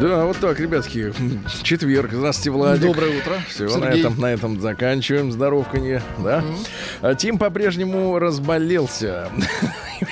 Да, вот так, ребятки. Четверг. Здравствуйте, Владик. Доброе утро. Все, на этом, на этом заканчиваем. Здоровканье, да? А Тим по-прежнему разболелся.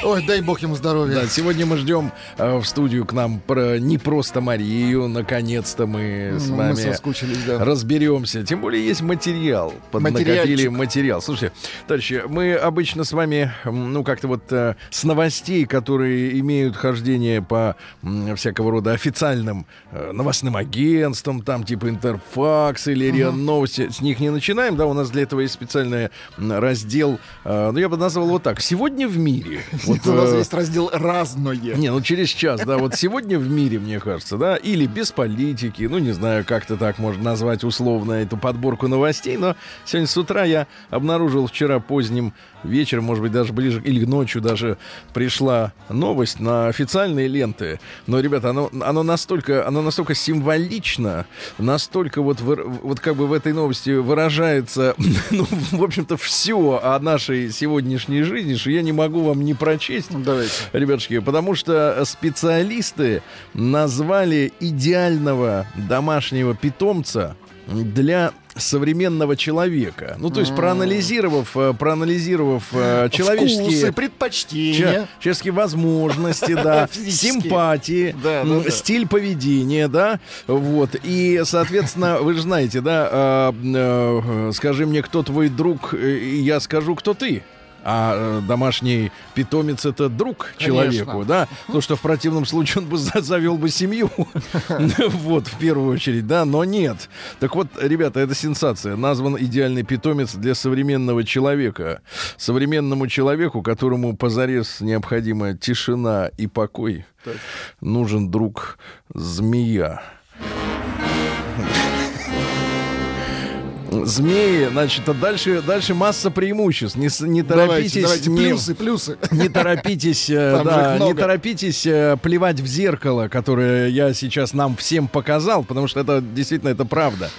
Ой, дай бог ему здоровья. Да, сегодня мы ждем э, в студию к нам про, не просто Марию. Наконец-то мы с Ну, вами мы соскучились, да. разберемся. Тем более есть материал. Поднакопили материал. Слушайте, товарищи, мы обычно с вами, ну, как-то вот э, с новостей, которые имеют хождение по м, всякого рода официальным э, новостным агентствам, там типа Интерфакс или РИА Новости, с них не начинаем, да, у нас для этого есть специальный раздел, э, ну, я бы назвал его так, «Сегодня в мире». Вот, У нас э, есть раздел разное. не, ну через час, да, вот сегодня в мире, мне кажется, да, или без политики, ну не знаю, как-то так можно назвать условно эту подборку новостей, но сегодня с утра я обнаружил вчера поздним вечером, может быть, даже ближе, или ночью даже пришла новость на официальные ленты. Но, ребята, оно, оно настолько, оно настолько символично, настолько вот, вот как бы в этой новости выражается, ну, в общем-то, все о нашей сегодняшней жизни, что я не могу вам не прочесть. Давайте. Ребятушки, потому что специалисты назвали идеального домашнего питомца для современного человека. Ну, то есть проанализировав, э, проанализировав э, человеческие... Вкусы, предпочтения. человеческие возможности, да, симпатии, Да, да, м, да. стиль поведения, да, вот. И, соответственно, вы же знаете, да, э, э, скажи мне, кто твой друг, э, и я скажу, кто ты. А э, домашний питомец это друг человеку, Конечно. да? Потому что в противном случае он бы за- завел бы семью. Вот, в первую очередь, да, но нет. Так вот, ребята, это сенсация. Назван идеальный питомец для современного человека. Современному человеку, которому позарез необходима тишина и покой, нужен друг змея. Змеи, значит, а дальше, дальше масса преимуществ. Не, не торопитесь, Давайте, давайте, не- плюсы, плюсы. не торопитесь, э, да, не торопитесь э, плевать в зеркало, которое я сейчас нам всем показал, потому что это действительно это правда.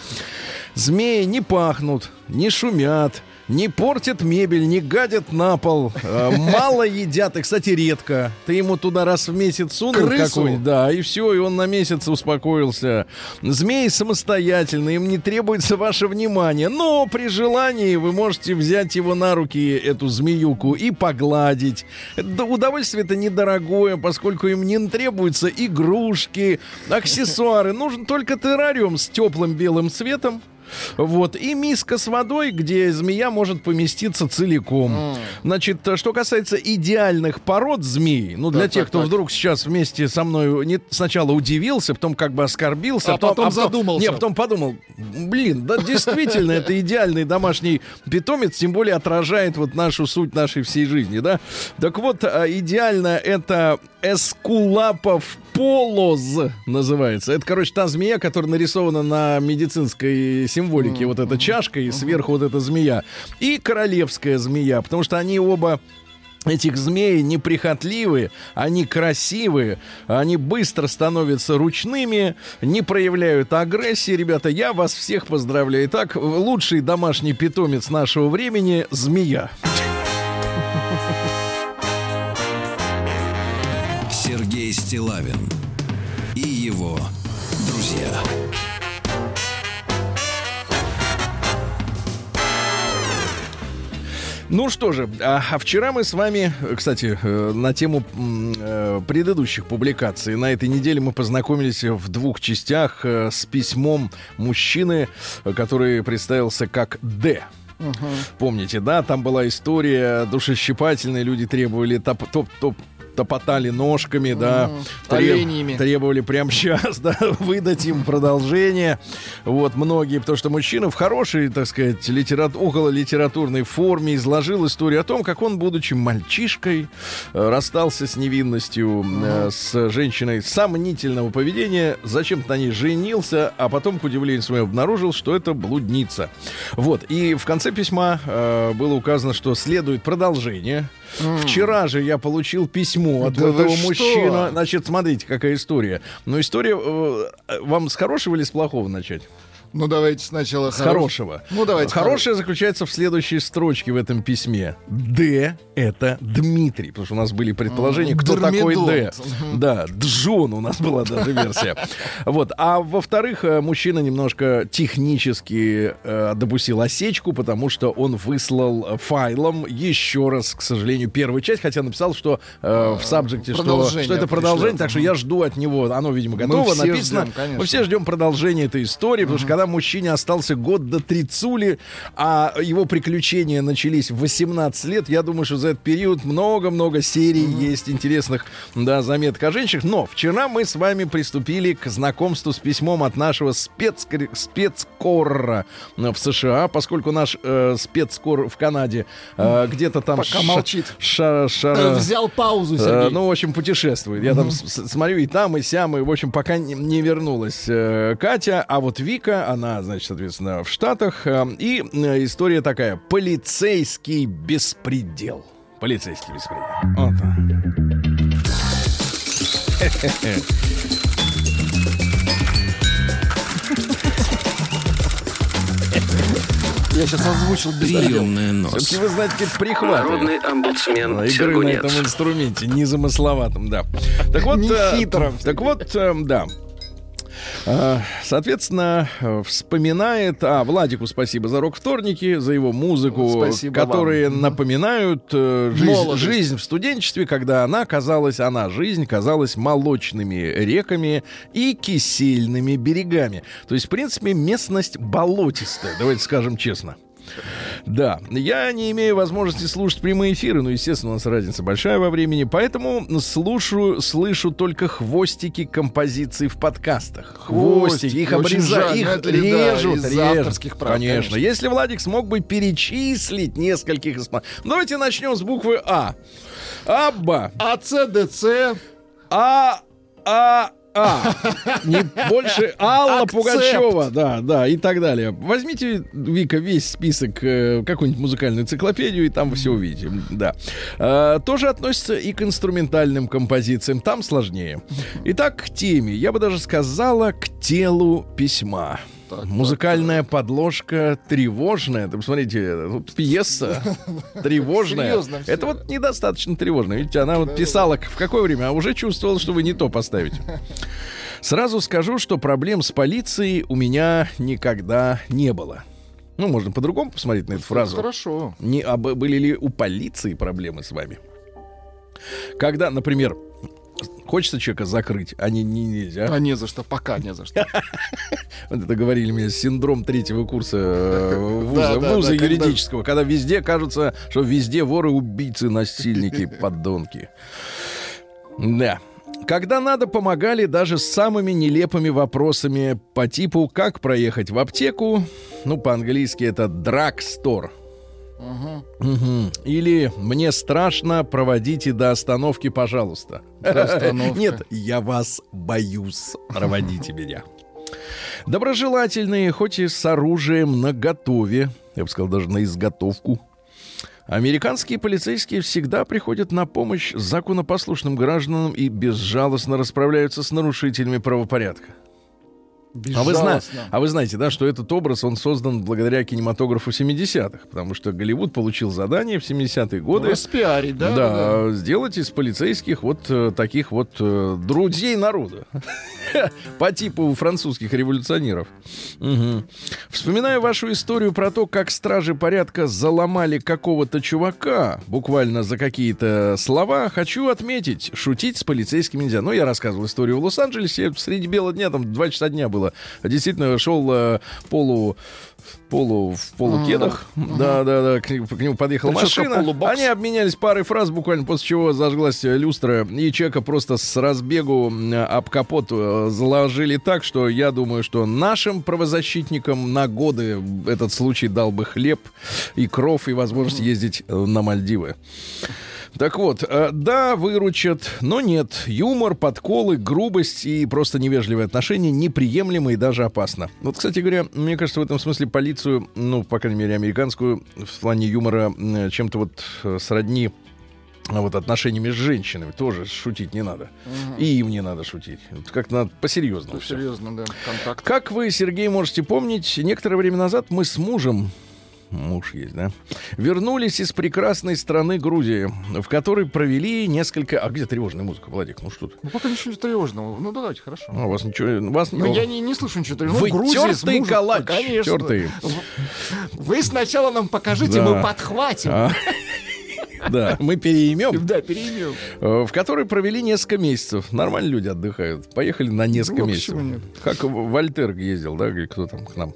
Змеи не пахнут, не шумят, не портят мебель, не гадят на пол, э, мало едят, и, кстати, редко. Ты ему туда раз в месяц сунул какой да, и все, и он на месяц успокоился. Змеи самостоятельны, им не требуется ваше внимание, но при желании вы можете взять его на руки, эту змеюку, и погладить. Это удовольствие-то недорогое, поскольку им не требуются игрушки, аксессуары. Нужен только террариум с теплым белым цветом, вот, и миска с водой, где змея может поместиться целиком. Значит, э, что касается идеальных пород змей, ну, для Так, тех, так, кто так. вдруг сейчас вместе со мной не, сначала удивился, потом как бы оскорбился, А потом задумался. Не, потом подумал, блин, да действительно, это идеальный домашний питомец, тем более отражает вот нашу суть нашей всей жизни, да? Так вот, а, идеально это эскулапов полоз называется. Это, короче, та змея, которая нарисована на медицинской символике. Вот эта чашка и сверху вот эта змея. И королевская змея, потому что они оба Этих змей неприхотливые, они красивые, они быстро становятся ручными, не проявляют агрессии. Ребята, я вас всех поздравляю. Итак, лучший домашний питомец нашего времени — змея. Стилавин и его друзья. Ну что же, а, а вчера мы с вами, э, кстати, э, на тему э, предыдущих публикаций, на этой неделе мы познакомились в двух частях э, с письмом мужчины, который представился как Д. Помните, да, там была история душещипательная, люди требовали топ, топ, топ топотали ножками, да, треб- требовали прямо сейчас, да, выдать им продолжение. Вот, многие, потому что мужчина в хорошей, так сказать, литерат... около литературной форме изложил историю о том, как он, будучи мальчишкой, э, расстался с невинностью, э, с женщиной сомнительного поведения, зачем-то на ней женился, а потом, к удивлению своему, обнаружил, что это блудница. Вот, и в конце письма э, было указано, что следует продолжение. Вчера же я получил письмо от Да этого что? мужчины. Значит, смотрите, какая история. Но история... э, вам с хорошего или с плохого начать? Ну, давайте сначала С хорош- хорошего. Ну, давайте Хорошее заключается в следующей строчке в этом письме. Д — это Дмитрий. Потому что у нас были предположения, кто такой Д. Дормидонт. Да, Джон у нас была даже версия. Вот. А во-вторых, э, мужчина немножко технически э, допустил осечку, потому что он выслал э, файлом еще раз, к сожалению, первую часть, хотя написал, что э, в сабжекте, что, продолжение что это продолжение, пришлет. так что я жду от него, оно, видимо, готово, все написано. ждем. Мы все ждем продолжения этой истории, потому что когда мужчине остался год до трицули, а его приключения начались в 18 лет, я думаю, что за этот период много-много серий есть интересных да, заметок о женщинах. Но вчера мы с вами приступили к знакомству с письмом от нашего спецкор... спецкорра в США, поскольку наш э, спецкор в Канаде э, где-то там Пока ша- молчит. ша- шара- Э, Взял паузу, Э, Сергей. ну, в общем, путешествует. Я там с- с- смотрю и там, и сям, и, в общем, пока не, не вернулась э, Катя. А вот Вика, она, значит, соответственно, в Штатах. Э, и э, история такая. Полицейский беспредел. Полицейский беспредел. Вот. Я сейчас озвучил беспредел. Приемная нос. Все-таки вы знаете, какие-то прихваты. Народный омбудсмен Игры на этом инструменте, незамысловатом, да. Так вот, э, Нехитром. так вот, да. А, Соответственно, э, вспоминает... А, Владику спасибо за рок-вторники, за его музыку, Спасибо которые вам. напоминают э, жизнь, Молодость. жизнь в студенчестве, когда она казалась, она, жизнь казалась молочными реками и кисельными берегами. То есть, в принципе, местность болотистая, давайте скажем честно. Да, я не имею возможности слушать прямые эфиры, но, естественно, у нас разница большая во времени, поэтому слушаю, слышу только хвостики композиций в подкастах. Хвостики, Хвостики, их обрезают, их это ли, да, режут, из режут. авторских прав, конечно. конечно. Если Владик смог бы перечислить нескольких исполнителей. Давайте начнем с буквы А. Абба. АЦДЦ. А, а, а. Не больше Алла Акцепт. Пугачева, да, да, и так далее. Возьмите, Вика, весь список, э, какую-нибудь музыкальную энциклопедию, и там вы все увидите. Да. Э, тоже относится и к инструментальным композициям. Там сложнее. Итак, к теме. Я бы даже сказала к телу письма. Так, Музыкальная подложка тревожная. Ты посмотрите, тут пьеса тревожная. Это вот недостаточно тревожная. Видите, она вот писала в какое время, а уже чувствовала, что вы не то поставите. Сразу скажу, что проблем с полицией у меня никогда не было. Ну, можно по-другому посмотреть на эту фразу. Хорошо. Не, а были ли у полиции проблемы с вами? Когда, например, хочется человека закрыть, а не, не нельзя. А не за что, пока не за что. Вот это говорили мне, синдром третьего курса э, вуза, юридического, когда везде кажется, что везде воры, убийцы, насильники, подонки. Да. Когда надо, помогали даже с самыми нелепыми вопросами по типу «Как проехать в аптеку?» Ну, по-английски это «драгстор». Мгм. Или «Мне страшно, проводите до остановки, пожалуйста». До остановки. Нет, я вас боюсь, проводите меня. Доброжелательные, хоть и с оружием наготове, я бы сказал, даже на изготовку. Американские полицейские всегда приходят на помощь законопослушным гражданам и безжалостно расправляются с нарушителями правопорядка. А вы, зна- а вы знаете, да, что этот образ, он создан благодаря кинематографу 70-х, потому что Голливуд получил задание в 70-е годы Распиарить, да? да, сделать из полицейских вот э, таких вот э, друзей народа. По типу французских революционеров. Мгм. Вспоминаю вашу историю про то, как стражи порядка заломали какого-то чувака буквально за какие-то слова. Хочу отметить, шутить с полицейскими нельзя. Ну, я рассказывал историю в Лос-Анджелесе. Среди бела дня, там, два часа дня было. Было. Действительно, шел э, полу полу в полукедах. Ага. Да, да, да. К, к нему подъехала Прическа машина. полубокс. Они обменялись парой фраз, буквально после чего зажглась люстра. И человека просто с разбегу э, об капот э, заложили так, что я думаю, что нашим правозащитникам на годы этот случай дал бы хлеб и кров, и возможность ездить э, на Мальдивы. Так вот, э, да, выручат, но нет. Юмор, подколы, грубость и просто невежливое отношение неприемлемо и даже опасно. Вот, кстати говоря, мне кажется, в этом смысле полицию, ну, по крайней мере, американскую, в плане юмора чем-то вот э, сродни а вот отношениями с женщинами тоже шутить не надо. И им не надо шутить. Как-то надо по-серьезному. всё. Серьезно, да, контакт. Как вы, Сергей, можете помнить, некоторое время назад мы с мужем Муж есть, да? Вернулись из прекрасной страны Грузии, в которой провели несколько... А где тревожная музыка, Владик? Ну что ты? Ну, пока ничего тревожного. Ну, давайте, хорошо. А, у вас ничего... Вас... Ну, я не, не слышу ничего тревожного. Вы Ну, Грузия с мужем- калач, Ну, конечно. тёртый. Вы сначала нам покажите, Да. мы подхватим. А, Да, мы переимем. Да, переймем. Э, в которой провели несколько месяцев. Нормально люди отдыхают. Поехали на несколько Ну, месяцев. Как Вольтер ездил, да, или кто там к нам.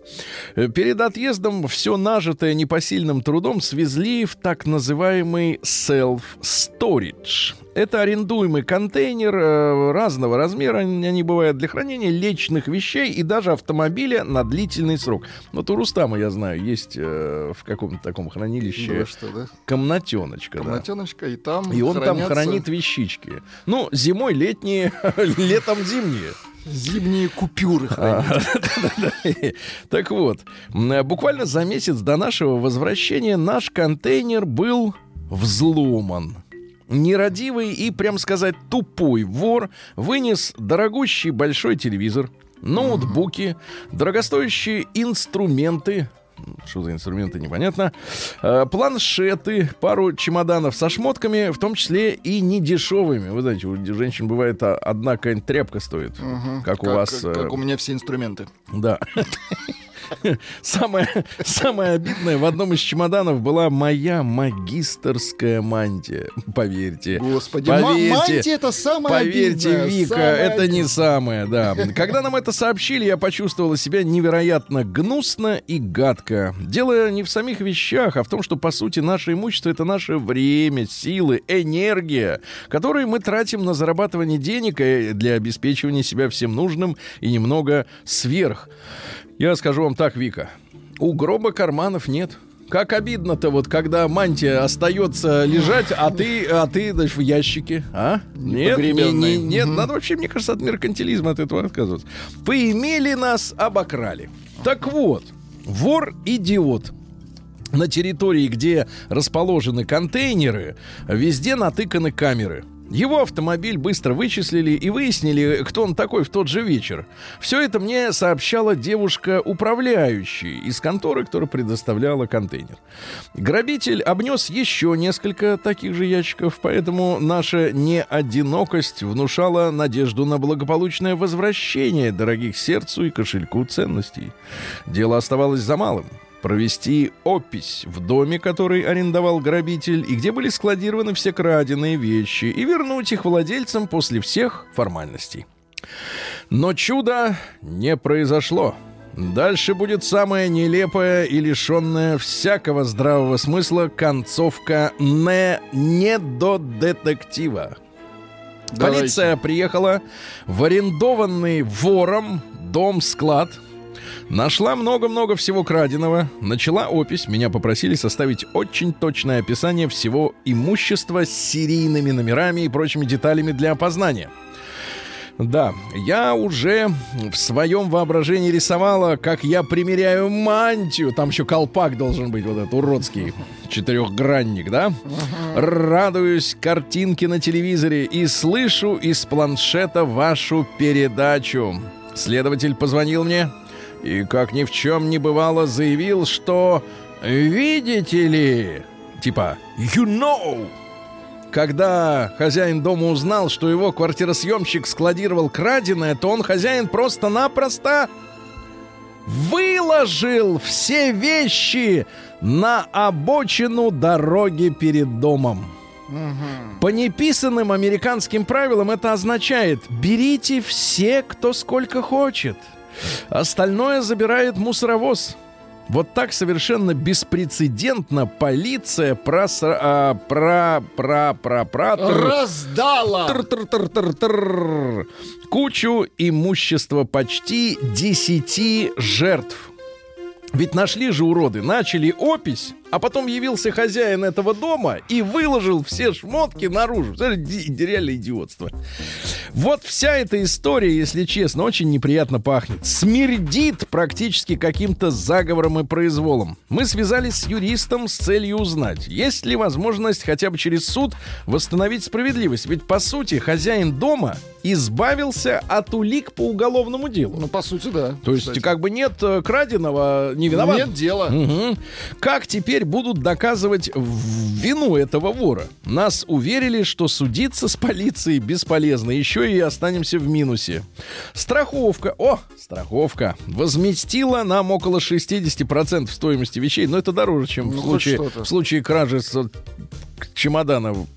Э, Перед отъездом все нажитое непосильным трудом свезли в так называемый self-storage. Это арендуемый контейнер э, разного размера, они бывают для хранения личных вещей и даже автомобиля на длительный срок. Вот у Рустама, я знаю, есть э, в каком-то таком хранилище Да, что, да? комнатеночка. да. Комнатеночка, и там И он там хранятся хранит вещички. Ну, зимой летние, летом зимние. зимние купюры. А, хранит. Так вот, буквально за месяц до нашего возвращения наш контейнер был взломан. Нерадивый и, прям сказать, тупой вор вынес дорогущий большой телевизор, ноутбуки, дорогостоящие инструменты, что за инструменты, непонятно. Э, планшеты, пару чемоданов со шмотками, в том числе и недешевыми. Вы знаете, у женщин бывает а, одна какая-нибудь тряпка стоит, Мгм. как у вас. э, Как у меня все инструменты. да. Самое, самое обидное, в одном из чемоданов была моя магистерская мантия. Поверьте. Господи, Поверьте. ма- мантия это самое Поверьте, обидное, Вика, самое это не обидное. самое, да. Когда нам это сообщили, я почувствовала себя невероятно гнусно и гадко. Дело не в самих вещах, а в том, что, по сути, наше имущество — это наше время, силы, энергия, которые мы тратим на зарабатывание денег и для обеспечивания себя всем нужным и немного сверх. Я скажу вам так, Вика, у гроба карманов нет. Как обидно-то вот, когда мантия остается лежать, а ты, а ты значит, в ящике, а? Нет, не- не- нет, Мгм. надо вообще, мне кажется, от меркантилизма от этого отказываться. Поимели нас, обокрали. Так вот, вор-идиот. На территории, где расположены контейнеры, везде натыканы камеры. Его автомобиль быстро вычислили и выяснили, кто он такой в тот же вечер. Все это мне сообщала девушка-управляющая из конторы, которая предоставляла контейнер. Грабитель обнес еще несколько таких же ящиков, поэтому наша неодинокость внушала надежду на благополучное возвращение дорогих сердцу и кошельку ценностей. Дело оставалось за малым провести опись в доме, который арендовал грабитель, и где были складированы все краденые вещи, и вернуть их владельцам после всех формальностей. Но чудо не произошло. Дальше будет самая нелепая и лишенная всякого здравого смысла концовка не, не до детектива. Давайте. Полиция приехала в арендованный вором дом-склад. Нашла много-много всего краденого. Начала опись. Меня попросили составить очень точное описание всего имущества с серийными номерами и прочими деталями для опознания. Да, я уже в своем воображении рисовала, как я примеряю мантию. Там еще колпак должен быть, вот этот уродский четырехгранник, да? Радуюсь картинке на телевизоре и слышу из планшета вашу передачу. Следователь позвонил мне и, как ни в чем не бывало, заявил, что «Видите ли?» Типа «You know!» Когда хозяин дома узнал, что его квартиросъемщик складировал краденое, то он хозяин просто-напросто выложил все вещи на обочину дороги перед домом. По неписанным американским правилам это означает «берите все, кто сколько хочет». Остальное забирает мусоровоз. Вот так совершенно беспрецедентно полиция про, а, про, про, про, про, Раздала! тр-тр-тр-тр-тр, кучу имущества почти 10 жертв. Ведь нашли же уроды, начали опись, а потом явился хозяин этого дома и выложил все шмотки наружу. Реально идиотство. Вот вся эта история, если честно, очень неприятно пахнет. Смердит практически каким-то заговором и произволом. Мы связались с юристом с целью узнать, есть ли возможность хотя бы через суд восстановить справедливость. Ведь, по сути, хозяин дома избавился от улик по уголовному делу. Ну, по сути, да. То есть, кстати. как бы нет э, краденого, не виноват. Нет дела. Мгм. Как теперь будут доказывать вину этого вора? Нас уверили, что судиться с полицией бесполезно, еще и останемся в минусе. Страховка, о, страховка, возместила нам около 60% стоимости вещей, но это дороже, чем Ну, в, случае, в случае кражи с чемодана в-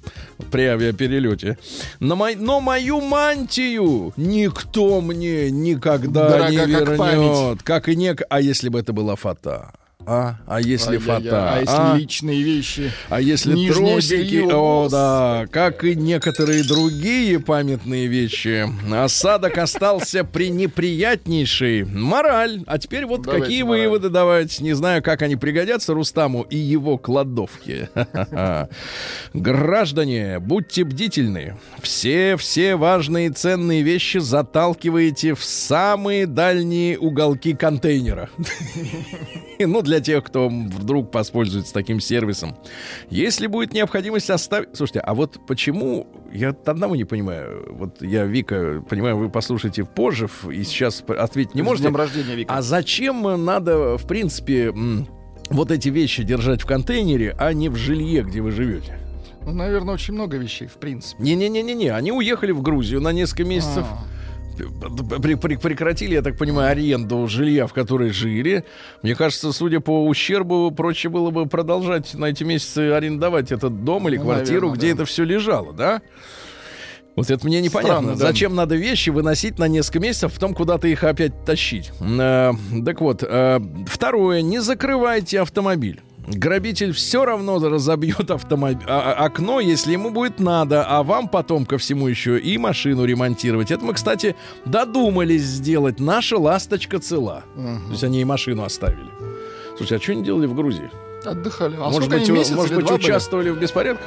при авиаперелете. Но, мой- но мою мантию никто мне никогда не Дорога как вернет. память. Как и не... А если бы это была фата? А, а если Ай-яй-яй. фата? А если а? личные вещи? А если Нижнее трусики, белье, о да, как и некоторые другие памятные вещи, осадок остался пренеприятнейший. Мораль. А теперь вот Давайте какие мораль. выводы давать? Не знаю, как они пригодятся Рустаму и его кладовке. Граждане, будьте бдительны. Все-все важные и ценные вещи заталкиваете в самые дальние уголки контейнера. Ну, для тех, кто вдруг воспользуется таким сервисом. Если будет необходимость оставить... Слушайте, а вот почему... Я одного не понимаю. Вот я, Вика, понимаю, вы послушаете позже и сейчас ответить не С можете. днем рождения, Вика. А зачем надо, в принципе, вот эти вещи держать в контейнере, а не в жилье, где вы живете? Ну, наверное, очень много вещей, в принципе. Не-не-не-не-не, они уехали в Грузию на несколько месяцев. А. Пре- пре- прекратили, я так понимаю, аренду жилья, в которой жили. Мне кажется, судя по ущербу, проще было бы продолжать на эти месяцы арендовать этот дом или Ну, квартиру, наверное, где да. это все лежало, да? Вот это мне непонятно. Странно, да. Зачем надо вещи выносить на несколько месяцев, потом куда-то их опять тащить? Э, так вот, э, второе, не закрывайте автомобиль. Грабитель все равно разобьет автомобиль, окно, если ему будет надо, а вам потом ко всему еще и машину ремонтировать. Это мы, кстати, додумались сделать. Наша ласточка цела. Мгм. То есть они и машину оставили. Слушай, а что они делали в Грузии? Отдыхали. А может быть, они, месяц может быть два были? участвовали в беспорядках?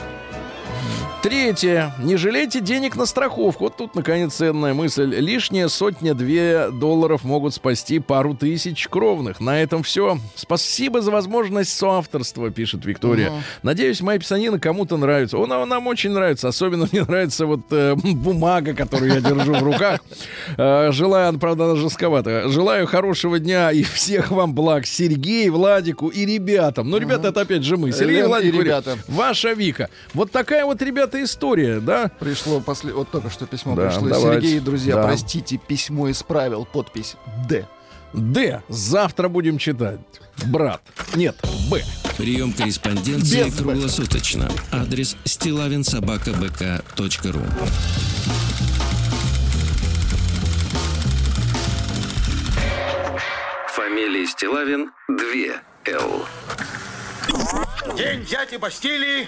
Третье. Не жалейте денег на страховку. Вот тут, наконец, ценная мысль. Лишняя сотня-две долларов могут спасти пару тысяч кровных. На этом все. Спасибо за возможность соавторства, пишет Виктория. Мгм. Надеюсь, моя писанина кому-то нравится. Он нам очень нравится. Особенно мне нравится вот э, бумага, которую я держу в руках. Э, желаю, правда, она жестковата. Желаю хорошего дня и всех вам благ. Сергей, Владику и ребятам. Ну, ребята, это опять же мы. Сергей, Владик. Ваша Вика. Вот такая вот, ребята, история, да? Пришло после... Вот только что письмо Да, пришло. давайте. Сергей, друзья, Да. простите, письмо исправил. Подпись Д. Д. Завтра будем читать. Брат. Нет, Б. Прием корреспонденции Без «Б». круглосуточно. Адрес стилавинсобакабк.ру Фамилия Стилавин 2 Л. День дяди Бастилии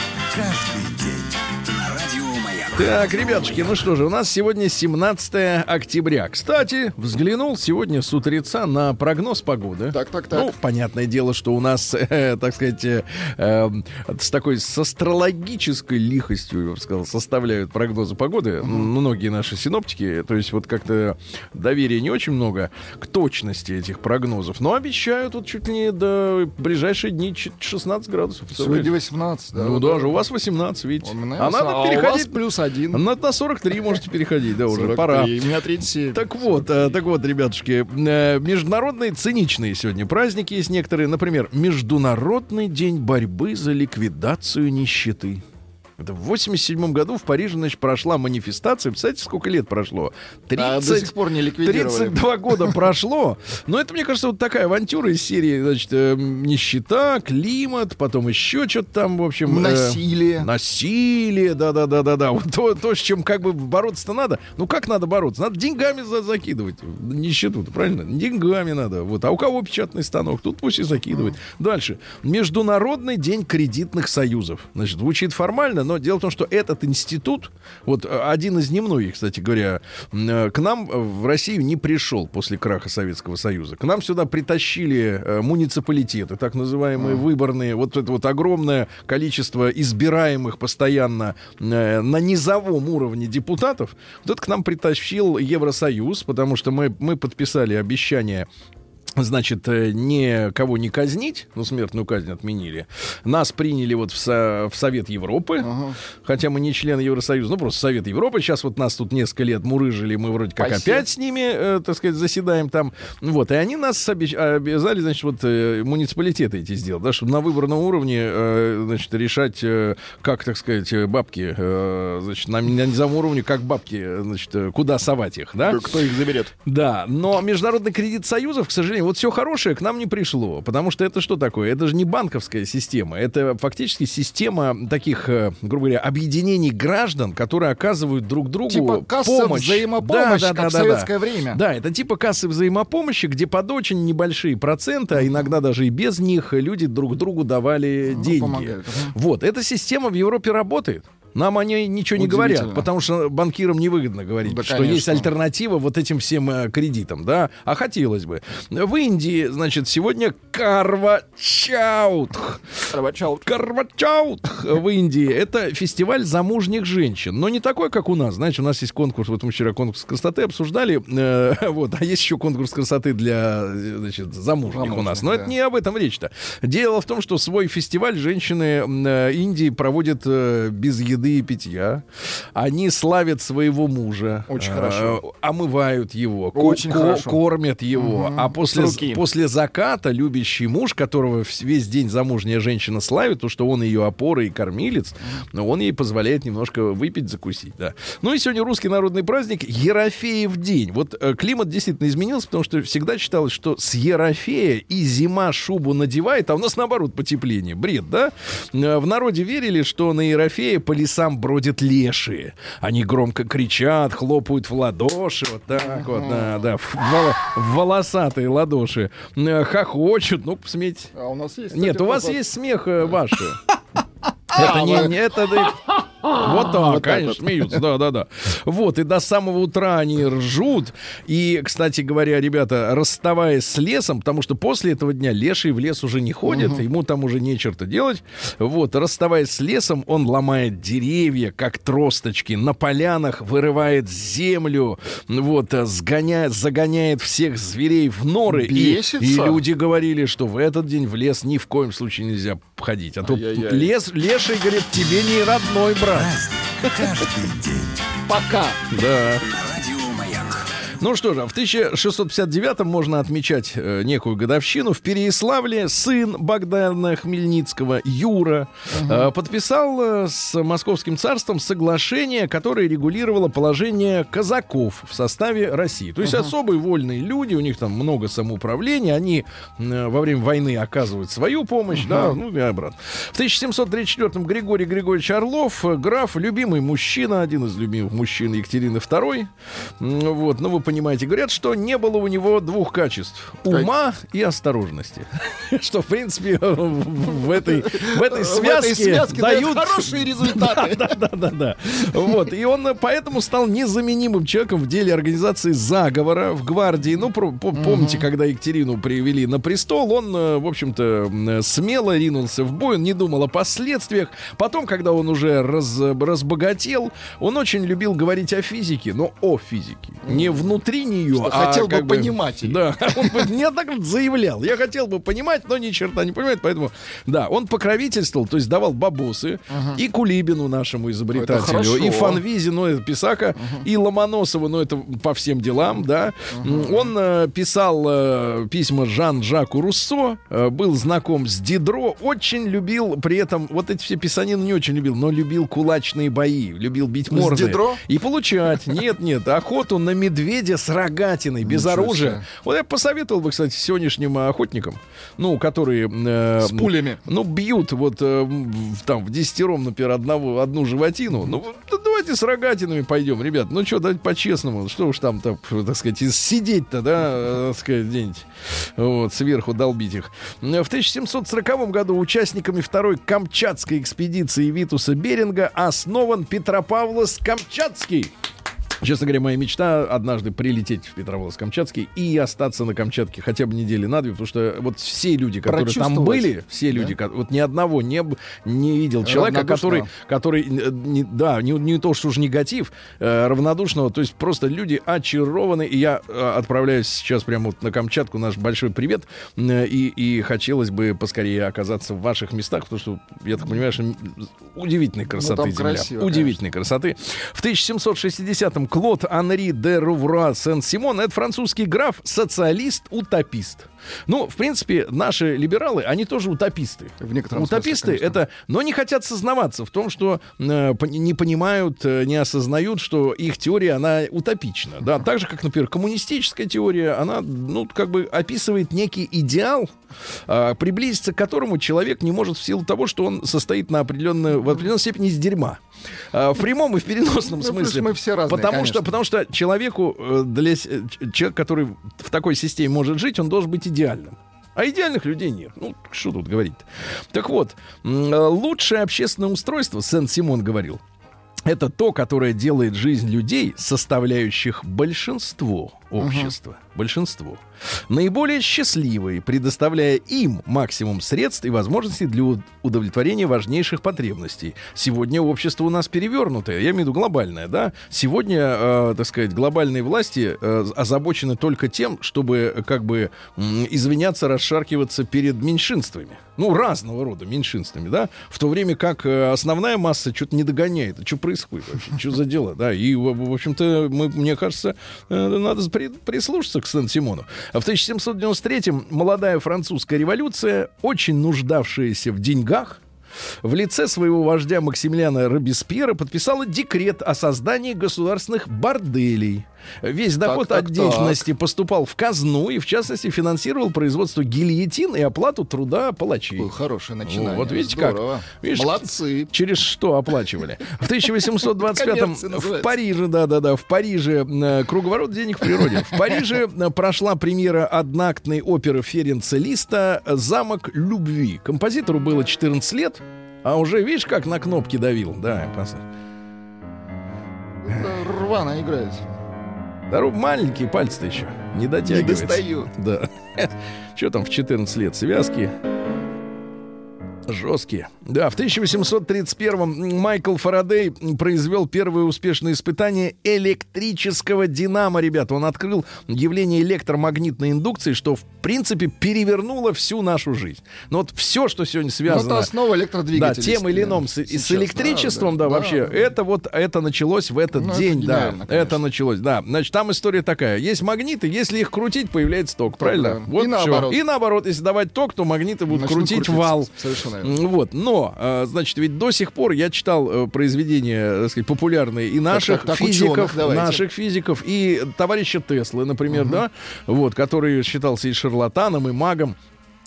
Так, ребятушки, ну что же, у нас сегодня 17 октября. Кстати, взглянул сегодня с утреца на прогноз погоды. Так, так, так. Ну, понятное дело, что у нас, э, так сказать, э, э, с такой с астрологической лихостью, я бы сказал, составляют прогнозы погоды. М, Многие наши синоптики, то есть вот как-то доверия не очень много к точности этих прогнозов. Но обещают вот чуть ли не до ближайшие дни чуть 16 градусов. Сегодня 18, да? Ну вот даже у вас 18, видите. А надо а переходить плюс один. на, на 43 можете переходить, да, уже 43. пора. У меня 37. Так вот, э, так вот, ребятушки, э, международные циничные сегодня праздники есть некоторые. Например, Международный день борьбы за ликвидацию нищеты. Это в 87 году в Париже, значит, прошла манифестация. Представляете, сколько лет прошло? 30, А до сих пор не ликвидировали. 32 года прошло. Но это, мне кажется, вот такая авантюра из серии, значит, э, нищета, климат, потом еще что-то там, в общем... э, Насилие. Насилие, да-да-да-да-да. Вот то, то, с чем как бы бороться-то надо. Ну, как надо бороться? Надо деньгами за- закидывать. Нищету, правильно? Деньгами надо. Вот. А у кого печатный станок? Тут пусть и закидывает. Дальше. Международный день кредитных союзов. Значит, звучит формально, но дело в том, что этот институт, вот э, один из немногих, кстати говоря, э, к нам э, в Россию не пришел после краха Советского Союза. К нам сюда притащили муниципалитеты, так называемые выборные. Вот это вот огромное количество избираемых постоянно на низовом уровне депутатов. Вот это к нам притащил Евросоюз, потому что мы, мы подписали обещание Значит, э, никого не казнить, ну, смертную казнь отменили. Нас приняли вот в, Со- в Совет Европы, хотя мы не члены Евросоюза, ну, просто Совет Европы. Сейчас вот нас тут несколько лет мурыжили, мы вроде как Спасибо. опять с ними, э, так сказать, заседаем там. Вот, и они нас обещ- обязали, значит, вот э, муниципалитеты эти сделать, да, чтобы на выборном уровне, э, значит, решать, э, как, так сказать, бабки, э, значит, на, на низовом уровне, как бабки, э, значит, э, куда совать их, да? Кто их заберет? Да, но Международный кредит союзов, к сожалению, вот все хорошее к нам не пришло, потому что это что такое? Это же не банковская система, это фактически система таких, э, грубо говоря, объединений граждан, которые оказывают друг другу Типа касса помощь. взаимопомощи, Да, да, как да, в да, советское да. время. Да, это типа кассы взаимопомощи, где под очень небольшие проценты, а иногда даже и без них люди друг другу давали Ну, деньги. помогают. Вот, эта система в Европе работает. Нам они ничего не говорят, потому что банкирам невыгодно говорить, Да, что конечно. есть альтернатива вот этим всем э, кредитам, да? А хотелось бы. В Индии, значит, сегодня Карвачаут. Карвачаут в Индии. Это фестиваль замужних женщин. Но не такой, как у нас. Знаете, у нас есть конкурс, вот мы вчера конкурс красоты обсуждали. э, вот, а есть еще конкурс красоты для, значит, замужних у нас. Замужних, Но да. это не об этом речь-то. Дело в том, что свой фестиваль женщины э, Индии проводят э, без еды и питья. Они славят своего мужа. Очень э, хорошо. Омывают его. Очень ко- хорошо. Кормят его. А после, после заката любящий муж, которого весь день замужняя женщина славит, то, что он ее опора и кормилец, но он ей позволяет немножко выпить, закусить. Да. Ну и сегодня русский народный праздник Ерофеев день. Вот э, климат действительно изменился, потому что всегда считалось, что с Ерофея и зима шубу надевает, а у нас наоборот потепление. Бред, да? Э, В народе верили, что на Ерофея по лесам бродят лешие. Они громко кричат, хлопают в ладоши, вот так вот, да, да, в, воло- в волосатые ладоши, Э, хохочут, ну, посмотрите. А у нас есть... Нет, у вас есть смех э, ваш. Это не, не- это вот так, конечно, смеются, да, да, да. Вот, и до самого утра они ржут. И, кстати говоря, ребята, расставаясь с лесом, потому что после этого дня леший в лес уже не ходит, ему там уже не черта делать. Вот, расставаясь с лесом, он ломает деревья, как тросточки, на полянах вырывает землю, вот, сгоняет, загоняет всех зверей в норы. И, Бесится. и люди говорили, что в этот день в лес ни в коем случае нельзя ходить. А то лес, леший, говорит, тебе не родной брат. Пока. Да. Ну что же, в 1659 можно отмечать э, некую годовщину. В Переяславле сын Богдана Хмельницкого, Юра, э, подписал э, с Московским царством соглашение, которое регулировало положение казаков в составе России. То есть особые вольные люди, у них там много самоуправления, они э, во время войны оказывают свою помощь, да, ну и обратно. В 1734 Григорий Григорьевич Орлов, э, граф, любимый мужчина, один из любимых мужчин Екатерины II. Вот, ну вы понимаете, говорят, что не было у него двух качеств: ума и осторожности. Что, в принципе, в этой, в этой связке дают хорошие результаты. да, да, да, да. Вот. И он поэтому стал незаменимым человеком в деле организации заговора в гвардии. Ну, помните, когда Екатерину привели на престол, он, э, в общем-то, э, смело ринулся в бой, он не думал о последствиях. Потом, когда он уже раз- разбогател, он очень любил говорить о физике, но о физике. Не внутри внутри нее. Что а хотел бы понимать её. Да, он бы неоднократно заявлял. Я хотел бы понимать, но ни черта не понимает, поэтому, да, он покровительствовал, то есть давал бабосы и Кулибину нашему изобретателю, и Фанвизе, ну, это Писака, и Ломоносову, ну, это по всем делам, да. Он э, писал э, письма Жан-Жаку Руссо, э, был знаком с Дидро, очень любил при этом, вот эти все писанины не очень любил, но любил кулачные бои, любил бить морды. И получать. Нет, нет, охоту на медведя с рогатиной, без Ничего оружия. себе. Вот я посоветовал бы, кстати, сегодняшним охотникам, ну, которые... э, С пулями. Ну, бьют вот э, в- там в десятером, например, одного, одну животину. Ну, давайте с рогатинами пойдем, ребят. Ну, что, давайте по-честному. Что уж там, так, так сказать, сидеть-то, да, э, так сказать, где-нибудь вот, сверху долбить их. В 1740 году участниками второй Камчатской экспедиции Витуса Беринга основан Петропавловск-Камчатский. Честно говоря, моя мечта однажды прилететь в Петропавловск-Камчатский и остаться на Камчатке хотя бы недели на две, потому что вот все люди, которые там были, все люди, ко- вот ни одного не, не видел человека, Равнодушного. который, который, э, не- да, не, не то, что уж негатив, э, равнодушного, то есть просто люди очарованы, и я э, отправляюсь сейчас прямо вот на Камчатку, наш большой привет, э, и, и хотелось бы поскорее оказаться в ваших местах, потому что, я так понимаю, что удивительной красоты там земля. красиво, Удивительной красоты. В 1760-м Клод Анри де Рувра Сен-Симон, это французский граф, социалист, утопист. Ну, в принципе, наши либералы, они тоже утописты. В некотором Утописты смысле, конечно. это, но не хотят сознаваться в том, что э, не понимают, э, не осознают, что их теория, она утопична. Да, так же, как, например, коммунистическая теория, она, ну, как бы описывает некий идеал, э, приблизиться к которому человек не может в силу того, что он состоит на определенную, в определенной степени из дерьма. Э, в прямом и в переносном Ну, смысле. мы все разные, потому конечно. что, потому что человеку, э, для, человек, который в такой системе может жить, он должен быть идеальным. А идеальных людей нет. Ну, что тут говорить Так вот, э, лучшее общественное устройство, Сен-Симон говорил, это то, которое делает жизнь людей, составляющих большинство общества, большинство, наиболее счастливой, предоставляя им максимум средств и возможностей для удовлетворения важнейших потребностей. Сегодня общество у нас перевернутое, я имею в виду глобальное, да? Сегодня, э, так сказать, глобальные власти э, озабочены только тем, чтобы э, как бы м, извиняться, расшаркиваться перед меньшинствами. Ну, разного рода меньшинствами, да? В то время как э, основная масса что-то не догоняет. Что происходит вообще? Что за дело? Да, и, в общем-то, мы, мне кажется, э, надо при- прислушаться к Сен-Симону. В 1793-м молодая французская революция, очень нуждавшаяся в деньгах, в лице своего вождя Максимилиана Робеспьера подписала декрет о создании государственных борделей. Весь доход так, от так. деятельности поступал в казну и, в частности, финансировал производство гильотин и оплату труда палачей. Какое хорошее начинание. Вот видите Здорово. как. Видишь, Молодцы. Через что оплачивали? В 1825-м Коммерция в. Париже, да-да-да, в Париже э, круговорот денег в природе. В Париже э, прошла премьера одноактной оперы Ференца Листа «Замок любви». Композитору было 14 лет, а уже, видишь, как на кнопки давил. Да. Это Рвано играет. Здоров, маленькие пальцы-то еще. Не Не дотягивается. достают. Да. Что там в 14 лет? Связки жесткие. Да, в 1831-м Майкл Фарадей произвел первое успешное испытание электрического динамо, ребята. Он открыл явление электромагнитной индукции, что, в принципе, перевернуло всю нашу жизнь. Но вот все, что сегодня Ну, связано... это основа Да, электродвигателей. тем или иным с, и с Сейчас, электричеством, да, вообще, да. это вот, это началось в этот Ну, это день, да, гениально, конечно. это началось, да. Значит, там история такая, есть магниты, если их крутить, появляется ток, правильно? да. Вот И всё. наоборот. И наоборот, если давать ток, то магниты будут Начнут крутить крутиться. вал. Совершенно М, Вот, но, э, значит, ведь до сих пор я читал э, произведения, так сказать, популярные и наших так, так, физиков, ученых наших физиков, и товарища Теслы, например, да, вот, который считался и шарлатаном, и магом.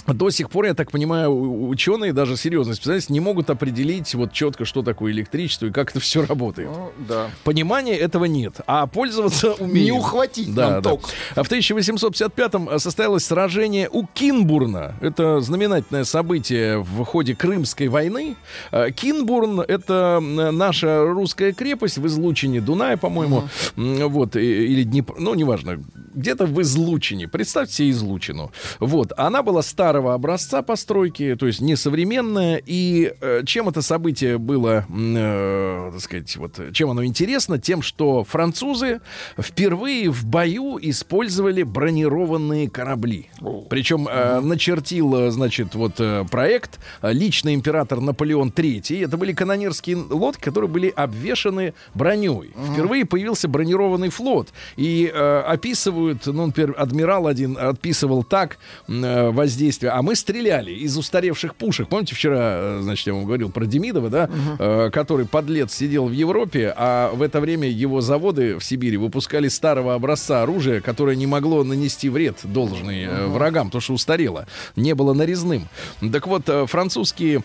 До сих пор, я так понимаю, ученые, даже серьезные специалисты, не могут определить вот четко, что такое электричество и как это все работает. Ну, да. Понимания этого нет, а пользоваться умеют. Не ухватить нам ток. А в 1855-м состоялось сражение у Кинбурна. Это знаменательное событие в ходе Крымской войны. А, Кинбурн — это наша русская крепость в излучине Дуная, по-моему. М, Вот, или Днепр, ну, неважно. где-то в излучине. Представьте себе излучину. Вот. Она была старого образца постройки, то есть несовременная. И э, чем это событие было, э, так сказать, вот, чем оно интересно? Тем, что французы впервые в бою использовали бронированные корабли. Причем э, начертил, э, значит, вот э, проект э, лично император Наполеон III. Это были канонерские лодки, которые были обвешаны броней. Впервые появился бронированный флот. И э, описывают, ну, например, адмирал один описывал так э, воздействие. А мы стреляли из устаревших пушек. Помните, вчера, э, значит, я вам говорил про Демидова, да, э, который подлец сидел в Европе, а в это время его заводы в Сибири выпускали старого образца оружия, которое не могло нанести вред должный э, врагам, потому что устарело, не было нарезным. Так вот, э, французские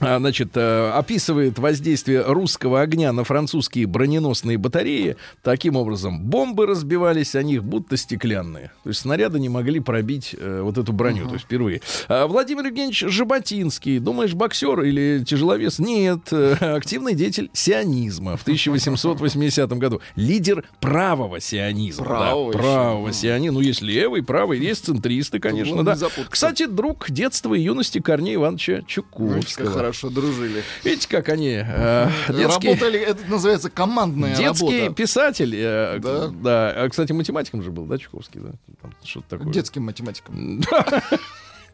значит, э, описывает воздействие русского огня на французские броненосные батареи. Таким образом, бомбы разбивались о них, будто стеклянные. То есть снаряды не могли пробить э, вот эту броню, то есть впервые. А Владимир Евгеньевич Жаботинский, думаешь, боксер или тяжеловес? Нет, э, активный деятель сионизма в 1880 году. Лидер правого сионизма. да, Правого еще. правого сионизма. Ну, есть левый, правый, есть центристы, конечно, да. Кстати, друг детства и юности Корнея Ивановича Чуковского. Хорошо дружили. Видите, как они э, детские, Работали, это называется командная детский работа. писатель. э, Да. да. А, кстати, математиком же был, да, Чуковский, да? Там что-то такое. Детским математиком.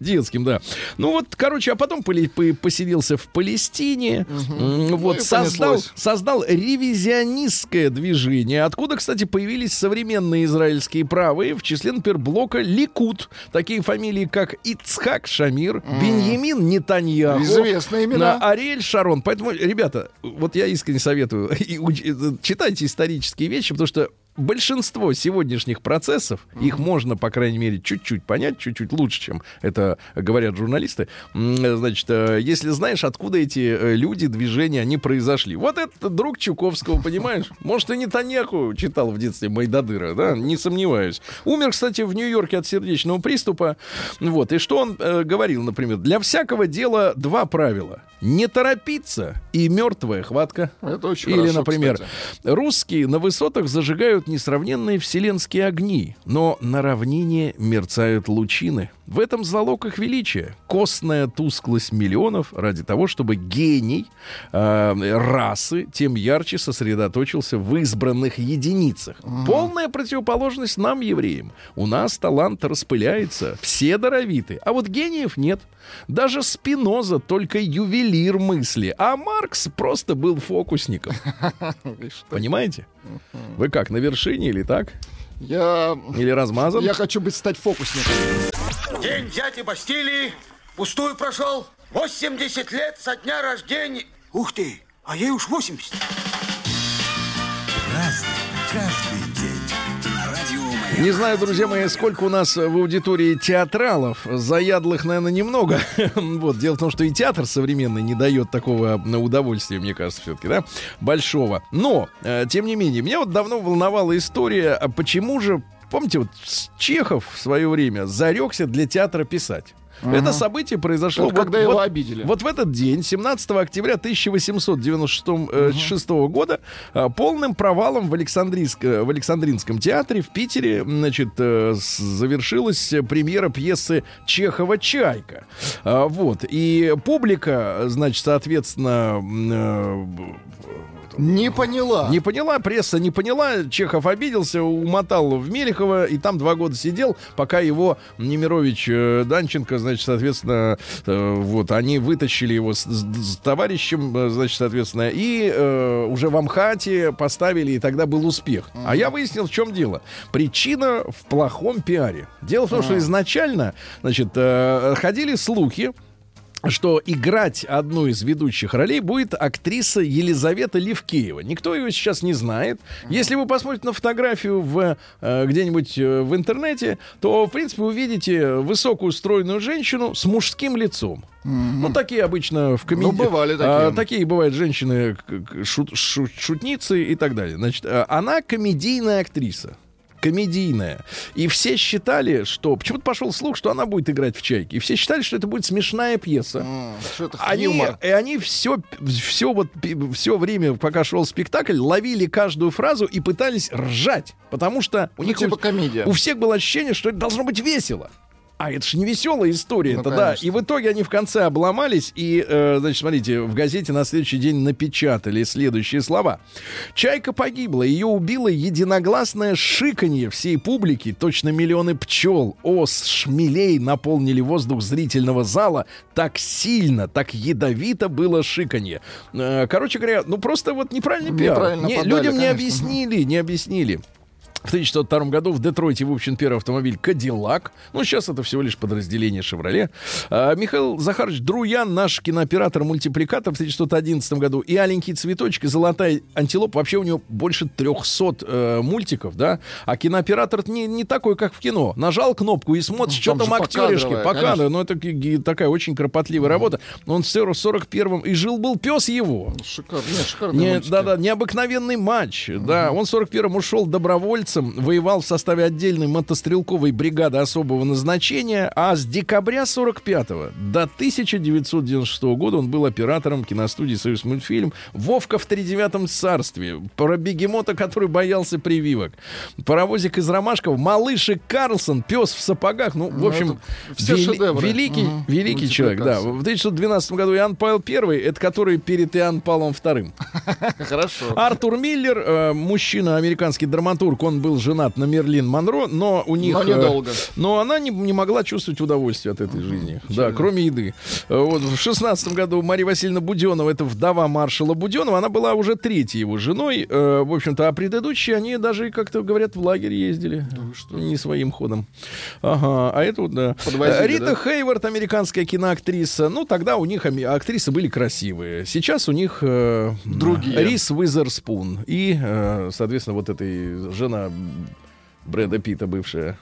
Детским, да. Ну вот, короче, а потом поселился в Палестине. М, Вот, Ну создал, понеслось. создал ревизионистское движение, откуда, кстати, появились современные израильские правые, в числе, например, блока Ликут. Такие фамилии, как Ицхак Шамир, Беньямин Нетаньяху. Известные имена. на Ариэль Шарон. Поэтому, ребята, вот я искренне советую, и читайте исторические вещи, потому что большинство сегодняшних процессов, их можно, по крайней мере, чуть-чуть понять, чуть-чуть лучше, чем это говорят журналисты. Значит, э, если знаешь, откуда эти э, люди, движения, они произошли. Вот это друг Чуковского, понимаешь? Может, и Нетаньяху читал в детстве Майдадыра, да? Не сомневаюсь. Умер, кстати, в Нью-Йорке от сердечного приступа. Вот. И что он э, говорил, например? Для всякого дела два правила. Не торопиться и мертвая хватка. Это очень Или, хорошо, например, кстати. русские на высотах зажигают несравненные вселенские огни, но на равнине мерцают лучины. В этом залог их величия. Костная тусклость миллионов ради того, чтобы гений э, расы тем ярче сосредоточился в избранных единицах. Полная противоположность нам, евреям. У нас талант распыляется, все даровиты, а вот гениев нет. Даже Спиноза только ювелир мысли, а Маркс просто был фокусником. Понимаете? Вы как, на вершине или так? Я, Или размазан? я хочу быть стать фокусником. День дяди Бастилии пустую прошел. 80 лет со дня рождения. Ух ты, а ей уж 80. Каждый Не знаю, друзья мои, сколько у нас в аудитории театралов. Заядлых, наверное, немного. вот. Дело в том, что и театр современный не дает такого удовольствия, мне кажется, все-таки, да, большого. Но, э, тем не менее, меня вот давно волновала история, а почему же, помните, вот Чехов в свое время зарекся для театра писать. Это событие произошло Это когда его обидели. Вот в этот день, 17 октября 1896 года, а, полным провалом в, Александрийск- в Александринском театре в Питере значит, э, завершилась премьера пьесы Чехова «Чайка». Вот. И публика, значит, соответственно, э, Не поняла. не поняла, пресса не поняла, Чехов обиделся, умотал в Мелехово, и там два года сидел, пока его Немирович э, Данченко, значит, соответственно, э, вот, они вытащили его с, с- с товарищем, э, значит, соответственно, и э, уже в Амхате поставили, и тогда был успех. А я выяснил, в чем дело. Причина в плохом пиаре. Дело в том, что изначально, значит, э, ходили слухи, что играть одну из ведущих ролей будет актриса Елизавета Левкеева. Никто ее сейчас не знает. Если вы посмотрите на фотографию в, э, где-нибудь э, в интернете, то, в принципе, увидите высокую стройную женщину с мужским лицом. Ну, такие обычно в комедии. Ну, бывали такие. такие бывают женщины, шут- шу- шутницы и так далее. Значит, э, она комедийная актриса. Комедийная. И все считали, что... Почему-то пошел слух, что она будет играть в «Чайке». И все считали, что это будет смешная пьеса. М, Что это Они, юмор? и они все, все, вот, все время, пока шел спектакль, ловили каждую фразу и пытались ржать. Потому что у Ну, них типа у- комедия. у всех было ощущение, что это должно быть весело. А это же не веселая история, Ну, это да. конечно. И в итоге они в конце обломались и, э, значит, смотрите, в газете на следующий день напечатали следующие слова: Чайка погибла, ее убило единогласное шиканье всей публики. Точно миллионы пчел, ос, шмелей наполнили воздух зрительного зала. Так сильно, так ядовито было шиканье. Э, короче говоря, ну просто вот неправильный пиар. Неправильно Не- подали, людям не конечно. объяснили, не объяснили. В 1902 году в Детройте выпущен первый автомобиль «Кадиллак». Ну, сейчас это всего лишь подразделение «Шевроле». А, Михаил Захарович Друян, наш кинооператор-мультипликатор в 1911 году. И «Аленький цветочек», и «Золотая антилопа». Вообще у него больше 300 э, мультиков, да? А кинооператор не, не такой, как в кино. Нажал кнопку и смотришь, Ну, что там там актеришки. Покадровая. конечно. Ну, это такая очень кропотливая работа. Он в 41-м и жил-был пес его. Шикарно. Нет, шикарные Не, мультики. да, да, необыкновенный матч. Да, он в 41-м ушел добровольцем, воевал в составе отдельной мотострелковой бригады особого назначения, а с декабря 45-го до 1996 года он был оператором киностудии «Союз мультфильм». Вовка в тридевятом царстве. Про бегемота, который боялся прививок. Паровозик из Ромашкова. Малыш и Карлсон. Пес в сапогах. Ну, в Ну, общем, это все вели- шедевры. великий, Мгм. великий человек, да. В 1912 году Иоанн Павел I, это который перед Иоанном Павлом II. Хорошо. Артур Миллер, э, мужчина, американский драматург, он был женат на Мерлин Монро, но у них... Но э, недолго. но она не, не могла чувствовать удовольствие от этой жизни. Да, кроме еды. Э, Вот, в шестнадцатом году Мария Васильевна Буденова, это вдова маршала Буденова, она была уже третьей его женой. Э, в общем-то, а предыдущие, они даже, как-то говорят, в лагерь ездили. Не своим ходом. Ага, а это вот, да. Подвозили, Рита да? Хейвард, американская киноактриса. Ну, тогда у них актрисы были красивые. Сейчас у них Другие. Рис Уизерспун. И, соответственно, вот этой жена Брэда Питта бывшая.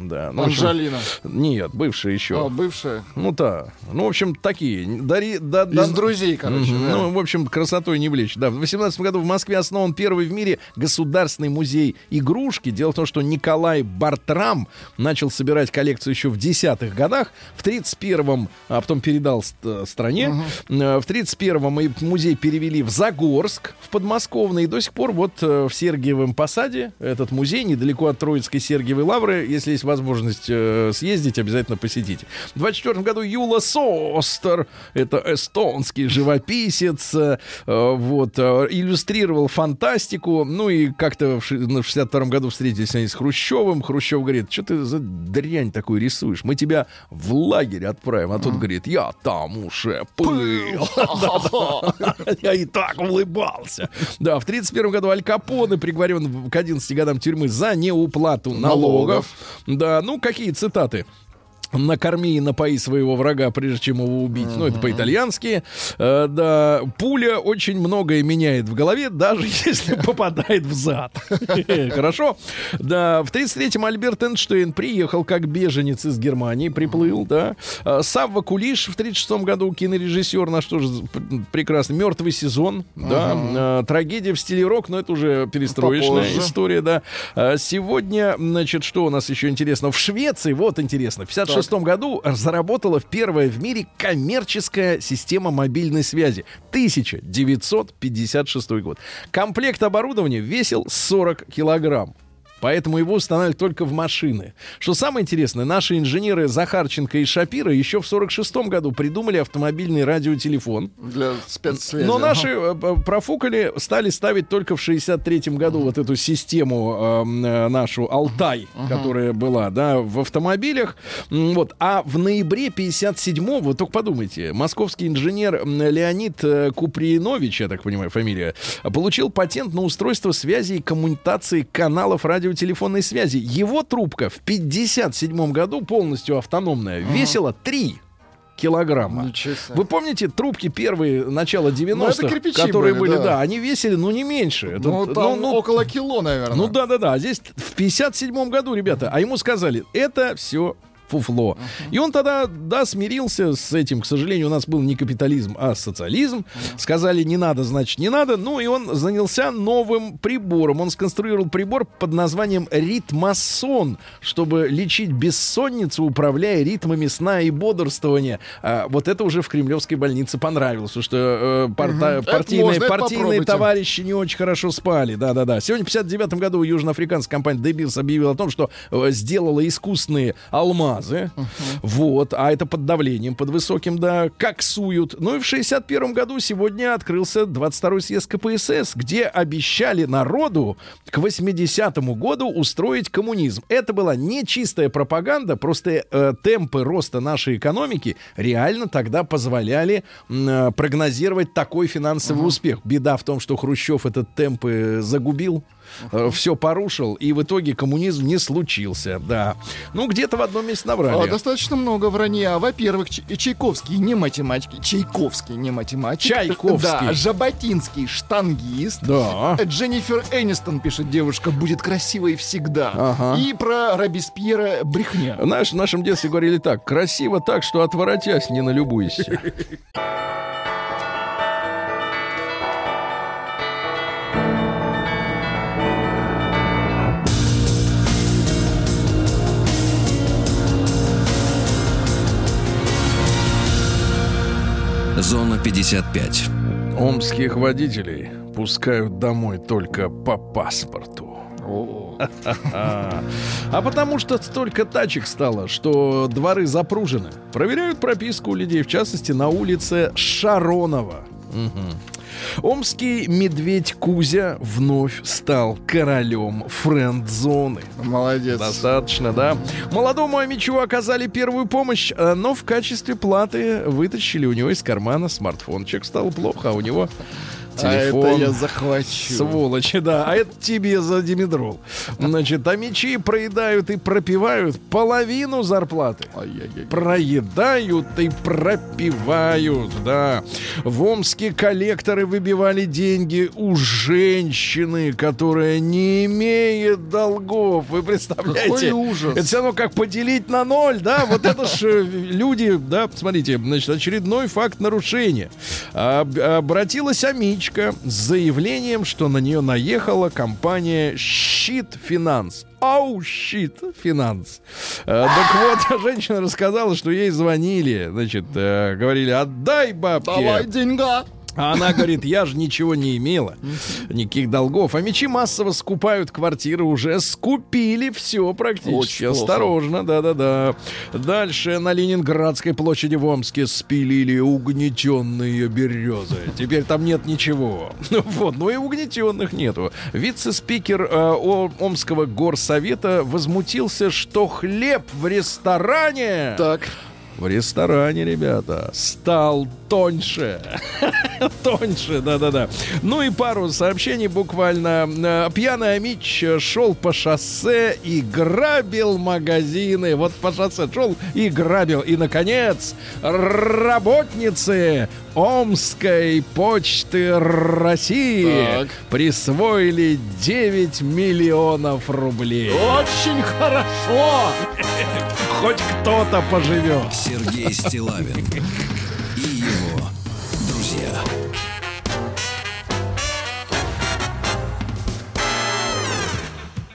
Да, ну, в общем, Анжелина. Нет, бывшая еще. А, бывшая. Ну да. Ну, в общем, такие. Дари, да, Из да- друзей, короче. Мгм. да. Ну, в общем, красотой не влечь. Да, в 18 году в Москве основан первый в мире государственный музей игрушки. Дело в том, что Николай Бартрам начал собирать коллекцию еще в десятых годах. В 31-м, а потом передал э, стране. Э, В 31-м и музей перевели в Загорск, в подмосковный. И до сих пор вот э, в Сергиевом Посаде этот музей, недалеко от Троицкой Сергиевой Лавры. Если есть возможность э, съездить, обязательно посетите. В 24 году Юла Состер, это эстонский живописец, э, вот, э, иллюстрировал фантастику. Ну и как-то в в 62 году встретились они с Хрущевым. Хрущев говорит, что ты за дрянь такую рисуешь? Мы тебя в лагерь отправим. А тот говорит, я там уже. Да-да. Я и так улыбался. Да, в 31 году Аль Капоне приговорен к 11 годам тюрьмы за неуплату налогов. Да, ну какие цитаты? Накорми и напои своего врага, прежде чем его убить. Ну, это по-итальянски. Э, да, пуля очень многое меняет в голове, даже если попадает в зад. Хорошо. Да, в 33-м Альберт Эйнштейн приехал как беженец из Германии, приплыл, да. Э, Савва Кулиш в 36-м году, кинорежиссер, наш тоже п- прекрасный. Мертвый сезон, да. Э, Трагедия в стиле рок, но это уже перестроечная история, да. А, Сегодня, значит, что у нас еще интересно? В Швеции, вот интересно, в 56 году заработала первая в мире коммерческая система мобильной связи. 1956 год. Комплект оборудования весил 40 килограмм. Поэтому его устанавливают только в машины. Что самое интересное, наши инженеры Захарченко и Шапира еще в 46 году придумали автомобильный радиотелефон. Для спецсвязи. Но ага. наши э, э, профукали стали ставить только в 63-м году вот эту систему э, э, нашу Алтай, которая была, да, в автомобилях. Вот. А в ноябре 57-го, вот только подумайте, московский инженер Леонид э, Купринович, я так понимаю, фамилия, получил патент на устройство связи и коммутации каналов радиотелефонной связи. Его трубка в 57 году полностью автономная весила 3 килограмма. Вы помните трубки первые начала 90-х, это кирпичи которые были, да. да. они весили, ну, не меньше. Это, Ну, там ну, около кило, наверное. ну, да-да-да. А Здесь в 57 году, ребята, а ему сказали, это все фуфло. И он тогда, да, смирился с этим. К сожалению, у нас был не капитализм, а социализм. Сказали, не надо, значит, не надо. Ну, и он занялся новым прибором. Он сконструировал прибор под названием ритмосон, чтобы лечить бессонницу, управляя ритмами сна и бодрствования. А, вот это уже в кремлевской больнице понравилось, потому что э, парта- Это партийные, можно, партийные товарищи не очень хорошо спали. Да-да-да. Сегодня в 59 году южноафриканская компания Дебирс объявила о том, что э, сделала искусственные алмазы. Вот. А это под давлением, под высоким, да, коксуют. Ну и в 61 году сегодня открылся 22-й съезд КПСС, где обещали народу к 80-му году устроить коммунизм. Это была не чистая пропаганда, просто э, темпы роста нашей экономики реально тогда позволяли э, прогнозировать такой финансовый успех. Беда в том, что Хрущев этот темпы загубил. Все порушил, и в итоге коммунизм не случился, да. Ну, где-то в одном месте А, наврали. достаточно много вранья. Во-первых, Ч- Чайковский не математик. Чайковский не математик. Чайковский. Да, Жаботинский штангист. Да. Дженнифер Энистон, пишет девушка, будет красивой всегда. Ага. И про Робеспьера брехня. Знаешь, в нашем детстве говорили так, красиво так, что отворотясь не налюбуйся. Зона 55. Омских водителей пускают домой только по паспорту. А потому что столько тачек стало, что дворы запружены. Проверяют прописку у людей, в частности, на улице Шаронова. Омский медведь Кузя вновь стал королем френд-зоны. Молодец. Достаточно, да. Молодому Амичу оказали первую помощь, э, но в качестве платы вытащили у него из кармана смартфон. Человек стало плохо, а у него А телефон. это я захвачу. Сволочи, да. А это тебе за димедрол. Значит, а мечи проедают и пропивают половину зарплаты. Проедают и пропивают, да. В Омске коллекторы выбивали деньги у женщины, которая не имеет долгов. Вы представляете? Какой ужас. Это все равно как поделить на ноль, да? Вот это ж э, люди, да, смотрите, значит, очередной факт нарушения. Об- Обратилась Амичка с заявлением, что на нее наехала компания Щит Финанс. Ау, щит, финанс. Э, так вот, женщина рассказала, что ей звонили, значит, э, говорили, отдай бабки. Давай деньга. А она говорит, я же ничего не имела, никаких долгов. А мечи массово скупают квартиры, уже скупили все практически. Очень. Осторожно, да-да-да. Дальше на Ленинградской площади в Омске спилили угнетенные березы. Теперь там нет ничего. Ну Вот, но и угнетенных нету. Вице-спикер э, Омского горсовета возмутился, что хлеб в ресторане... Так. В ресторане, ребята, стал тоньше. тоньше, да-да-да. Ну и пару сообщений буквально. Э, Пьяный Амич шел по шоссе и грабил магазины. Вот по шоссе шел и грабил. И, наконец, работницы Омской почты России Так. присвоили 9 миллионов рублей. Очень хорошо. Хоть кто-то поживет. Сергей Стилавин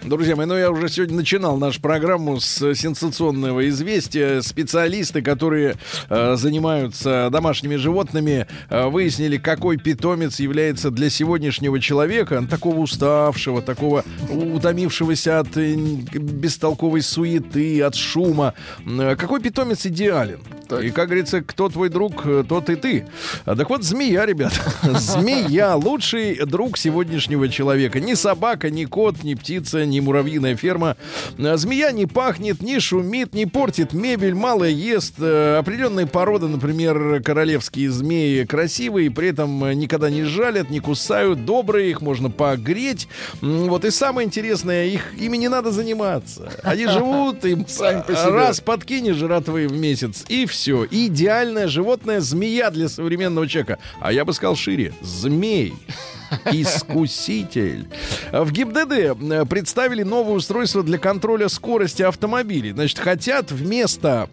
Друзья мои, ну я уже сегодня начинал нашу программу с сенсационного известия. Специалисты, которые э, занимаются домашними животными, э, выяснили, какой питомец является для сегодняшнего человека, ну, такого уставшего, такого утомившегося от э, бестолковой суеты, от шума. Э, какой питомец идеален? И, как говорится, кто твой друг, э, тот и ты. А, Так вот, змея, ребята. Змея — лучший друг сегодняшнего человека. Ни собака, ни кот, ни птица, ни муравьиная ферма. А, Змея не пахнет, не шумит, не портит мебель, мало ест. Э, Определенные породы, например, королевские змеи, красивые, при этом э, никогда не жалят, не кусают, добрые, их можно погреть. Вот и самое интересное, их, ими не надо заниматься. Они живут, им Сами по себе. раз подкинешь жратвы в месяц, и все. Идеальное животное змея для современного человека. А я бы сказал шире. Змей. Искуситель. В ГИБДД э, представили новое устройство для контроля скорости автомобилей. Значит, хотят вместо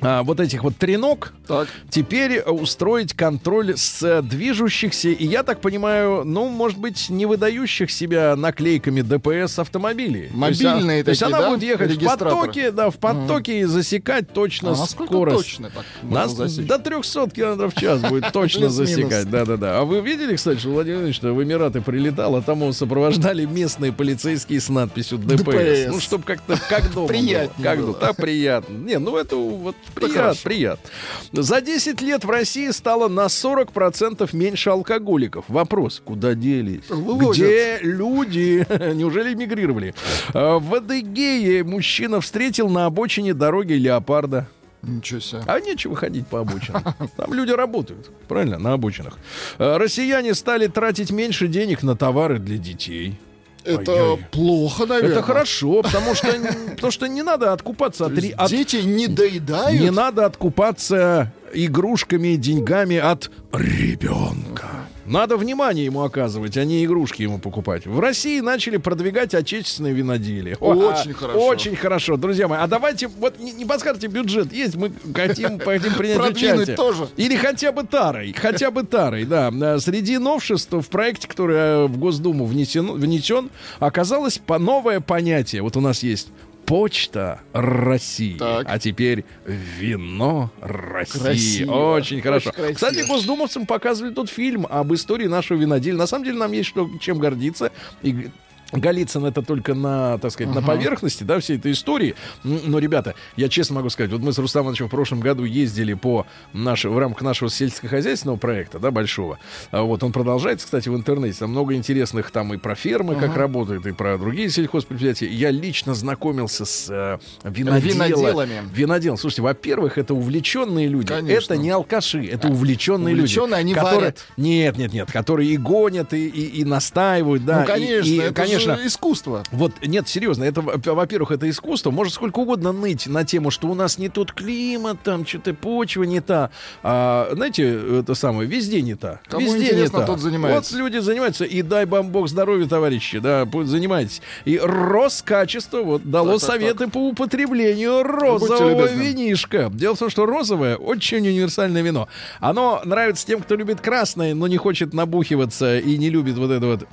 а, вот этих вот треног Так. теперь устроить контроль с э, движущихся и, я так понимаю, ну, может быть, не выдающих себя наклейками ДПС автомобилей. Мобильные то есть, а- то есть такие, она да, будет ехать в потоке, да, в потоке и засекать точно А скорость. точно так Нас засечь? до 300 километров в час будет точно засекать. Да-да-да. А вы видели, кстати, что Владимир Владимирович, что в Эмираты прилетал, а там его сопровождали местные полицейские с надписью ДПС. ДПС. Ну, чтобы как-то как дома Приятнее было. Как. Да, приятно. Не, ну это вот приятно, хорошо. приятно. За 10 лет в России стало на 40% меньше алкоголиков. Вопрос, куда делись? Вывозят. Где люди? Неужели эмигрировали? А, В Адыгее мужчина встретил на обочине дороги леопарда. Ничего себе. А нечего ходить по обочинам. Там люди работают, правильно, на обочинах. А, Россияне стали тратить меньше денег на товары для детей. Это Ай-яй. плохо, наверное. Это хорошо, потому что, потому что не надо откупаться от, от- Дети не доедают. не надо откупаться игрушками, деньгами от ребенка. Надо внимание ему оказывать, а не игрушки ему покупать. В России начали продвигать отечественные виноделия. О, Очень а, хорошо. Очень хорошо, друзья мои. А давайте, вот не, не подскажете, бюджет есть, мы хотим, хотим принять Продвинуть участие. тоже. Или хотя бы тарой, хотя бы тарой, да. Среди новшеств в проекте, который э, в Госдуму внесен, внесен, оказалось по новое понятие. Вот у нас есть Почта России. Так. А теперь вино России. Красиво. Очень хорошо. красиво. Кстати, госдумовцам показывали тот фильм об истории нашего виноделия. На самом деле нам есть что, чем гордиться. И Голицын это только на, так сказать, на поверхности, да, всей этой истории. Но, ребята, я честно могу сказать, вот мы с Рустамом в прошлом году ездили по наш, в рамках нашего сельскохозяйственного проекта, да, большого. А Вот он продолжается, кстати, в интернете. Там много интересных там и про фермы, как работают, и про другие сельхозпредприятия. Я лично знакомился с э, винодела- Виноделами. Винодел. Слушайте, во-первых, это увлеченные люди. Конечно. Это не алкаши, это увлеченные люди. Увлеченные, они которые... варят. Нет, нет, нет, которые и гонят, и, и, и настаивают, да. Ну, и- конечно, и, это конечно, же искусство. вот, нет, серьезно, это, во- во-первых, это искусство. Может сколько угодно ныть на тему, что у нас не тот климат, там что-то почва не та. А, знаете, это самое, везде не та. Кому везде не та. тот занимается. Вот люди занимаются, и дай вам бог здоровья, товарищи, да, занимайтесь. И Роскачество вот дало Так, так, советы по употреблению розового любезны. винишка. Дело в том, что розовое очень универсальное вино. Оно нравится тем, кто любит красное, но не хочет набухиваться и не любит вот это вот,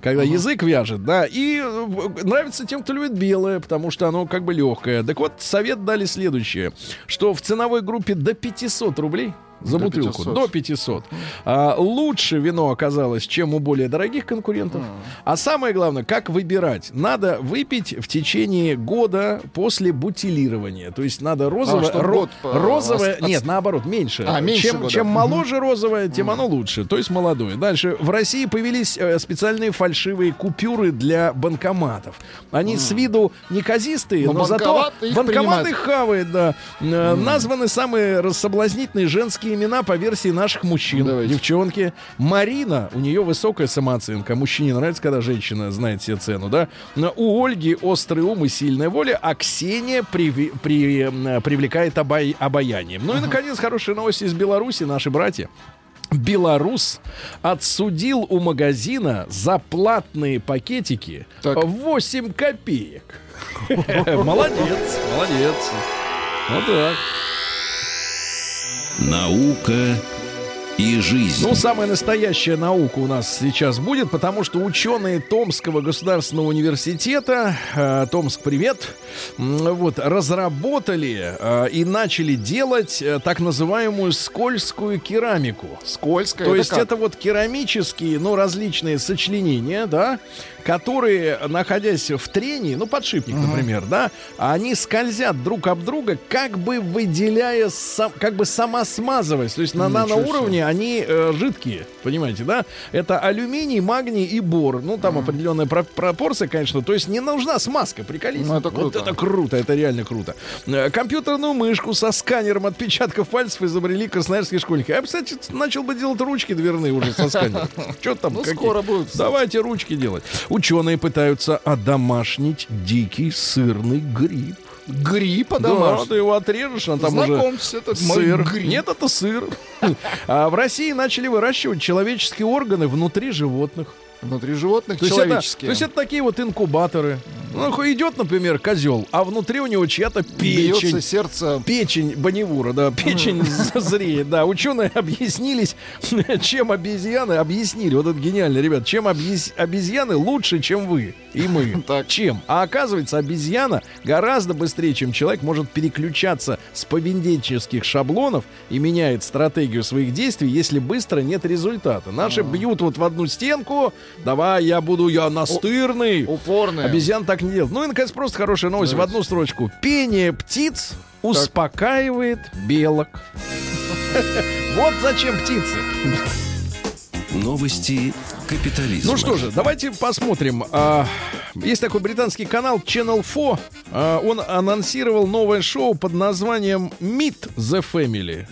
когда язык вяжет, да. И э, нравится тем, кто любит белое, потому что оно как бы легкое. Так вот, совет дали следующее, что в ценовой группе до 500 рублей за До бутылку. 500. До 500. А, лучше вино оказалось, чем у более дорогих конкурентов. А самое главное, как выбирать? Надо выпить в течение года после бутилирования. То есть надо розовое... А, ро- год розовое... от- Нет, наоборот, меньше. А, меньше чем, года. чем моложе розовое, тем оно лучше. То есть молодое. Дальше. В России появились э, специальные фальшивые купюры для банкоматов. Они с виду неказистые, Но но, зато банкомат их банкомат принимает. их хавает, да. Э, Названы самые рассоблазнительные женские имена по версии наших мужчин. Давайте. Девчонки. Марина, у нее высокая самооценка. Мужчине нравится, когда женщина знает себе цену, да. Но У Ольги острый ум и сильная воля, а Ксения приви- при- м, привлекает обай- обаянием. Ну и, наконец, хорошая новость из Беларуси, наши братья. Белорус отсудил у магазина за платные пакетики Так. 8 копеек. Молодец, молодец. Вот так. Наука и жизнь. Ну, самая настоящая наука у нас сейчас будет, потому что ученые Томского государственного университета, э, Томск, привет, вот, разработали э, и начали делать э, так называемую скользкую керамику. Скользкое. То есть как? это вот керамические, ну, различные сочленения, да, которые, находясь в трении, ну, подшипник, например, да, они скользят друг об друга, как бы выделяя, сам, как бы самосмазываясь. То есть на наноуровне они э, жидкие, понимаете, да? Это алюминий, магний и бор. Ну, там определенная про- пропорция, конечно. То есть не нужна смазка, приколись. Ну, это Вот круто. это круто, это реально круто. Э, Компьютерную мышку со сканером отпечатков пальцев изобрели красноярские школьники. Я, кстати, начал бы делать ручки дверные уже со сканером. Что там? Ну, скоро будет, кстати. Давайте ручки делать. Ученые пытаются одомашнить дикий сырный гриб. Гриппа Да, домашнего. ты его отрежешь, а там уже Знакомьтесь, это сыр. гриб. Нет, это сыр. А в России начали выращивать человеческие органы внутри животных. Внутри животных То есть, это, человеческие. то есть это такие вот инкубаторы. Ну, идет, например, козел, а внутри у него чья-то Бьется печень. сердце. Печень Бонневура, да, печень зреет, да. Ученые объяснились, чем обезьяны, объяснили, вот это гениально, ребят, чем объяс- обезьяны лучше, чем вы и мы. Так. Чем? А оказывается, обезьяна гораздо быстрее, чем человек, может переключаться с поведенческих шаблонов и меняет стратегию своих действий, если быстро нет результата. Наши бьют вот в одну стенку, давай, я буду, я настырный. Упорные. Обезьян так не делают. Ну и, наконец, просто хорошая новость в одну строчку. Пение птиц успокаивает белок. Вот зачем птицы. Новости капитализма. Ну что же, давайте посмотрим. А, Есть такой британский канал Channel 4. А, Он анонсировал новое шоу под названием Meet the Family.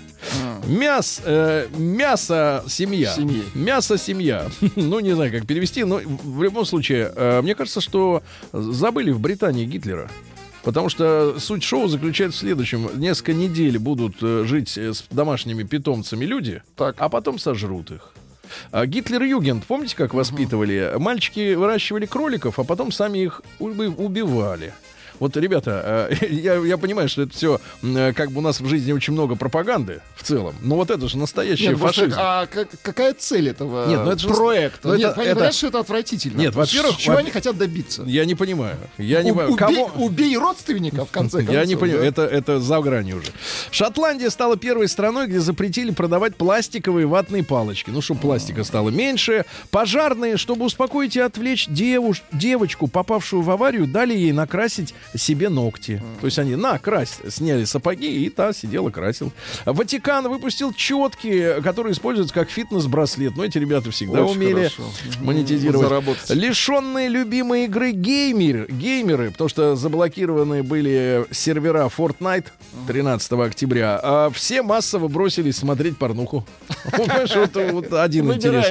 Мяс, э, мясо семья. Семьи. Мясо семья. ну, не знаю, как перевести, но в любом случае, э, мне кажется, что забыли в Британии Гитлера. Потому что суть шоу заключается в следующем. Несколько недель будут э, жить э, с домашними питомцами люди, Так. а потом сожрут их. А Гитлер-Югент, помните, как воспитывали? Мальчики выращивали кроликов, а потом сами их уби- убивали. Вот, ребята, э, я, я понимаю, что это все как бы у нас в жизни очень много пропаганды в целом. Но вот это же настоящий Нет, просто, фашизм. а как- какая цель этого Нет, ну это же- проекта? ну это- Нет, это- понимаешь, что это отвратительно. Нет, во-первых, чего во- они хотят добиться? Я не понимаю. Я не понимаю. убей, Кого... убей родственника, в конце концов. Я не понимаю, да? это, это за гранью уже. Шотландия стала первой страной, где запретили продавать пластиковые ватные палочки. Ну, чтобы пластика стало меньше. Пожарные, чтобы успокоить и отвлечь девуш- девочку, попавшую в аварию, дали ей накрасить себе ногти. То есть они, на, крась, сняли сапоги, и та сидела, красил. Ватикан выпустил четки, которые используются как фитнес-браслет. Но эти ребята всегда Очень умели хорошо. монетизировать. Заработать. Лишенные любимой игры геймер, геймеры, потому что заблокированы были сервера Fortnite 13 октября, а все массово бросились смотреть порнуху. Вот, один интерес.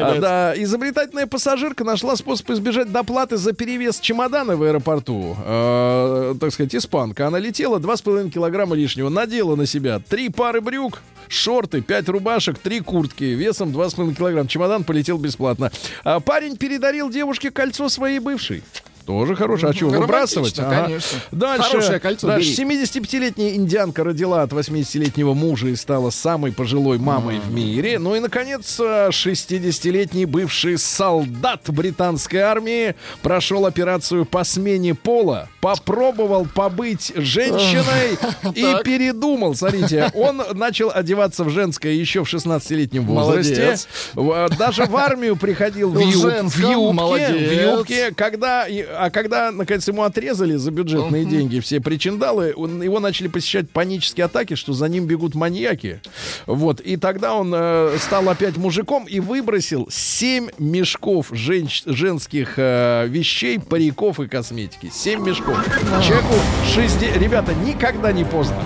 А, да, изобретательная пассажирка нашла способ избежать доплаты за перевес чемодана в аэропорту. Э, так сказать, испанка. Она летела 2,5 килограмма лишнего, надела на себя три пары брюк, шорты, 5 рубашек, три куртки весом 2,5 килограмм. Чемодан полетел бесплатно. А парень передарил девушке кольцо своей бывшей. Тоже хорошее. А что, выбрасывать? Романтично, конечно. Дальше, Хорошее кольцо дальше бери. 75-летняя индианка родила от 80-летнего мужа и стала самой пожилой мамой в мире. Ну и, наконец, э, 60-летний бывший солдат британской армии прошел операцию по смене пола, попробовал побыть женщиной и передумал. Смотрите, он начал одеваться в женское еще в 16-летнем возрасте. Молодец. Даже в армию приходил в, В ю- в юбке, в юбке, когда, а когда, наконец, ему отрезали за бюджетные деньги все причиндалы, он- его начали посещать панические атаки, что за ним бегут маньяки. Вот. И тогда он э, стал опять мужиком и выбросил 7 мешков женщ- женских э, вещей, париков и косметики. 7 мешков. Человеку 60... Ребята, никогда не поздно.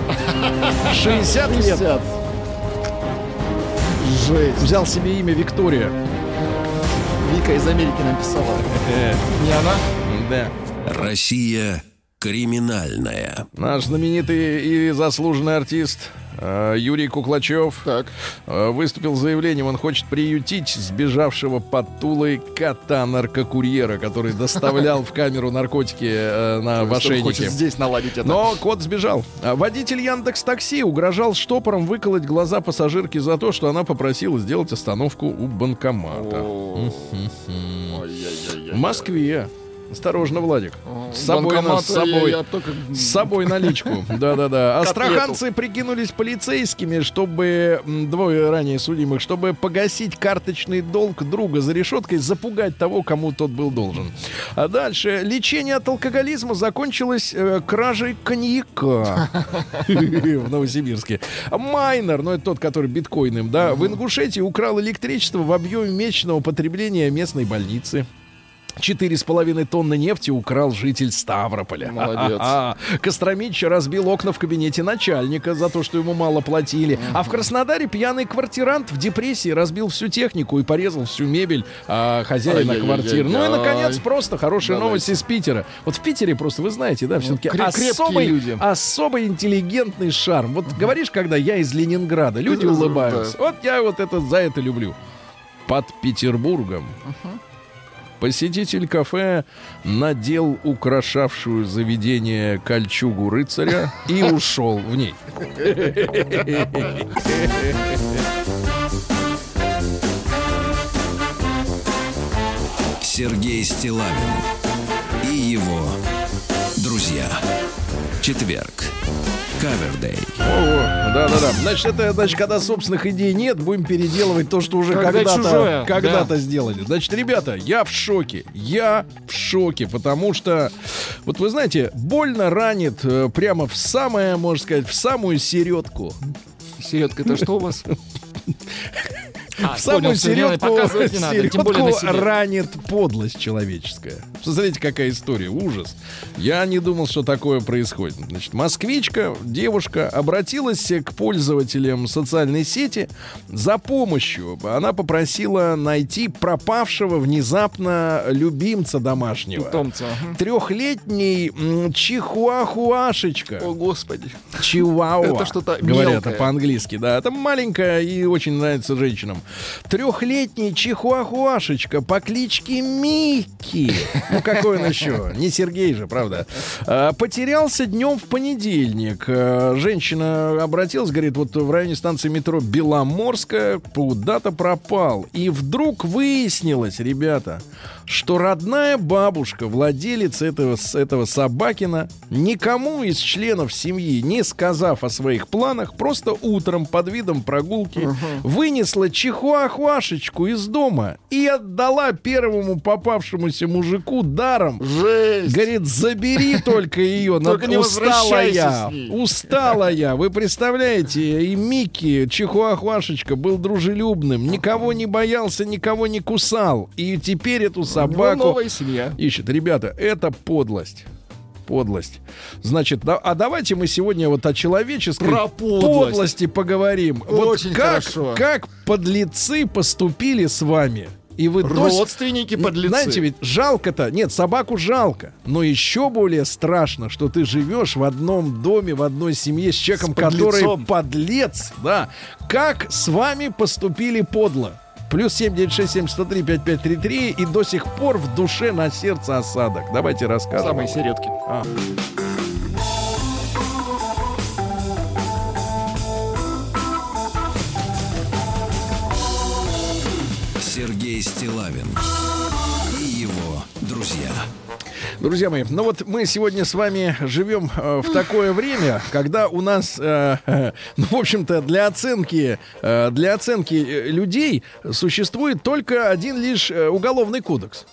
60 лет. 50. Жесть. Взял себе имя Виктория. Вика из Америки написала. Э, Не она? Да. Россия криминальная. Наш знаменитый и заслуженный артист э, Юрий Куклачев Так. э, выступил с заявлением, он хочет приютить сбежавшего под Тулой кота-наркокурьера, который доставлял в камеру наркотики э, на хочет здесь наладить это. Но кот сбежал. А Водитель Яндекс Такси угрожал штопором выколоть глаза пассажирки за то, что она попросила сделать остановку у банкомата. В. Москве. Осторожно, Владик. С собой, нас, с собой. я- я только- С собой наличку. Да-да-да. Котлету. Астраханцы прикинулись полицейскими, чтобы... Двое ранее судимых, чтобы погасить карточный долг друга за решеткой, запугать того, кому тот был должен. А дальше. Лечение от алкоголизма закончилось э, кражей коньяка в Новосибирске. Майнер, ну это тот, который биткоином, да, в Ингушетии украл электричество в объеме месячного потребления местной больницы. Четыре с половиной тонны нефти украл житель Ставрополя. Молодец. А, Костромич разбил окна в кабинете начальника за то, что ему мало платили. А в Краснодаре пьяный квартирант в депрессии разбил всю технику и порезал всю мебель а, хозяина квартиры. Ну и, наконец, просто хорошая Давайте. новость из Питера. Вот в Питере просто, вы знаете, да, все-таки крепкие особый, люди. особый интеллигентный шарм. Вот говоришь, когда я из Ленинграда, люди Да. улыбаются. Вот я вот это за это люблю. Под Петербургом Посетитель кафе надел украшавшую заведение кольчугу рыцаря и ушел в ней. Сергей Стилавин и его друзья. Четверг. Кавердей. О, Да-да-да. Значит, это, значит, когда собственных идей нет, будем переделывать то, что уже Когда когда-то чужое, когда-то да. сделали. Значит, ребята, я в шоке. Я в шоке, потому что, вот вы знаете, больно ранит э, прямо в самое, можно сказать, в самую середку. Середка, это что у вас? А, в самую середку, середку ранит подлость человеческая. Смотрите, какая история, ужас. Я не думал, что такое происходит. Значит, москвичка, девушка, обратилась к пользователям социальной сети за помощью. Она попросила найти пропавшего внезапно любимца домашнего. Питомца. Трехлетний чихуахуашечка. О, господи. Чиуауа. Это что-то Говорят по-английски, да. Это маленькая и очень нравится женщинам. Трехлетний чихуахуашечка по кличке Микки. Ну, какой он еще? Не Сергей же, правда. А, Потерялся днем в понедельник. А, Женщина обратилась, говорит, вот в районе станции метро Беломорская куда-то пропал. И вдруг выяснилось, ребята, что родная бабушка, владелец этого, этого собакина, никому из членов семьи, не сказав о своих планах, просто утром под видом прогулки вынесла чихуахуашечку из дома и отдала первому попавшемуся мужику даром. Жесть. Говорит, забери только ее. Только не устала я. Устала я. Вы представляете, и Микки, чихуахуашечка, был дружелюбным, никого не боялся, никого не кусал. И теперь эту У него собаку новая семья. ищет. Ребята, это подлость. Подлость. Значит, да- а давайте мы сегодня вот о человеческой Про подлость. подлости поговорим. Вот Очень как, хорошо. как подлецы поступили с вами? И вы до Родственники подлецы. знаете, ведь жалко-то, нет, собаку жалко, но еще более страшно, что ты живешь в одном доме, в одной семье с человеком, С который подлец, да. Как с вами поступили подло? Плюс 7967 103 5533 и до сих пор в душе на сердце осадок. Давайте расскажем. Самые середки. А. Сергей Стилавин Друзья мои, ну вот мы сегодня с вами живем э, в такое время, когда у нас, э, ну, в общем-то, для оценки, э, для оценки э, людей существует только один лишь э, уголовный кодекс.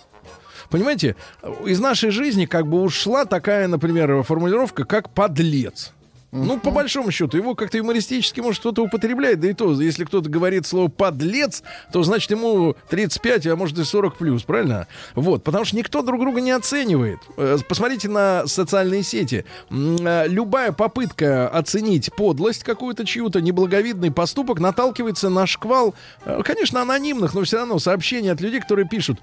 Понимаете, из нашей жизни как бы ушла такая, например, формулировка, как подлец. Ну, по большому счету, его как-то юмористически, может, кто-то употребляет, да и то, если кто-то говорит слово «подлец», то, значит, ему 35, а может и 40 плюс, правильно? Вот, потому что никто друг друга не оценивает. Э, Посмотрите на социальные сети. Э, Любая попытка оценить подлость какую-то чью-то, неблаговидный поступок наталкивается на шквал, э, конечно, анонимных, но все равно сообщений от людей, которые пишут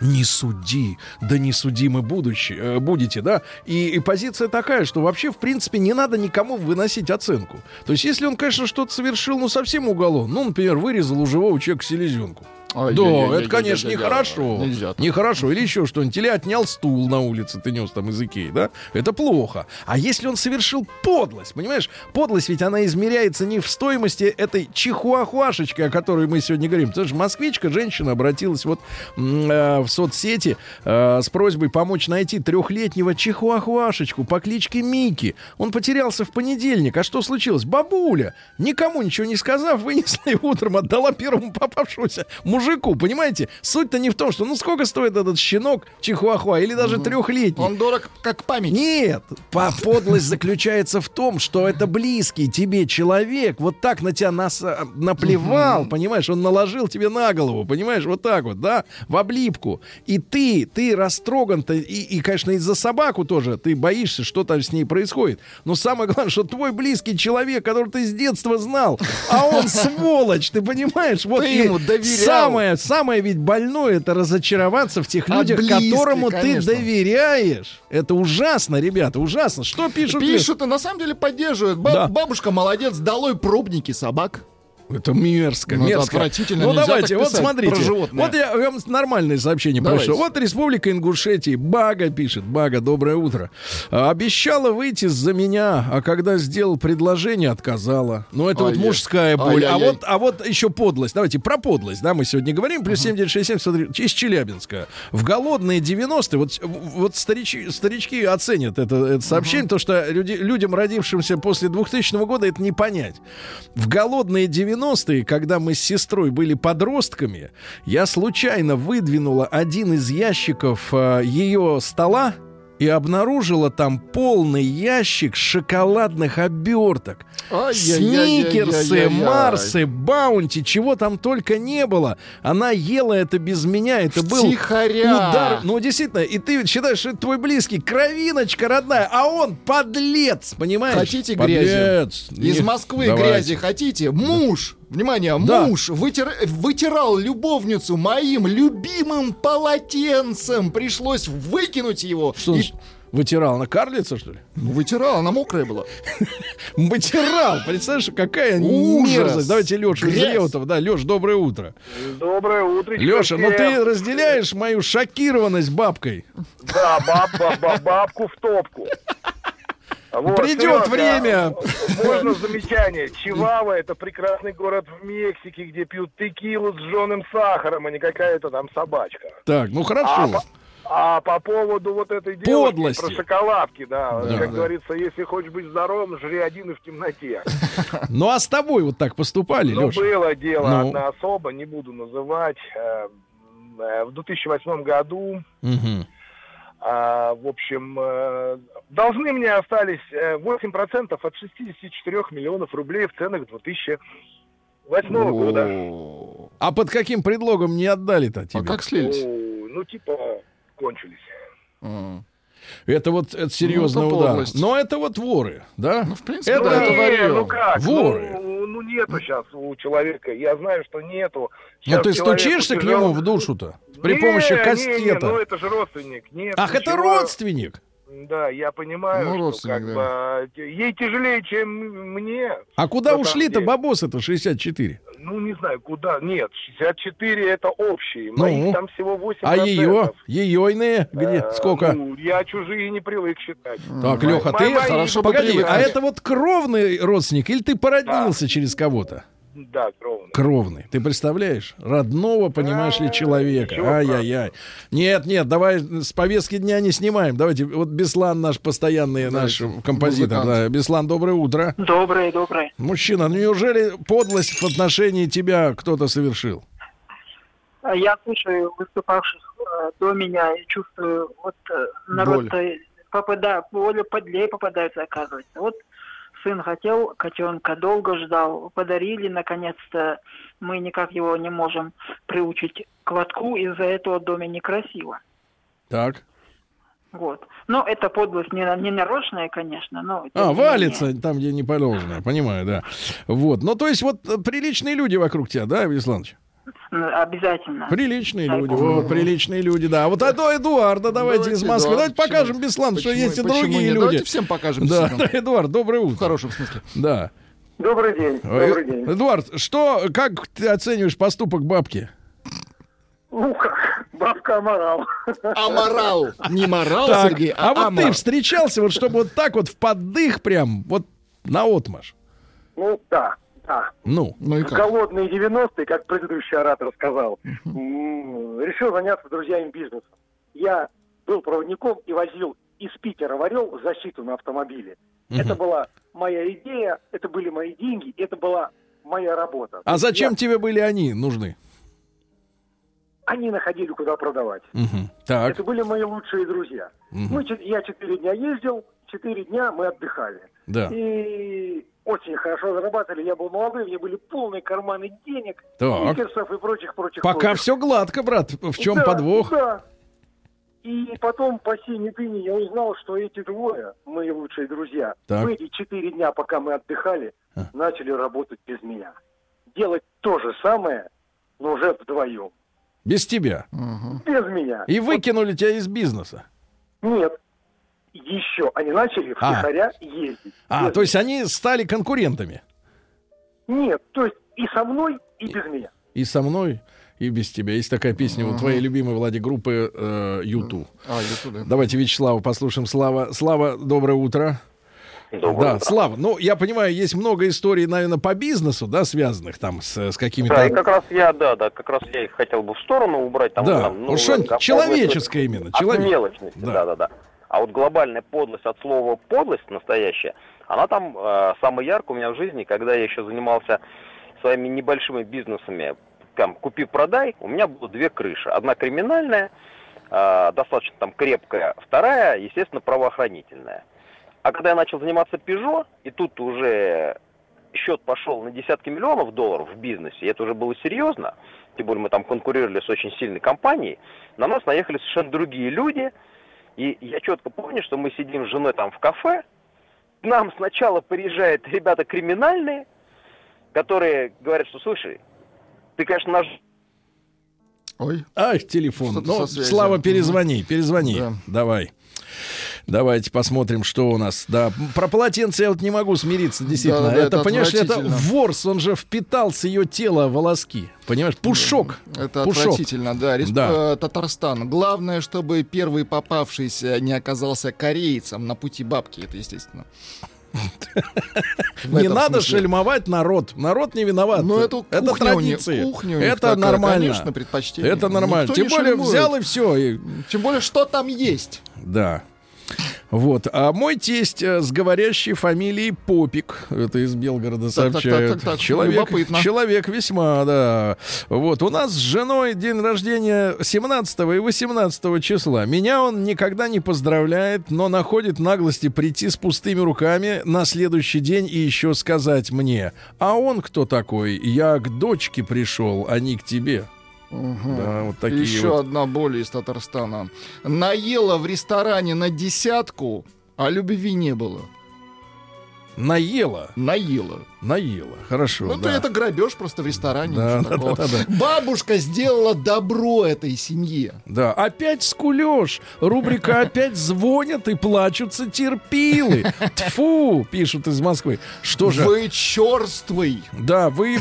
не суди, да не судимы будущее, э, будете, да? И, и позиция такая, что вообще, в принципе, не надо никому выносить оценку. То есть, если он, конечно, что-то совершил, ну, совсем уголовно, ну, например, вырезал у живого человека селезенку. Ой, Да, ой-ой-ой-ой-ой-ой-ой. это, конечно, Нельзя. нехорошо. Нельзя. Нехорошо. Или еще что-нибудь. Или отнял стул на улице, ты нес там из Икеи, да? Это плохо. А если он совершил подлость, понимаешь? Подлость ведь она измеряется не в стоимости этой чихуахуашечки, о которой мы сегодня говорим. Потому что москвичка, женщина, обратилась вот э, в соцсети э, с просьбой помочь найти трехлетнего чихуахуашечку по кличке Мики. Он потерялся в понедельник. А что случилось? Бабуля, никому ничего не сказав, вынесла его утром, отдала первому попавшемуся мужику, понимаете? Суть-то не в том, что ну сколько стоит этот щенок чихуахуа или даже трехлетний. Он дорог как память. Нет, по- подлость заключается в том, что это близкий тебе человек вот так на тебя нас, а, наплевал, понимаешь, он наложил тебе на голову, понимаешь, вот так вот, да, в облипку. И ты, ты растроган-то, и, и, конечно, из-за собаку тоже ты боишься, что там с ней происходит. Но самое главное, что твой близкий человек, которого ты с детства знал, а он сволочь, ты понимаешь? Вот Ты ему доверял. Самое, самое ведь больное это разочароваться в тех От людях, которому ты конечно. доверяешь. Это ужасно, ребята, ужасно. Что пишут? Пишут и на самом деле поддерживают. Ба- Да. Бабушка молодец, долой пробники собак. Это мерзко, Ну, это мерзко. отвратительно, Ну давайте, вот смотрите. Вот я вам нормальное сообщение Давайте. пришло. Вот Республика Ингушетии. Бага пишет. Бага, доброе утро. А, Обещала выйти за меня, а когда сделал предложение, отказала. Ну, это вот Ай-яй. мужская боль. А Ай-яй-яй. вот, а вот еще подлость. Давайте про подлость, да, мы сегодня говорим. Плюс 7967 смотри, из Челябинска. В голодные 90-е, вот, вот старичи- старички оценят это, это сообщение, то что люди, людям, родившимся после 2000 года, это не понять. В голодные 90-е, когда мы с сестрой были подростками, я случайно выдвинула один из ящиков э, ее стола и обнаружила там полный ящик шоколадных оберток. Сникерсы. Марсы, Баунти, чего там только не было. Она ела это без меня. Это был Втихаря. удар. Ну, действительно, и ты считаешь, что это твой близкий, кровиночка родная, а он подлец, понимаешь? Хотите Подлец. грязи? Из Москвы Давайте. грязи хотите? Муж, внимание, Да. муж вытир- вытирал любовницу моим любимым полотенцем. Пришлось выкинуть его. Что И- вытирал? На карлица, что ли? Ну, Вытирал, она мокрая была. Вытирал. Представляешь, какая мерзость. Давайте Лешу из Грязь. Реутова. Да, Леш, доброе утро. Доброе утро. Леша, ну ты разделяешь мою шокированность бабкой. Да, баб, баб- баб- бабку в топку. Вот, Придет Серёга, время. Можно замечание. Чивава это прекрасный город в Мексике, где пьют текилу с жженым сахаром, а не какая-то там собачка. Так, ну А хорошо. по, а по поводу вот этой девушки Подлости. про шоколадки, да, Да, как да. говорится, если хочешь быть здоровым, жри один и в темноте. Ну а с тобой вот так поступали, Ну, было дело Ну. одна особа, не буду называть. э, э, В 2008 году. А, в общем, э, должны мне остались э, 8% от 64 миллионов рублей в ценах 2008 года. О, А под каким предлогом не отдали-то тебе? А как слились? Ну, типа, кончились. А. Это вот это серьезный Ну, это удар. подлость. Но это вот воры, да? Ну, в принципе, Это- это Не, варьё. ну как? Воры. Ну, ну, нету сейчас у человека. Я знаю, что нету. Ну Щас ты стучишься к тяжело. нему в душу-то при Не, помощи не, не, кастета. ну это же родственник. Нет, Ах, это ничего. родственник. Да, я понимаю, Ну, что как да. бы ей тяжелее, чем мне. А куда ушли-то бабосы-то 64? Ну, не знаю, куда. Нет, 64 это общие. Ну, Моих там всего 8%. А ее? Ее иные? Где? Э, Сколько? Ну, я чужие не привык считать. Так, Леха, ты... мои- Хорошо Погоди, а это вот кровный родственник или ты породнился через кого-то? Да, кровно. Кровный. Ты представляешь? Родного, понимаешь ли, А, человека. Ай-яй-яй. Нет, нет, давай с повестки дня не снимаем. Давайте, вот Беслан наш постоянный, наш композитор. Да. Беслан, доброе утро. Доброе, доброе. Мужчина, ну неужели подлость в отношении тебя кто-то совершил? А Я слушаю выступавших э, до меня и чувствую, вот э, народ попадает, более подлее попадаются, оказывается. Вот сын хотел котенка, долго ждал, подарили, наконец-то. Мы никак его не можем приучить к лотку, из-за этого в доме некрасиво. Так. Вот. Но это подлость не, не нарочная, конечно, но... А, не менее. валится там, где не положено. Понимаю, да. Вот. Ну, то есть, вот приличные люди вокруг тебя, да, Бесланович? М, Обязательно. Приличные Дай люди, вот, приличные люди, да. Вот а то Эдуарда давайте, Давайте, из Москвы. Эдуард, Давайте покажем почему- Беслану, что почему- есть и почему другие нет? люди. Давайте всем покажем. Да, да, Эдуард, доброе В утро. хорошем смысле. Да. Добрый день. Э, Добрый день. Эдуард, что, как ты оцениваешь поступок бабки? Ну, как, бабка аморал. Аморал. Не морал, Так, Сергей, а а, вот ты амор. встречался, вот чтобы вот так вот в поддых прям, вот на отмаш. Ну, да, да. Ну, Ну и В как? голодные 90-е, как предыдущий оратор сказал, решил заняться друзьями бизнесом. Я был проводником и возил из Питера в Орел защиту на автомобиле. Это была моя идея, это были мои деньги, это была моя работа. а зачем Я- тебе были они нужны? они находили, куда продавать. Так. Это были мои лучшие друзья. Мы, чет- я четыре дня ездил, четыре дня мы отдыхали. Да. И очень хорошо зарабатывали. Я был молодой, мне были полные карманы денег, Так. и прочих-прочих. Пока прочих. все гладко, брат. В чем Да, подвох? Да. И потом по сей ныне я узнал, что эти двое, мои лучшие друзья, Так. в эти четыре дня, пока мы отдыхали, А. начали работать без меня. Делать то же самое, но уже вдвоем. Без тебя. Мгм. Без меня. И выкинули тебя из бизнеса. Нет. Еще они начали А. втихаря ездить. А, Без то есть они стали конкурентами. Нет, то есть и со мной, и без меня. И со мной, и без тебя. Есть такая песня у твоей любимой, Влади, группы э, Юту. А, я туда. Давайте Вячеслава послушаем. Слава, Слава, доброе утро. Доброе да, утро. Слава, ну, я понимаю, есть много историй, наверное, по бизнесу, да, связанных там с, с какими-то... Да, и как раз я, да, да, как раз я их хотел бы в сторону убрать. Там, Да, там, что-нибудь как человеческое именно, От человек- мелочности, Да. да. да, да, А вот глобальная подлость от слова подлость настоящая, она там э, самая яркая у меня в жизни, когда я еще занимался своими небольшими бизнесами, там, купи-продай, у меня было две крыши. Одна криминальная, э, достаточно там крепкая, вторая, естественно, правоохранительная. А когда я начал заниматься Peugeot, и тут уже счет пошел на десятки миллионов долларов в бизнесе, и это уже было серьезно, тем более мы там конкурировали с очень сильной компанией, на нас наехали совершенно другие люди, и я четко помню, что мы сидим с женой там в кафе, к нам сначала приезжают ребята криминальные, которые говорят, что, слушай, ты, конечно, наш Ой. Ах, телефон. Ну. Слава, перезвони, перезвони. Да. Давай. Давайте посмотрим, что у нас. Да, про полотенце я вот не могу смириться, действительно. Да, да, это, это понимаешь, это ворс, он же впитал с ее тела волоски. Понимаешь, пушок. Это Пушок. отвратительно, да. Респ- Да. э, Татарстан. Главное, чтобы первый попавшийся не оказался корейцем на пути бабки, это естественно. Не надо смысле. шельмовать народ. Народ не виноват. Ну, эту это кухня традиции. у них это такая, нормально. конечно, предпочтение. Это нормально. Никто Тем более шельмует. взял и все. Тем более, что там есть. Да. Вот. А мой тесть э, с говорящей фамилией Попик, это из Белгорода сообщают. так, так, так, человек, любопытно. человек весьма, да. Вот. У нас с женой день рождения 17 и 18 числа. Меня он никогда не поздравляет, но находит наглости прийти с пустыми руками на следующий день и еще сказать мне, а он кто такой? Я к дочке пришел, а не к тебе. Да, вот такие Еще вот. одна боль из Татарстана. Наела в ресторане на десятку, а любви не было. Наела, Наела. наела. Хорошо, Ну, да. то это грабеж просто в ресторане. Да, да, такого. да, да, Бабушка сделала добро этой семье. Да, опять скулешь. Рубрика «Опять звонят и плачутся терпилы». Тфу, пишут из Москвы. Что же, Вы черствый. да, вы,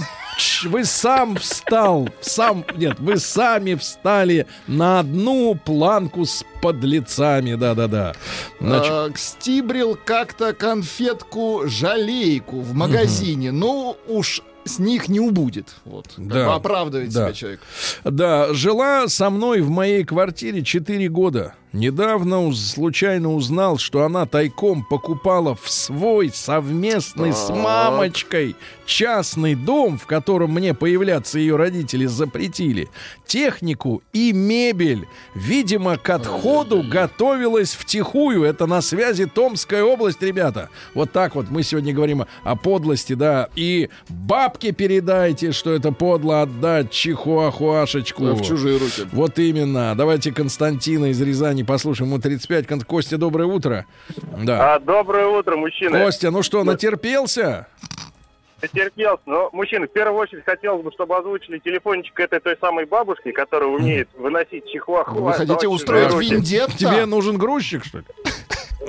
вы сам встал, сам, нет, вы сами встали на одну планку с подлецами, да-да-да. Значит, А, стибрил как-то конфетку жалейку в магазине. Ну, уж с них не убудет. Вот. Да. оправдывает Да. себя человек. Да, жила со мной в моей квартире 4 года. Недавно случайно узнал, что она тайком покупала в свой совместный с Так. мамочкой частный дом, в котором мне появляться ее родители запретили, технику и мебель. Видимо, к отходу готовилась втихую. Это на связи Томская область, ребята. Вот так вот мы сегодня говорим о подлости, да. И бабке передайте, что это подло отдать чихуахуашечку. В чужие руки. Вот именно. Давайте Константина из Рязани послушаем. Ему 35. Кон- Костя, доброе утро. Да. А, доброе утро, мужчины. Костя, ну что, натерпелся? Терпелся. Но, мужчины, в первую очередь хотелось бы, чтобы озвучили телефончик этой той самой бабушки, которая умеет выносить чихуахуа. Вы хотите отдавать устроить вендетта? Тебе нужен грузчик, что ли?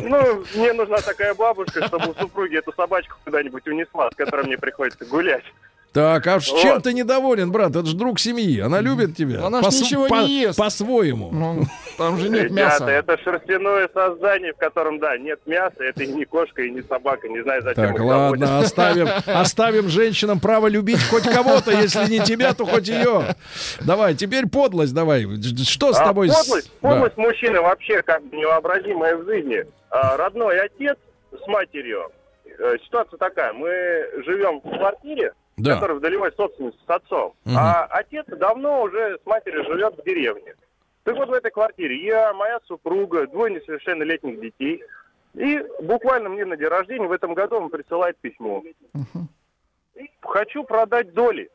Ну, мне нужна такая бабушка, чтобы у супруги эту собачку куда-нибудь унесла, с которой мне приходится гулять. Так, а с Вот. чем ты недоволен, брат? Это же друг семьи. Она любит тебя. Она ж По-с- ничего по- не ест. По-своему. Ну, там же нет Ребята, мяса. это шерстяное создание, в котором, да, нет мяса, это и не кошка, и не собака, не знаю, зачем Так, ладно, оставим, оставим женщинам право любить хоть кого-то, если не тебя, то хоть ее. Давай, теперь подлость давай. Что с А, тобой? с- подлость, Да. подлость мужчины вообще как бы невообразимая в жизни. А, родной отец с матерью. Э, ситуация такая. Мы живем в квартире, Да. который в долевой собственности с отцом. Мгм. А отец давно уже с матерью живет в деревне. Так вот в этой квартире я, моя супруга, двое несовершеннолетних детей. И буквально мне на день рождения в этом году он присылает письмо. Хочу продать доли.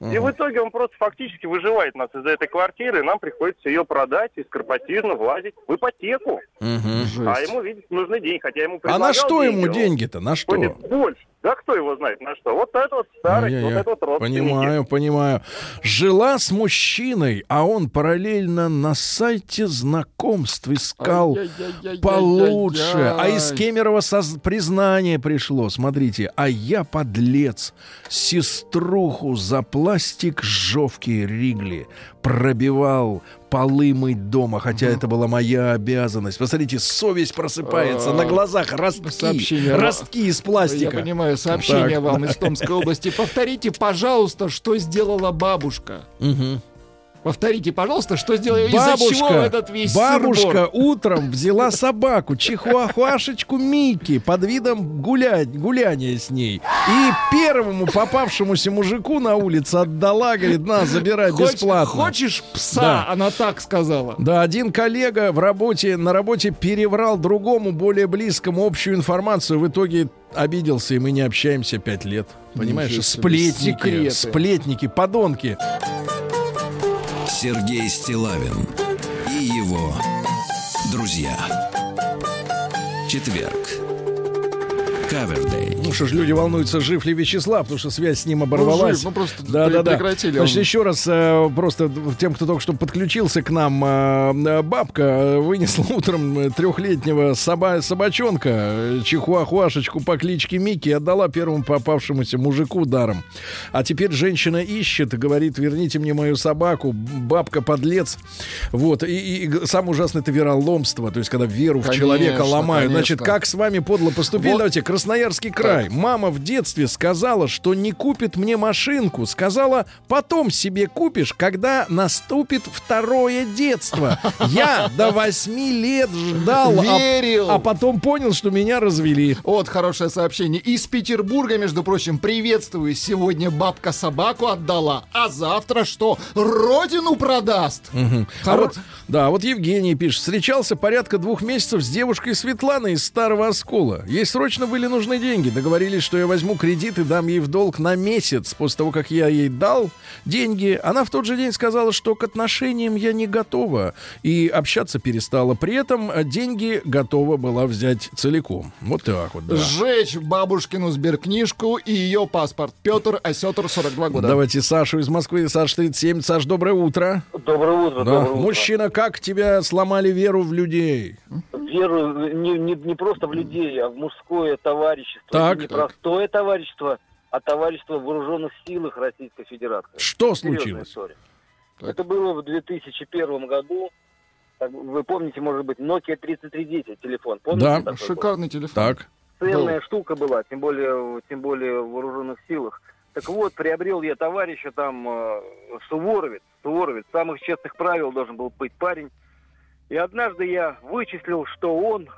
И в итоге он просто фактически выживает нас из этой квартиры, и нам приходится ее продать и скоропотижно влазить в ипотеку. Мгм. А ему, видите, нужны деньги, хотя ему А на что ему деньги, он деньги-то? На что? больше. Да кто его знает на что? Вот это вот старость, вот Ай-яй-яй. это вот родственники. Понимаю, понимаю. Жила с мужчиной, а он параллельно на сайте знакомств искал Ай-яй-яй-яй-яй-яй. получше. А из Кемерово соз- признание пришло. Смотрите, а я подлец. Сеструху за пластик жовки Ригли пробивал полы мыть дома, хотя это была моя обязанность. Посмотрите, совесть просыпается А, на глазах, ростки, сообщение. ростки из пластика. Я понимаю, сообщение Так, вам из Томской области. Повторите, пожалуйста, что сделала бабушка. Мгм. Повторите, пожалуйста, что сделала, из-за чего этот весь бабушка утром взяла собаку, чихуахуашечку Микки, под видом гулять, гуляния с ней. И первому попавшемуся мужику на улице отдала, говорит, на, забирай Хоч- бесплатно. Хочешь пса? Да. Она так сказала. Да, один коллега в работе, на работе переврал другому, более близкому общую информацию. В итоге обиделся, и мы не общаемся пять лет. Понимаешь, сплетники, секреты. сплетники, подонки. Сергей Стилавин и его друзья. Четверг. Кавердей. Ну что ж, люди волнуются, жив ли Вячеслав, потому что связь с ним оборвалась. жив, ну просто да, да, да. прекратили. Значит, Он- еще раз, э, просто тем, кто только что подключился к нам, э, э, бабка вынесла утром трехлетнего соба собачонка, чихуахуашечку по кличке Микки, и отдала первому попавшемуся мужику даром. А теперь женщина ищет и говорит, верните мне мою собаку, бабка подлец. Вот, и, и- самое ужасное это вероломство, то есть когда веру в человека Конечно, ломают. Значит, конечно. как с вами подло поступили? Вот. Давайте, Красноярский край. Мама в детстве сказала, что не купит мне машинку. Сказала, потом себе купишь, когда наступит второе детство. Я до восьми лет ждал, а- Верил. а потом понял, что меня развели. Вот хорошее сообщение. Из Петербурга, между прочим, приветствую. Сегодня бабка собаку отдала, а завтра что? Родину продаст. А Хоро- вот, да, вот Евгений пишет. Встречался порядка двух месяцев с девушкой Светланой из Старого Оскола. Ей срочно были нужны деньги. Договорились, что я возьму кредит и дам ей в долг на месяц. После того, как я ей дал деньги, она в тот же день сказала, что к отношениям я не готова. И общаться перестала. При этом деньги готова была взять целиком. Вот так вот, да. Сжечь бабушкину сберкнижку и ее паспорт. Петр Осетр, 42 года. Давайте Сашу из Москвы. Саш 37. Саш, доброе утро. Доброе утро, Да. доброе утро. Мужчина, как тебя сломали веру в людей? Веру не, не, не просто в людей, а в мужское товарищество. Так, И не так. простое товарищество, а товарищество в вооруженных силах Российской Федерации. Что Серьезная случилось? история. Так. Это было в 2001 году. Вы помните, может быть, Nokia 3310 телефон? Помните Да. такой был? Шикарный телефон. Так. ценная штука была, тем более, тем более в вооруженных силах. Так вот, приобрел я товарища там э, Суворовец, Суворовец, самых честных правил должен был быть парень. И однажды я вычислил, что он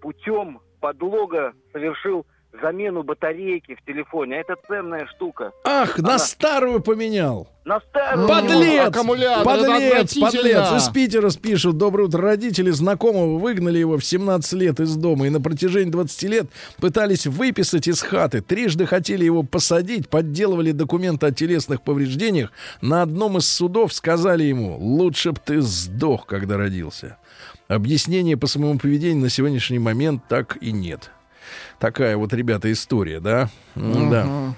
путем подлога совершил замену батарейки в телефоне. А это ценная штука. Ах, на Она- старую поменял. На старую... Подлец! аккумулятор, Подлец, подлец! Из Питера спишут. Доброе утро. Родители знакомого выгнали его в 17 лет из дома и на протяжении 20 лет пытались выписать из хаты. Трижды хотели его посадить, подделывали документы о телесных повреждениях. На одном из судов сказали ему, лучше б ты сдох, когда родился. Объяснения по своему поведению на сегодняшний момент так и нет. Такая вот, ребята, история, да? М, Да.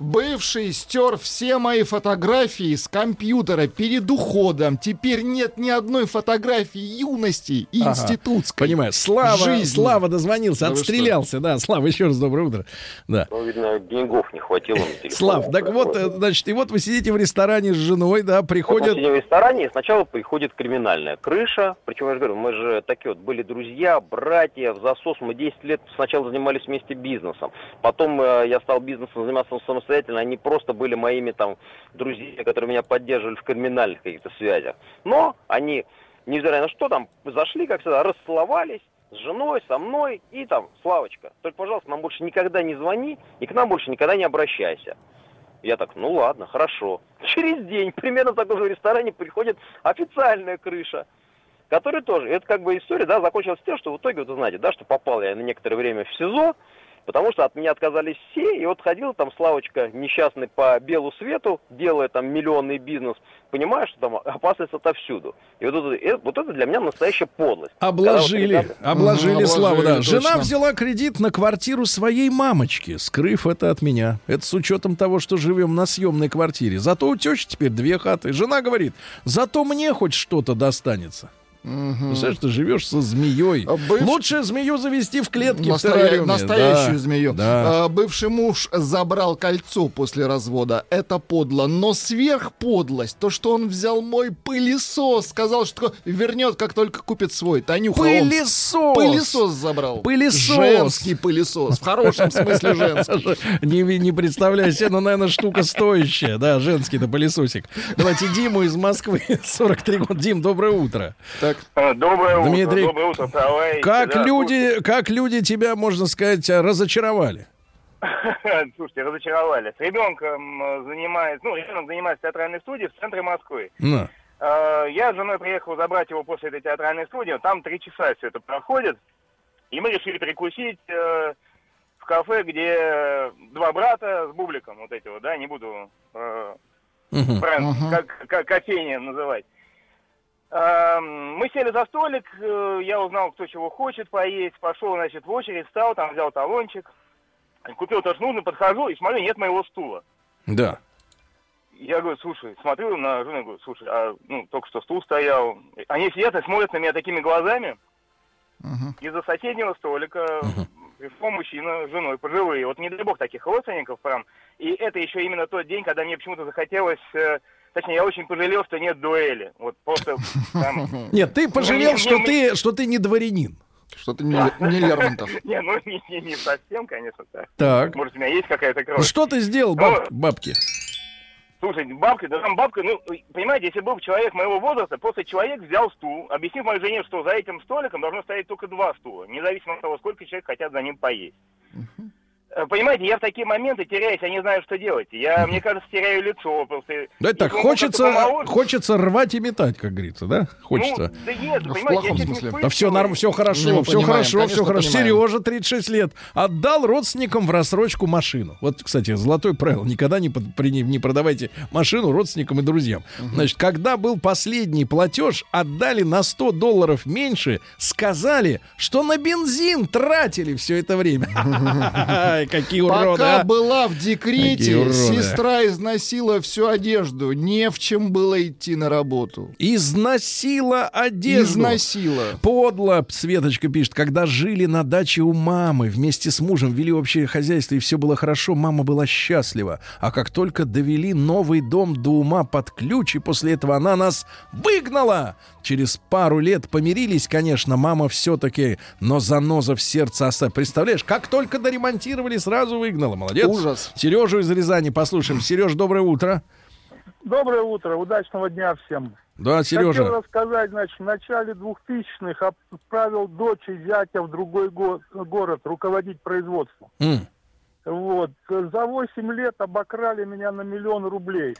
Бывший стер все мои фотографии с компьютера перед уходом. Теперь нет ни одной фотографии юности и Ага. институтской. Понимаю. Слава, жизни. Слава дозвонился, Да вы отстрелялся. Да, Слава, еще раз доброе утро. Да. Ну, видно, деньгов не хватило. Слав, так вот, э, значит, и вот вы сидите в ресторане с женой, да, Вот мы приходят... сидим в ресторане, и сначала приходит криминальная крыша. Причем, я же говорю, мы же такие вот были друзья, братья, в засос. Мы 10 лет сначала занимались вместе бизнесом. Потом э, я стал бизнесом заниматься самостоятельно. Они просто были моими там друзьями, которые меня поддерживали в криминальных каких-то связях. Но они, невзирая на что, там зашли, как всегда, расцеловались. с женой, со мной и там, Славочка, только, пожалуйста, нам больше никогда не звони и к нам больше никогда не обращайся. Я так, ну ладно, хорошо. Через день примерно в таком же ресторане приходит официальная крыша, которая тоже, это как бы история, да, закончилась тем, что в итоге, вот вы знаете, да, что попал я на некоторое время в СИЗО, потому что от меня отказались все, и вот ходил там Славочка несчастный по белу свету, делая там миллионный бизнес, понимая, что там опасность отовсюду. И вот это, э, вот это для меня настоящая подлость. Обложили, Когда вот ребята- обложили, Мгм, Славу, да. обложили, Жена точно. взяла кредит на квартиру своей мамочки, скрыв это от меня. Это с учетом того, что живем на съемной квартире. Зато у тещи теперь две хаты. Жена говорит, зато мне хоть что-то достанется. Представляешь, ты живешь со змеей. А быв- Лучше змею завести в клетке в Настоя- террариуме. Настоящую Да, змею. Да. А, бывший муж забрал кольцо после развода. Это подло. Но сверхподлость, то, что он взял мой пылесос, сказал, что вернет, как только купит свой. Танюха, он Пылесос! пылесос забрал. Пылесос! Женский пылесос. В хорошем смысле женский. Не, не представляю себе, но, наверное, штука стоящая. Да, женский-то пылесосик. Давайте Диму из Москвы, 43 года. Дим, доброе утро. Так, Доброе утро, Дмитрий, доброе утро, товарищи. Как Да, люди, как люди тебя, можно сказать, разочаровали? слушайте, Слушайте, разочаровали. С ребенком э, занимается, ну, ребенок занимается театральной студии в центре Москвы. На. Э, Я с женой приехал забрать его после этой театральной студии. Там три часа все это проходит. И мы решили перекусить э, в кафе, где два брата с бубликом, вот эти вот, да, не буду э, бренд, Мгм. как, как кофейня называть. Эм, Мы сели за столик, э, я узнал, кто чего хочет поесть, пошел, значит, в очередь, встал, там взял талончик, купил то, что нужно, подхожу и смотрю, нет моего стула. Да. Я говорю, слушай, смотрю на жену, говорю, слушай, а ну, только что стул стоял. Они сидят и смотрят на меня такими глазами. Мгм. Из-за соседнего столика пришел мужчина с женой, пожилые. Вот не дай бог таких родственников прям. И это еще именно тот день, когда мне почему-то захотелось... Точнее, я очень пожалел, что нет дуэли. Вот просто там... Нет, ты пожалел, Не, что не, ты, что ты не дворянин. Что-то не, не Лермонтов. Не, ну не, не, не совсем, конечно, так. Так. Может, у меня есть какая-то Ну, кровь. Что ты сделал, баб- бабки? Слушай, бабка, да там бабка, ну, понимаете, если был бы человек моего возраста, просто человек взял стул, объяснив моей жене, что за этим столиком должно стоять только два стула, независимо от того, сколько человек хотят за ним поесть. Понимаете, я в такие моменты теряюсь, я не знаю, что делать. Я, мне кажется, теряю лицо просто. Да это так, хочется, хочется рвать и метать, как говорится, да? Хочется. Ну, да нет, В понимаете, плохом я смысле. Да все, норм, все хорошо, Ну, все понимаем, хорошо, конечно, все хорошо. понимаем. Сережа, 36 лет, отдал родственникам в рассрочку машину. Вот, кстати, золотое правило. Никогда не, под- при- не продавайте машину родственникам и друзьям. Значит, когда был последний платеж, отдали на 100 долларов меньше, сказали, что на бензин тратили все это время. Ай, Какие уроды, Пока а. была в декрете, сестра износила всю одежду. Не в чем было идти на работу. Износила одежду. Износила. Подло, Светочка пишет, когда жили на даче у мамы, вместе с мужем вели общее хозяйство, и все было хорошо, мама была счастлива. А как только довели новый дом до ума под ключ, и после этого она нас выгнала. Через пару лет помирились, конечно, мама все-таки, но заноза в сердце оставила. Представляешь, как только доремонтировали, сразу выгнала. Молодец. Ужас. Сережу из Рязани послушаем. Сереж, доброе утро. Доброе утро, удачного дня всем. Да, Хотел Сережа. рассказать, значит, в начале 2000-х отправил дочь и зятя в другой го- город руководить производством. М. Вот. За 8 лет обокрали меня на миллион рублей.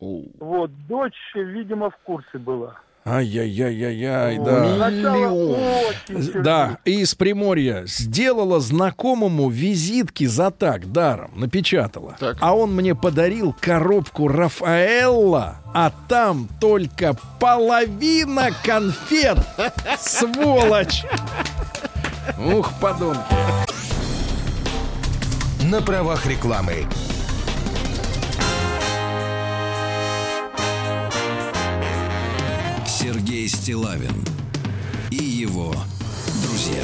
Вот. Дочь, видимо, в курсе была. Ай-яй-яй-яй-яй, да. Миллион. Да, из Приморья сделала знакомому визитки за так, даром, напечатала. Так. А он мне подарил коробку Рафаэлла, а там только половина конфет. Сволочь! Ух, подонки. На правах рекламы. Сергей Стилавин и его друзья.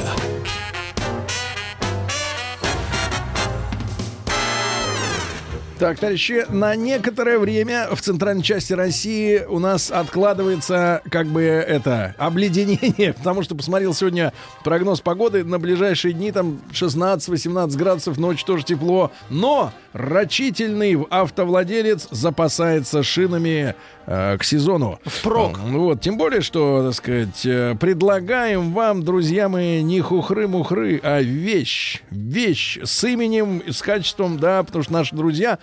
Так, товарищи, на некоторое время в центральной части России у нас откладывается как бы это обледенение, потому что посмотрел сегодня прогноз погоды на ближайшие дни, там 16-18 градусов, ночь тоже тепло, но рачительный автовладелец запасается шинами э, к сезону. Впрок. Вот, тем более, что, так сказать, э, предлагаем вам, друзья мои, не хухры-мухры, а вещь. Вещь с именем, с качеством, да, потому что наши друзья,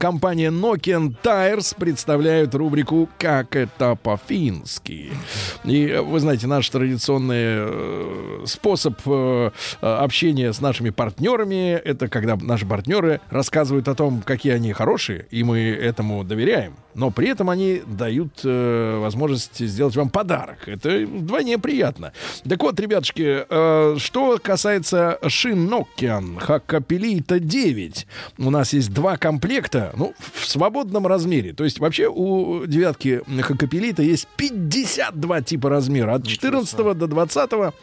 компания Nokian Tires представляют рубрику «Как это по-фински». И э, вы знаете, наш традиционный э, способ общения с нашими партнерами, это когда наши партнеры рассказывают о том, какие они хорошие, и мы этому доверяем. Но при этом они дают э, возможность сделать вам подарок. Это вдвойне приятно. Так вот, ребятушки, э, что касается шин Nokian Hakapelita 9, у нас есть два комплекта, ну, в свободном размере. То есть вообще у девятки Hakapelita есть 52 типа размера, от 14 до 20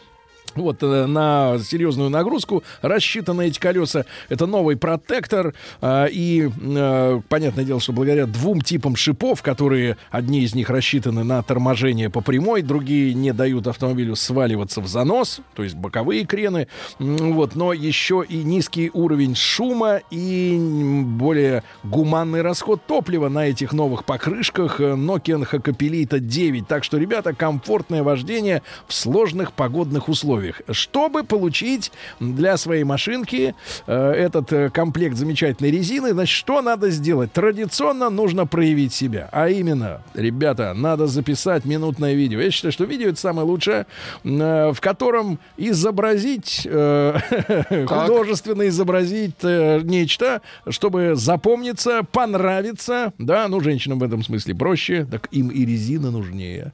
вот э, на серьезную нагрузку рассчитаны эти колеса. Это новый протектор. э, и э, понятное дело, что благодаря двум типам шипов, которые одни из них рассчитаны на торможение по прямой, другие не дают автомобилю сваливаться в занос, то есть боковые крены. Вот, но еще и низкий уровень шума и более гуманный расход топлива на этих новых покрышках э, Nokian Hakapelita 9. Так что, ребята, комфортное вождение в сложных погодных условиях. Чтобы получить для своей машинки э, этот э, комплект замечательной резины, значит, что надо сделать? Традиционно нужно проявить себя. А именно, ребята, надо записать минутное видео. Я считаю, что видео это самое лучшее, э, в котором изобразить, э, художественно изобразить э, нечто, чтобы запомниться, понравиться. Да, ну, женщинам в этом смысле проще, так им и резина нужнее.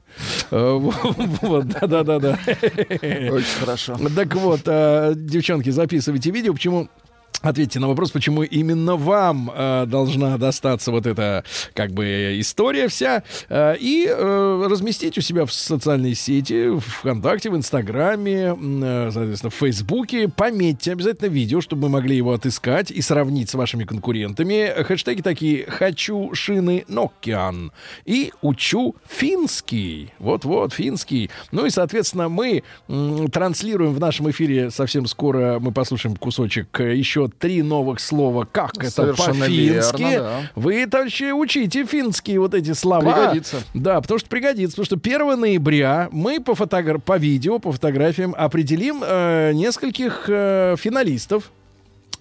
Э, Вот, да-да-да. Хорошо. Так вот, э, девчонки, записывайте видео. Почему Ответьте на вопрос, почему именно вам э, должна достаться вот эта как бы история вся, э, и э, разместить у себя в социальной сети, в ВКонтакте, в Инстаграме, э, соответственно, в Фейсбуке. Пометьте обязательно видео, чтобы мы могли его отыскать и сравнить с вашими конкурентами. Хэштеги такие «Хочу шины Nokian» и «Учу финский». Вот-вот, финский. Ну и, соответственно, мы м, транслируем в нашем эфире совсем скоро, мы послушаем кусочек э, еще три новых слова, как это по-фински. да. Вы, товарищи, учите финские вот эти слова. Пригодится. Да, потому что пригодится, потому что 1 ноября мы по, фотогра- по видео, по фотографиям определим э, нескольких э, финалистов.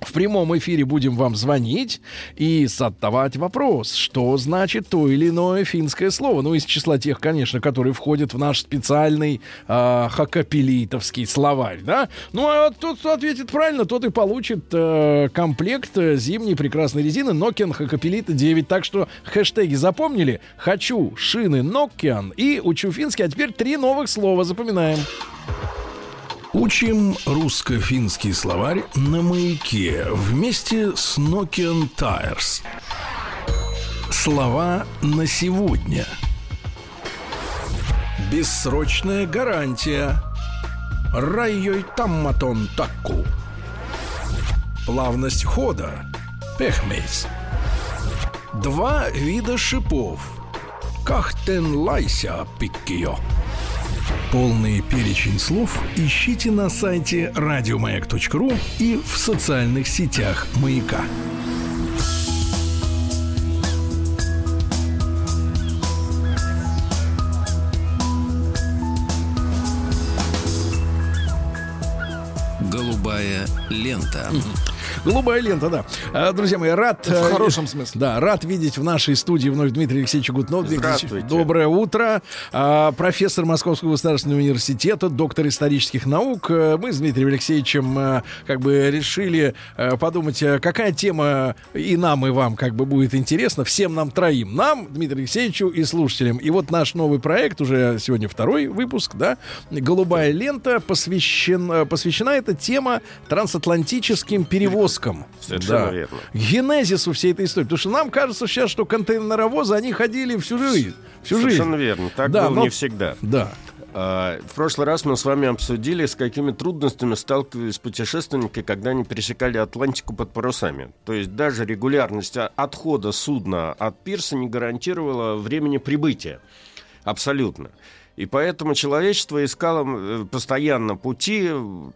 В прямом эфире будем вам звонить и задавать вопрос, что значит то или иное финское слово. Ну, из числа тех, конечно, которые входят в наш специальный э, хакапелитовский словарь, да? Ну, а тот, кто ответит правильно, тот и получит э, комплект э, зимней прекрасной резины Nokian Хакапелита 9. Так что хэштеги запомнили? Хочу шины Nokian и учу финский. А теперь три новых слова запоминаем. Учим русско-финский словарь на маяке вместе с Nokian Tires. Слова на сегодня. Бессрочная гарантия. Райой тамматон такку. Плавность хода. Пехмейс. Два вида шипов. Кахтен лайся пиккио. Полный перечень слов ищите на сайте радиомаяк.ру и в социальных сетях «Маяка». Голубая лента. Голубая лента, да. А, Друзья мои, рад... В э, хорошем смысле. Да, рад видеть в нашей студии вновь Дмитрия Алексеевича Гутнова. Дмитрий Алексеевич, Здравствуйте. Доброе утро. А, Профессор Московского государственного университета, доктор исторических наук. Э, Мы с Дмитрием Алексеевичем э, как бы решили подумать, какая тема и нам, и вам как бы будет интересна. Всем нам троим. Нам, Дмитрию Алексеевичу и слушателям. И вот наш новый проект, уже сегодня второй выпуск, да, «Голубая лента», посвящен, посвящена эта тема трансатлантическим перевозкам. Совершенно Да. верно. Генезису всей этой истории. Потому что нам кажется сейчас, что контейнеровозы, они ходили всю жизнь. Всю Совершенно жизнь. верно. Так Да, было но- не всегда. Да. А, В прошлый раз мы с вами обсудили, с какими трудностями сталкивались путешественники, когда они пересекали Атлантику под парусами. То есть даже регулярность отхода судна от пирса не гарантировала времени прибытия. Абсолютно. И поэтому человечество искало э, постоянно пути,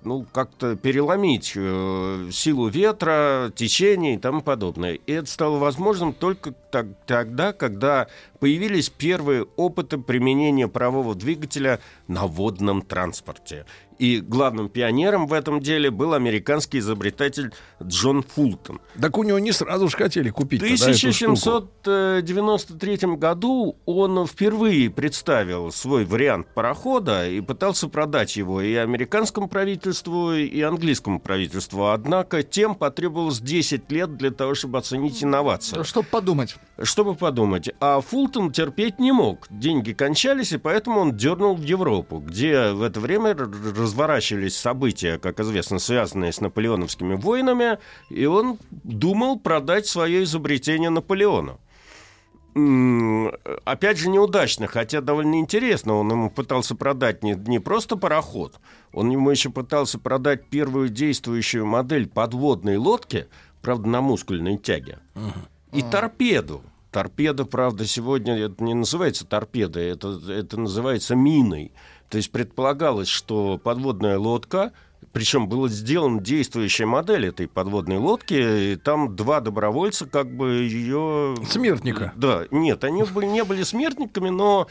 ну, как-то переломить э, силу ветра, течения и тому подобное. И это стало возможным только так, тогда, когда появились первые опыты применения парового двигателя на водном транспорте. И главным пионером в этом деле был американский изобретатель Джон Фултон. Так у него не сразу же хотели купить. В 1793 году он впервые представил свой вариант парохода и пытался продать его и американскому правительству, и английскому правительству. Однако тем потребовалось 10 лет для того, чтобы оценить инновацию. Чтобы подумать. Чтобы подумать. А Фултон терпеть не мог. Деньги кончались, и поэтому он дернул в Европу, где в это время разворачивались события, как известно, связанные с наполеоновскими войнами, и он думал продать свое изобретение Наполеону опять же, неудачно, хотя довольно интересно. Он ему пытался продать не, не просто пароход, он ему еще пытался продать первую действующую модель подводной лодки, правда, на мускульной тяге, и торпеду. Торпеда, правда, сегодня это не называется торпедой, это, это называется миной. То есть предполагалось, что подводная лодка причем была сделана действующая модель этой подводной лодки, и там два добровольца как бы ее... Смертника. Да, нет, они были, не были смертниками, но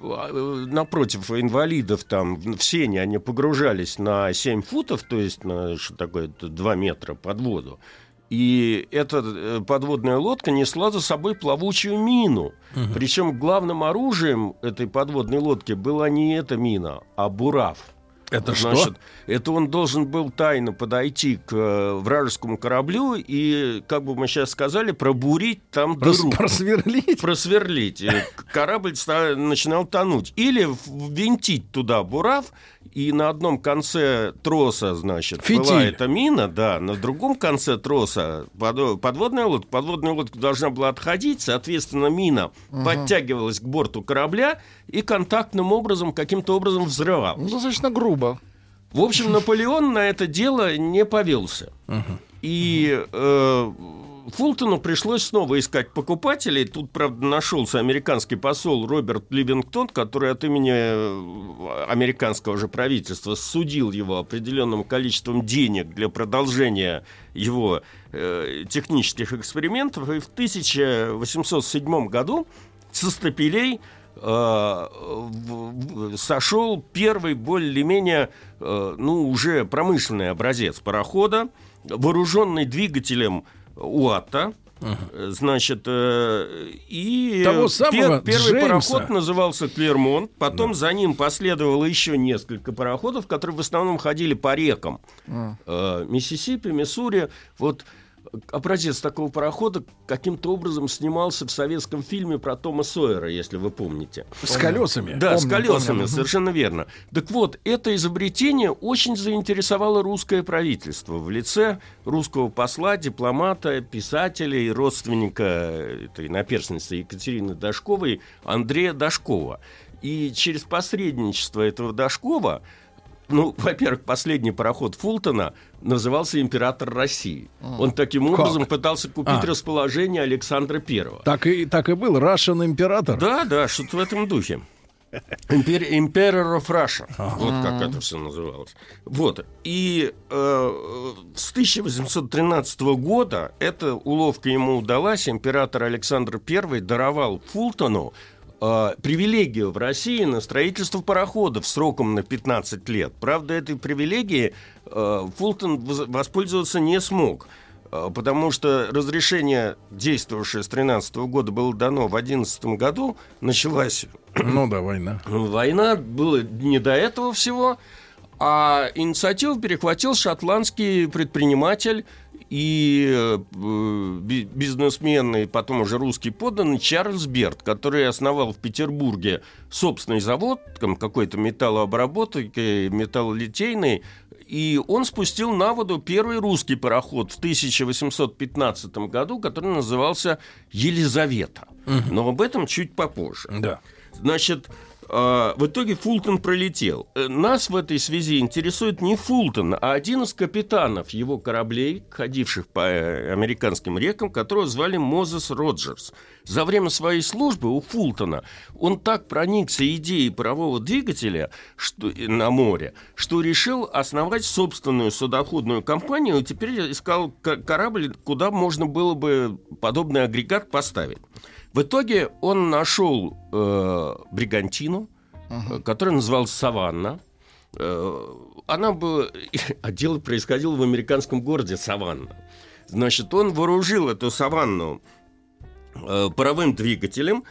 а, напротив инвалидов там в сене они погружались на 7 футов, то есть на что такое 2 метра под воду. И эта э, подводная лодка несла за собой плавучую мину. Угу. Причем главным оружием этой подводной лодки была не эта мина, а бурав. Это Значит, что? Это он должен был тайно подойти к э, вражескому кораблю и, как бы мы сейчас сказали, пробурить там Прос, дыру. Просверлить? Просверлить. И корабль начинал тонуть. Или ввинтить туда бурав, и на одном конце троса, значит, Фитиль. была эта мина, да, на другом конце троса подводная лодка. Подводная лодка должна была отходить, соответственно, мина угу. подтягивалась к борту корабля и контактным образом, каким-то образом взрывалась. Ну, достаточно грубо. В общем, Наполеон на это дело не повелся. Угу. И э, Фултону пришлось снова искать покупателей. Тут, правда, нашелся американский посол Роберт Ливингтон, который от имени э, американского же правительства судил его определенным количеством денег для продолжения его э, технических экспериментов. И в 1807 году со стапелей э, сошел первый более-менее, э, ну, уже промышленный образец парохода, вооруженный двигателем УАТа, Uh-huh. Значит, э, и Того самого пер, первый Джеймса. пароход назывался Клермонт, потом да. за ним последовало еще несколько пароходов, которые в основном ходили по рекам. Uh-huh. Э, Миссисипи, Миссури. Вот образец такого парохода каким-то образом снимался в советском фильме про Тома Сойера, если вы помните. С колесами. Да, помню, с колесами, помню. совершенно верно. Так вот, это изобретение очень заинтересовало русское правительство в лице русского посла, дипломата, писателя и родственника этой наперстницы Екатерины Дашковой Андрея Дашкова. И через посредничество этого Дашкова ну, во-первых, последний пароход Фултона назывался «Император России». Он таким образом как? пытался купить а. расположение Александра Первого. Так и, так и был, Russian император. Да, да, что-то в этом духе. Emperor of Russia. Ага. Вот как это все называлось. Вот. И э, с 1813 года эта уловка ему удалась. Император Александр I даровал Фултону э, привилегию в России на строительство пароходов сроком на 15 лет. Правда, этой привилегии э, Фултон воспользоваться не смог э, потому что разрешение, действовавшее с 13 года, было дано в 11 году, началась... Ну да, война. Война, было не до этого всего, а инициативу перехватил шотландский предприниматель и э, бизнесмен, и потом уже русский подданный Чарльз Берт, который основал в Петербурге собственный завод, там какой-то металлообработки, металлолитейный, и он спустил на воду первый русский пароход в 1815 году, который назывался «Елизавета». Угу. Но об этом чуть попозже. Да. Значит, в итоге Фултон пролетел. Э, нас в этой связи интересует не Фултон, а один из капитанов его кораблей, ходивших по э, американским рекам, которого звали Мозес Роджерс. За время своей службы у Фултона он так проникся идеей парового двигателя что, на море, что решил основать собственную судоходную компанию и теперь искал корабль, куда можно было бы подобный агрегат поставить. В итоге он нашел э, бригантину, uh-huh. которая называлась Саванна. Э, она была... А дело происходило в американском городе Саванна. Значит, он вооружил эту Саванну э, паровым двигателем,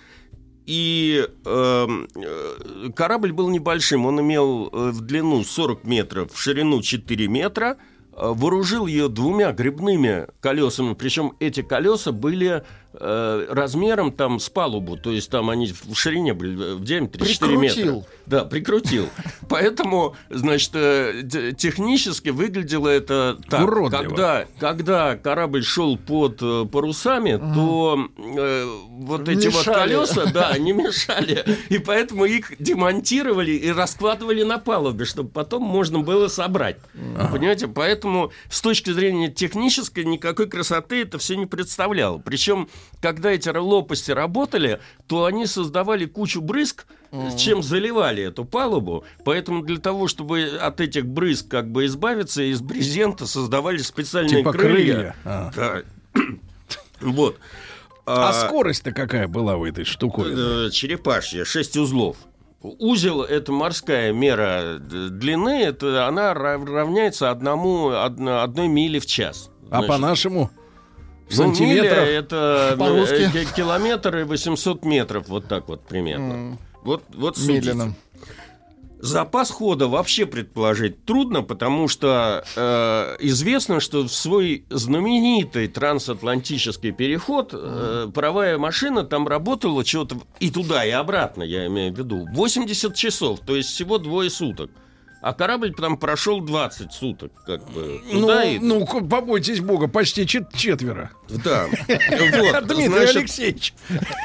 и э, э корабль был небольшим. Он имел в длину 40 метров, в ширину 4 метра – вооружил ее двумя грибными колесами, причем эти колеса были Э, размером там с палубу, то есть там они в ширине были, в диаметре прикрутил. 4 метра. Да, прикрутил. Поэтому, значит, э, технически выглядело это так. Уродливо. Когда, когда корабль шел под э, парусами, угу. то э, вот эти мешали. вот колеса, да, не мешали. И поэтому их демонтировали и раскладывали на палубе, чтобы потом можно было собрать. Ага. Понимаете? Поэтому с точки зрения технической никакой красоты это все не представляло. Причем когда эти лопасти работали, то они создавали кучу брызг, с чем заливали эту палубу. Поэтому для того, чтобы от этих брызг как бы избавиться, из брезента создавали специальные типа крылья. крылья. А. Да. Вот. А, а скорость-то какая была у этой штуковины? Э, черепашья, 6 узлов. Узел – это морская мера длины, это она равняется одному, одной миле в час. А по-нашему? Сантиметров? Ну, миля это километр и 800 метров, вот так вот примерно. Mm. Вот, вот Медленно. Запас хода вообще предположить трудно, потому что э, известно, что в свой знаменитый трансатлантический переход э, паровая машина там работала что-то и туда, и обратно, я имею в виду, 80 часов, то есть всего двое суток. А корабль там прошел 20 суток, как бы. Ну, и... ну, побойтесь бога, почти чет четверо. Да. Вот, Дмитрий значит, Алексеевич.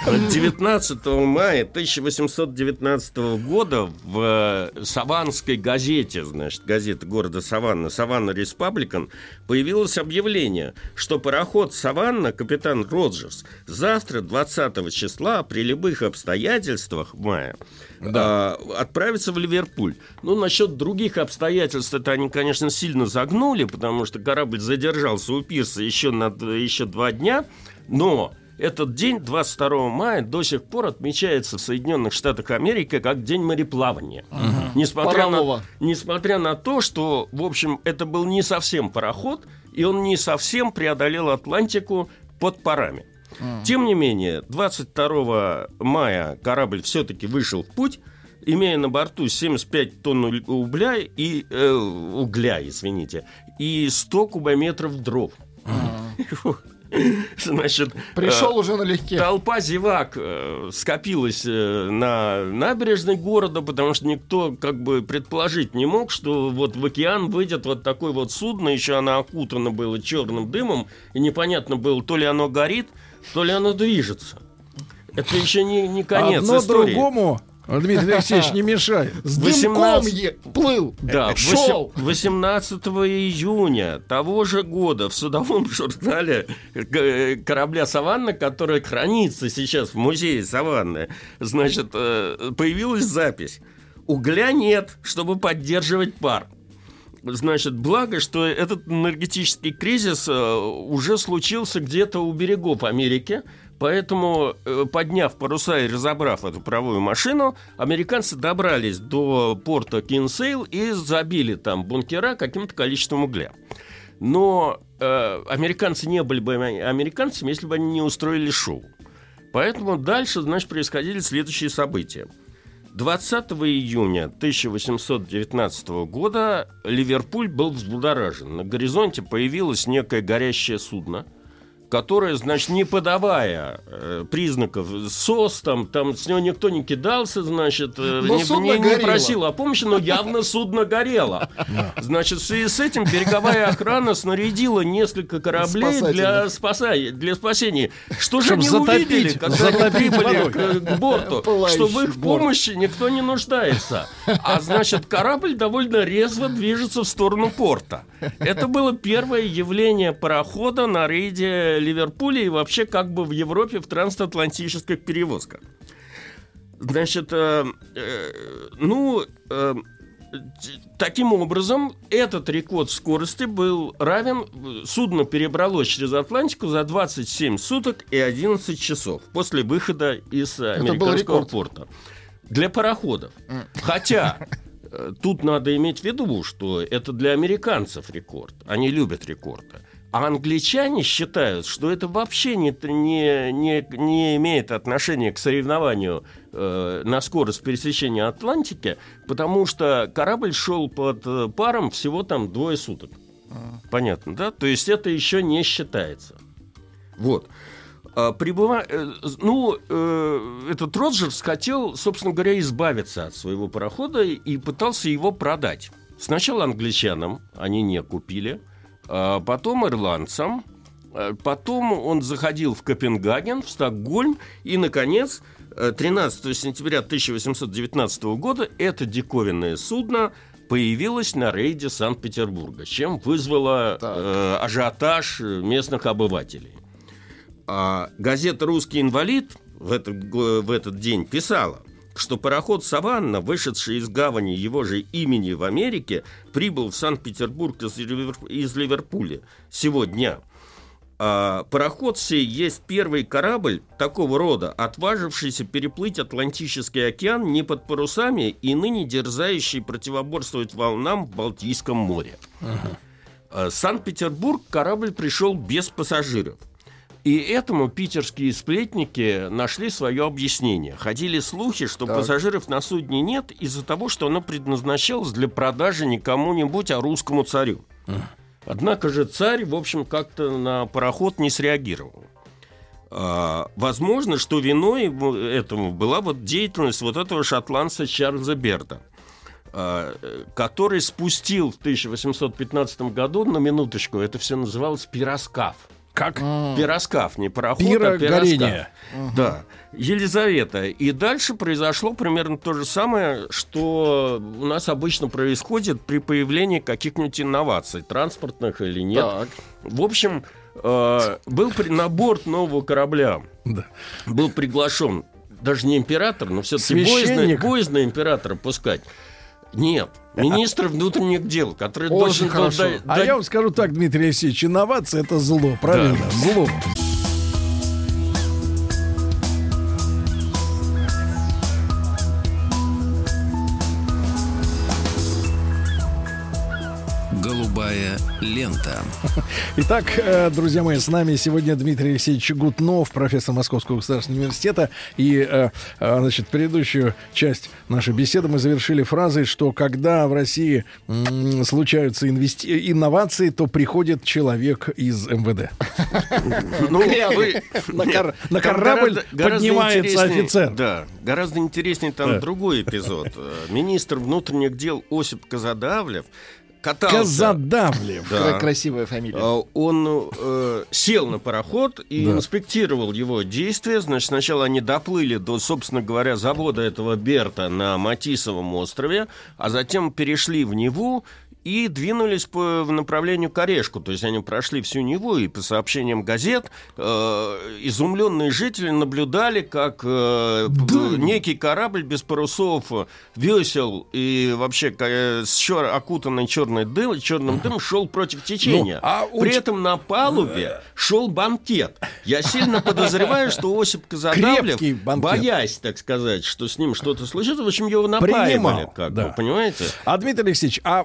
19 мая 1819 года в э, Саванской газете, значит, газета города Саванна, Саванна Республикан, появилось объявление, что пароход Саванна, капитан Роджерс, завтра, 20 числа, при любых обстоятельствах мая, да. а, отправится в Ливерпуль. Ну, насчет других обстоятельств, это они, конечно, сильно загнули, потому что корабль задержался у пирса еще, на, еще два дня, но этот день, 22 мая, до сих пор отмечается в Соединенных Штатах Америки как День мореплавания. Угу. Несмотря, на, несмотря на то, что, в общем, это был не совсем пароход, и он не совсем преодолел Атлантику под парами. Угу. Тем не менее, 22 мая корабль все-таки вышел в путь, имея на борту 75 тонн угля и э, угля, извините, и 100 кубометров дров. Uh-huh. Значит, пришел э, уже налегке. Толпа зевак э, скопилась э, на набережной города, потому что никто как бы предположить не мог, что вот в океан выйдет вот такое вот судно, еще оно окутано было черным дымом, и непонятно было, то ли оно горит, то ли оно движется. Это еще не, не конец Одно истории. другому Дмитрий Алексеевич не мешает. С 18... плыл, да, шел. 18 июня того же года в судовом журнале корабля «Саванна», который хранится сейчас в музее «Саванны», значит, э, появилась запись. Угля нет, чтобы поддерживать пар. Значит, благо, что этот энергетический кризис э, уже случился где-то у берегов Америки – Поэтому, э, подняв паруса и разобрав эту паровую машину, американцы добрались до порта Кинсейл и забили там бункера каким-то количеством угля. Но э, американцы не были бы американцами, если бы они не устроили шоу. Поэтому дальше, значит, происходили следующие события. 20 июня 1819 года Ливерпуль был взбудоражен. На горизонте появилось некое горящее судно – которая, значит, не подавая э, признаков СОС, там, там с него никто не кидался, значит, э, не, не- не просил о помощи, но явно судно горело. Значит, в связи с этим береговая охрана снарядила несколько кораблей для, спаса- для спасения. Что же они увидели, когда они прибыли к, к борту, Пылающий что в их борт. помощи никто не нуждается. А значит, корабль довольно резво движется в сторону порта. Это было первое явление парохода на рейде Ливерпуля и вообще как бы в Европе в трансатлантических перевозках. Значит, э, э, ну, э, таким образом, этот рекорд скорости был равен, э, судно перебралось через Атлантику за 27 суток и 11 часов после выхода из американского порта. Для пароходов. Хотя, тут надо иметь в виду, что это для американцев рекорд. Они любят рекорды. А англичане считают, что это вообще не, не, не, не имеет отношения к соревнованию э, на скорость пересечения Атлантики, потому что корабль шел под э, паром всего там двое суток. Понятно, да? То есть это еще не считается. Вот. А, прибыва- э, Ну, э, этот Роджерс хотел, собственно говоря, избавиться от своего парохода и пытался его продать. Сначала англичанам они не купили, а потом ирландцам, а потом он заходил в Копенгаген, в Стокгольм, и, наконец, э, 13 сентября 1819 года это диковинное судно появилось на рейде Санкт-Петербурга, чем вызвало э, ажиотаж местных обывателей. А газета «Русский инвалид» в этот, в этот день писала, что пароход «Саванна», вышедший из гавани его же имени в Америке, прибыл в Санкт-Петербург из, Ливер- из Ливерпуля сегодня. А пароход сей есть первый корабль такого рода, отважившийся переплыть Атлантический океан не под парусами и ныне дерзающий противоборствовать волнам в Балтийском море. А, Санкт-Петербург корабль пришел без пассажиров. И этому питерские сплетники нашли свое объяснение. Ходили слухи, что Так. пассажиров на судне нет из-за того, что оно предназначалось для продажи не кому-нибудь, а русскому царю. Однако же царь, в общем, как-то на пароход не среагировал. А, возможно, что виной этому была вот деятельность вот этого шотландца Чарльза Берда, а, который спустил в 1815 году, на минуточку, это все называлось пироскаф. Как? Пироскаф, не пароход, Пиро а пироскаф. горение. Да. Елизавета. И дальше произошло примерно то же самое, что у нас обычно происходит при появлении каких-нибудь инноваций, транспортных или нет. Так. В общем, э, был при- на борт нового корабля Да. был приглашен даже не император, но все-таки боязно, боязно императора пускать. Нет, министр внутренних дел, который Очень должен был хорошо. дать- А дать- я вам скажу так, Дмитрий Алексеевич, инновация это зло, правильно? Зло. Голубая лента. Итак, э, друзья мои, с нами сегодня Дмитрий Алексеевич Гутнов, профессор Московского государственного университета. И, э, э, значит, предыдущую часть нашей беседы мы завершили фразой, что когда в России случаются инвести- инновации, то приходит человек из МВД. Ну, На корабль поднимается офицер. Да, гораздо интереснее там другой эпизод. Министр внутренних дел Осип Казадавлев катался... Казадавлев. Да. Кра- Красивая фамилия. А, Он э, сел на пароход и Да. инспектировал его действия. Значит, сначала они доплыли до, собственно говоря, завода этого Берта на Матисовом острове, а затем перешли в Неву и двинулись по в направлению к Орешку. То есть они прошли всю Неву, и по сообщениям газет э, изумленные жители наблюдали, как э, п- некий корабль без парусов, э, весел и вообще ка- с чер- окутанный черной дым, черным дымом шел против течения. Ну, а При уч- этом на палубе шел банкет. Я сильно подозреваю, что Осип Казадавлев, боясь, так сказать, что с ним что-то случится, в общем, его напаивали, Принимал, как да. бы, понимаете? А Дмитрий Алексеевич, а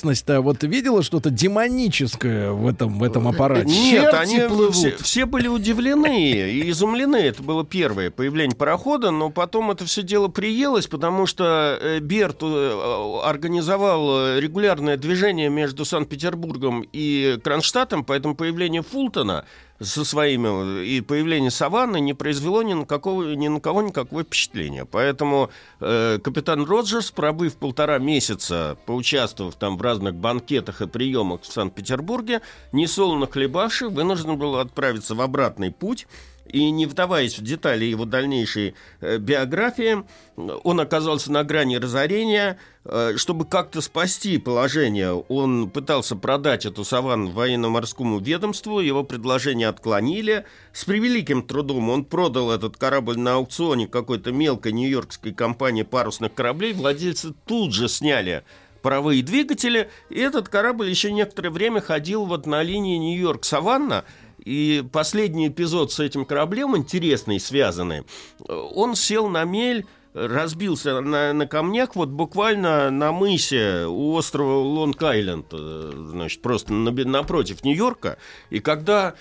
общественность-то вот видела что-то демоническое в этом, в этом аппарате? Нет, Черти они плывут. все, все были удивлены и изумлены. Это было первое появление парохода, но потом это все дело приелось, потому что э, Берт э, организовал э, регулярное движение между Санкт-Петербургом и Кронштадтом, поэтому появление Фултона со своими, и появление Саванны не произвело ни на, какого, ни на кого никакого впечатления. Поэтому э, капитан Роджерс, пробыв полтора месяца, поучаствовав там в разных банкетах и приемах в Санкт-Петербурге, несолоно хлебавший, вынужден был отправиться в обратный путь и не вдаваясь в детали его дальнейшей э, биографии, он оказался на грани разорения. Э, чтобы как-то спасти положение, он пытался продать эту саванну военно-морскому ведомству, его предложение отклонили. С превеликим трудом он продал этот корабль на аукционе какой-то мелкой нью-йоркской компании парусных кораблей. Владельцы тут же сняли паровые двигатели, и этот корабль еще некоторое время ходил вот на линии Нью-Йорк-Саванна, и последний эпизод с этим кораблем, интересный, связанный, он сел на мель разбился на, на камнях вот буквально на мысе у острова Лонг-Айленд, э, значит, просто на, напротив Нью-Йорка. И когда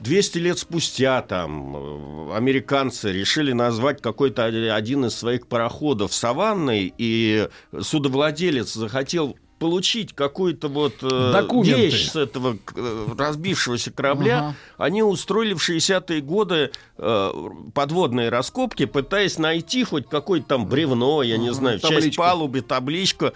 200 лет спустя там э, американцы решили назвать какой-то один из своих пароходов саванной, и судовладелец захотел получить какую-то вот э, вещь с этого э, разбившегося корабля, ага. они устроили в 60-е годы э, подводные раскопки, пытаясь найти хоть какое-то там бревно, я ага. не знаю, Табличку. часть палубы, табличка.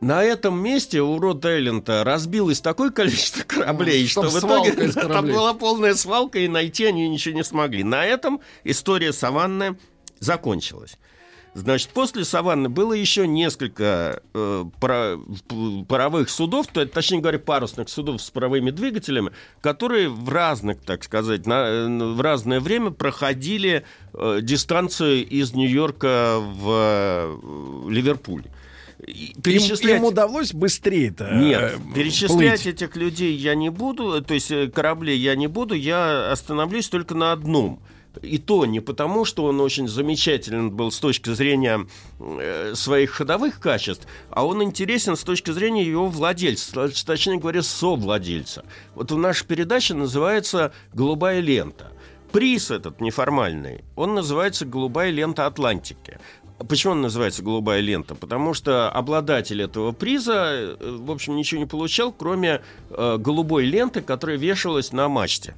На этом месте у Род-Айленда разбилось такое количество кораблей, что в итоге там была полная свалка, и найти они ничего не смогли. На этом история Саванны закончилась. Значит, после Саванны было еще несколько э, пара, паровых судов, то, точнее говоря, парусных судов с паровыми двигателями, которые в разных, так сказать, на, в разное время проходили э, дистанцию из Нью-Йорка в э, Ливерпуль. Перечислять... Им, им удалось быстрее это Нет, э, перечислять плыть. этих людей я не буду, то есть э, кораблей я не буду, я остановлюсь только на одном – и то не потому, что он очень замечателен был с точки зрения э, своих ходовых качеств, а он интересен с точки зрения его владельца, точнее говоря, совладельца. Вот в нашей передаче называется «Голубая лента». Приз этот неформальный, он называется «Голубая лента Атлантики». Почему он называется «Голубая лента»? Потому что обладатель этого приза, э, в общем, ничего не получал, кроме э, голубой ленты, которая вешалась на мачте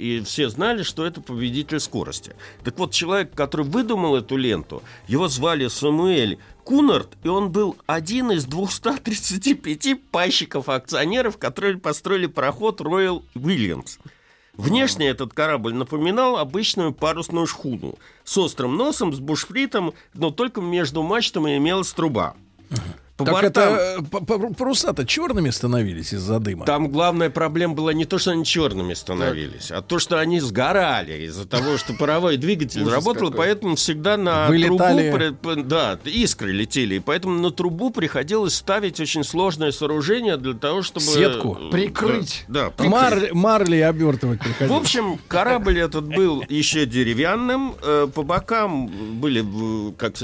и все знали, что это победитель скорости. Так вот, человек, который выдумал эту ленту, его звали Самуэль Кунард, и он был один из 235 пайщиков-акционеров, которые построили пароход Royal Williams. Внешне этот корабль напоминал обычную парусную шхуну с острым носом, с бушфритом, но только между мачтами имелась труба. По так бортам... это паруса-то черными становились из-за дыма. Там главная проблема была не то, что они черными становились, так. а то, что они сгорали из-за того, что паровой двигатель работал, поэтому всегда на Вылетали... трубу, да, искры летели, и поэтому на трубу приходилось ставить очень сложное сооружение для того, чтобы сетку прикрыть, да, да Мар... марли обертывать приходилось. В общем, корабль этот был еще деревянным, э, по бокам были как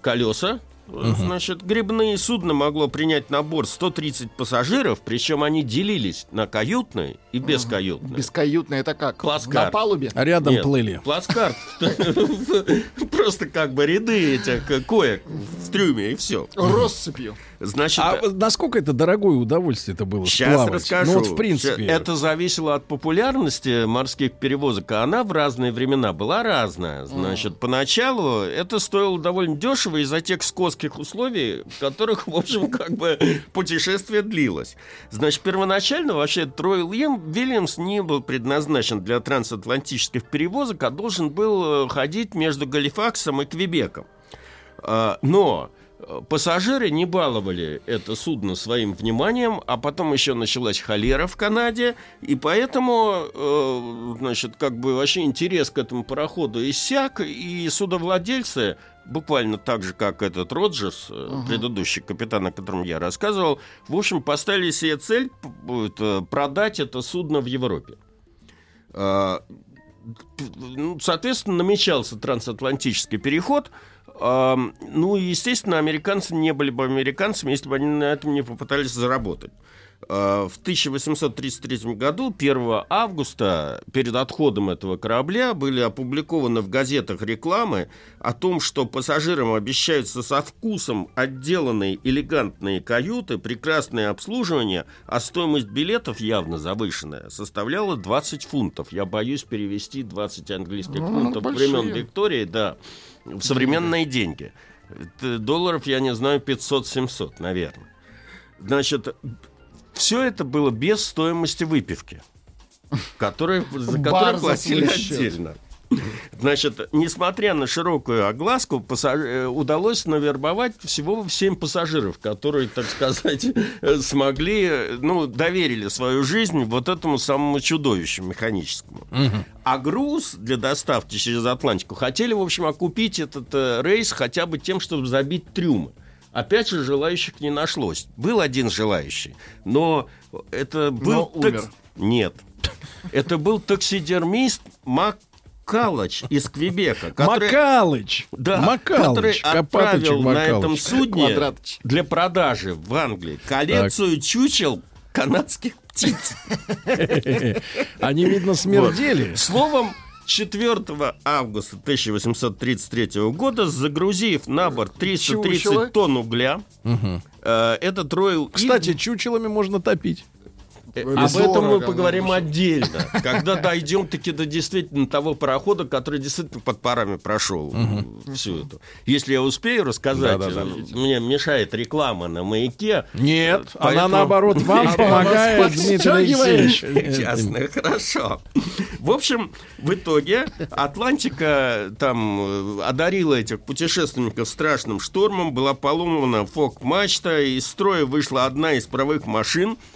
колеса Угу. Значит, грибные судно могло принять на борт 130 пассажиров, причем они делились на каютные и бескаютные. Бескаютные это как? Плацкарт. На палубе? А рядом Нет, плыли. Плацкарт. Просто как бы ряды этих коек в трюме и все. Россыпью. Значит, а насколько это дорогое удовольствие это было? Сейчас сплавать? расскажу. Ну вот в принципе. Это зависело от популярности морских перевозок, а она в разные времена была разная. Значит, mm. поначалу это стоило довольно дешево из-за тех скотских условий, в которых, в общем, как бы путешествие длилось. Значит, первоначально вообще Трой Вильямс не был предназначен для трансатлантических перевозок, а должен был э, ходить между Галифаксом и Квебеком. А, но Пассажиры не баловали это судно своим вниманием, а потом еще началась холера в Канаде, и поэтому, э, значит, как бы вообще интерес к этому пароходу иссяк, и судовладельцы, буквально так же, как этот Роджерс, uh-huh. предыдущий капитан, о котором я рассказывал, в общем, поставили себе цель э, продать это судно в Европе. А, ну, соответственно, намечался трансатлантический переход – ну, естественно, американцы не были бы американцами, если бы они на этом не попытались заработать. Э, в 1833 году, 1 августа, перед отходом этого корабля, были опубликованы в газетах рекламы о том, что пассажирам обещаются со вкусом отделанные элегантные каюты, прекрасное обслуживание, а стоимость билетов явно завышенная, составляла 20 фунтов. Я боюсь перевести 20 английских Ну, фунтов большие. времен Виктории, да, в современные деньги. Это Долларов, я не знаю, 500-700, наверное. Значит, все это было без стоимости выпивки, которая, за которую платили отдельно. Значит, несмотря на широкую огласку, пассаж- э, удалось навербовать всего 7 пассажиров, которые, так сказать, э, смогли, э, ну, доверили свою жизнь вот этому самому чудовищу механическому. А груз для доставки через Атлантику хотели, в общем, окупить этот рейс хотя бы тем, чтобы забить трюмы. Опять же, желающих не нашлось. Был один желающий, но это был... Но умер. Нет. Это был таксидермист Маккалыч из Квебека. который- Макалыч. да, Макалыч. который отправил Копатыч на этом Макалыч. судне Квадратыч. для продажи в Англии коллекцию чучел канадских птиц. Они, видно, смердели. Словом, 4 августа 1833 года, загрузив на борт 330 Чучело. тонн угля, э, этот Ройл... Кстати, чучелами можно топить. Э, Об этом мы поговорим отдельно, когда дойдем таки до действительно того парохода, который действительно под парами прошел всю эту. Если я успею рассказать, э, мне мешает реклама на маяке. Нет, она Поэтому- наоборот вам Она помогает, Дмитрий. Ясно, хорошо. В общем, в итоге Атлантика там э, одарила этих путешественников страшным штормом, была поломана фок-мачта, из строя вышла одна из правых машин, э,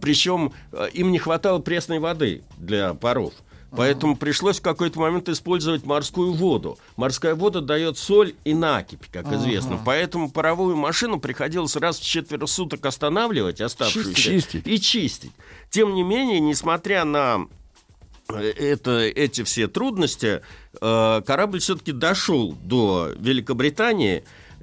причем э, им не хватало пресной воды для паров. Поэтому пришлось в какой-то момент использовать морскую воду. Морская вода дает соль и накипь, как известно. Поэтому паровую машину приходилось раз в четверо суток останавливать, оставшуюся, Чистить. и чистить. Тем не менее, несмотря на э, это, эти все трудности, э, корабль все-таки дошел до Великобритании, э,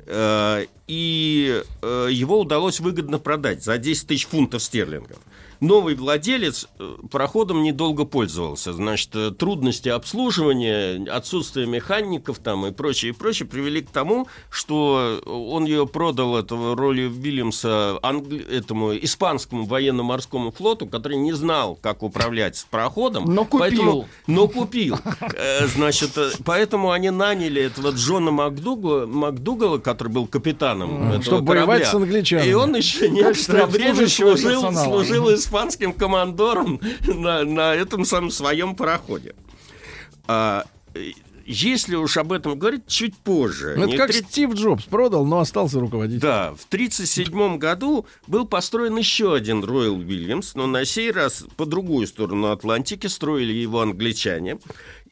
и э, его удалось выгодно продать за 10 тысяч фунтов стерлингов. Новый владелец э, пароходом недолго пользовался. Значит, э, трудности обслуживания, отсутствие механиков там и прочее, и прочее привели к тому, что он ее продал этого роли Вильямса англи- этому испанскому военно-морскому флоту, который не знал, как управлять с пароходом. Но купил. Поэтому- но купил. Э, Значит, э, поэтому они наняли этого Джона Макдугала, Макдугала который был капитаном этого Чтобы воевать корабля. с англичанами. И он еще некоторое время служил, служил испанским командором на, на этом самом своем пароходе. А, если уж об этом говорить, чуть позже. Ну, Это Не как три- Стив Джобс продал, но остался руководителем. да, в 1937 году был построен еще один Роyal Williams, но на сей раз по другую сторону Атлантики строили его англичане.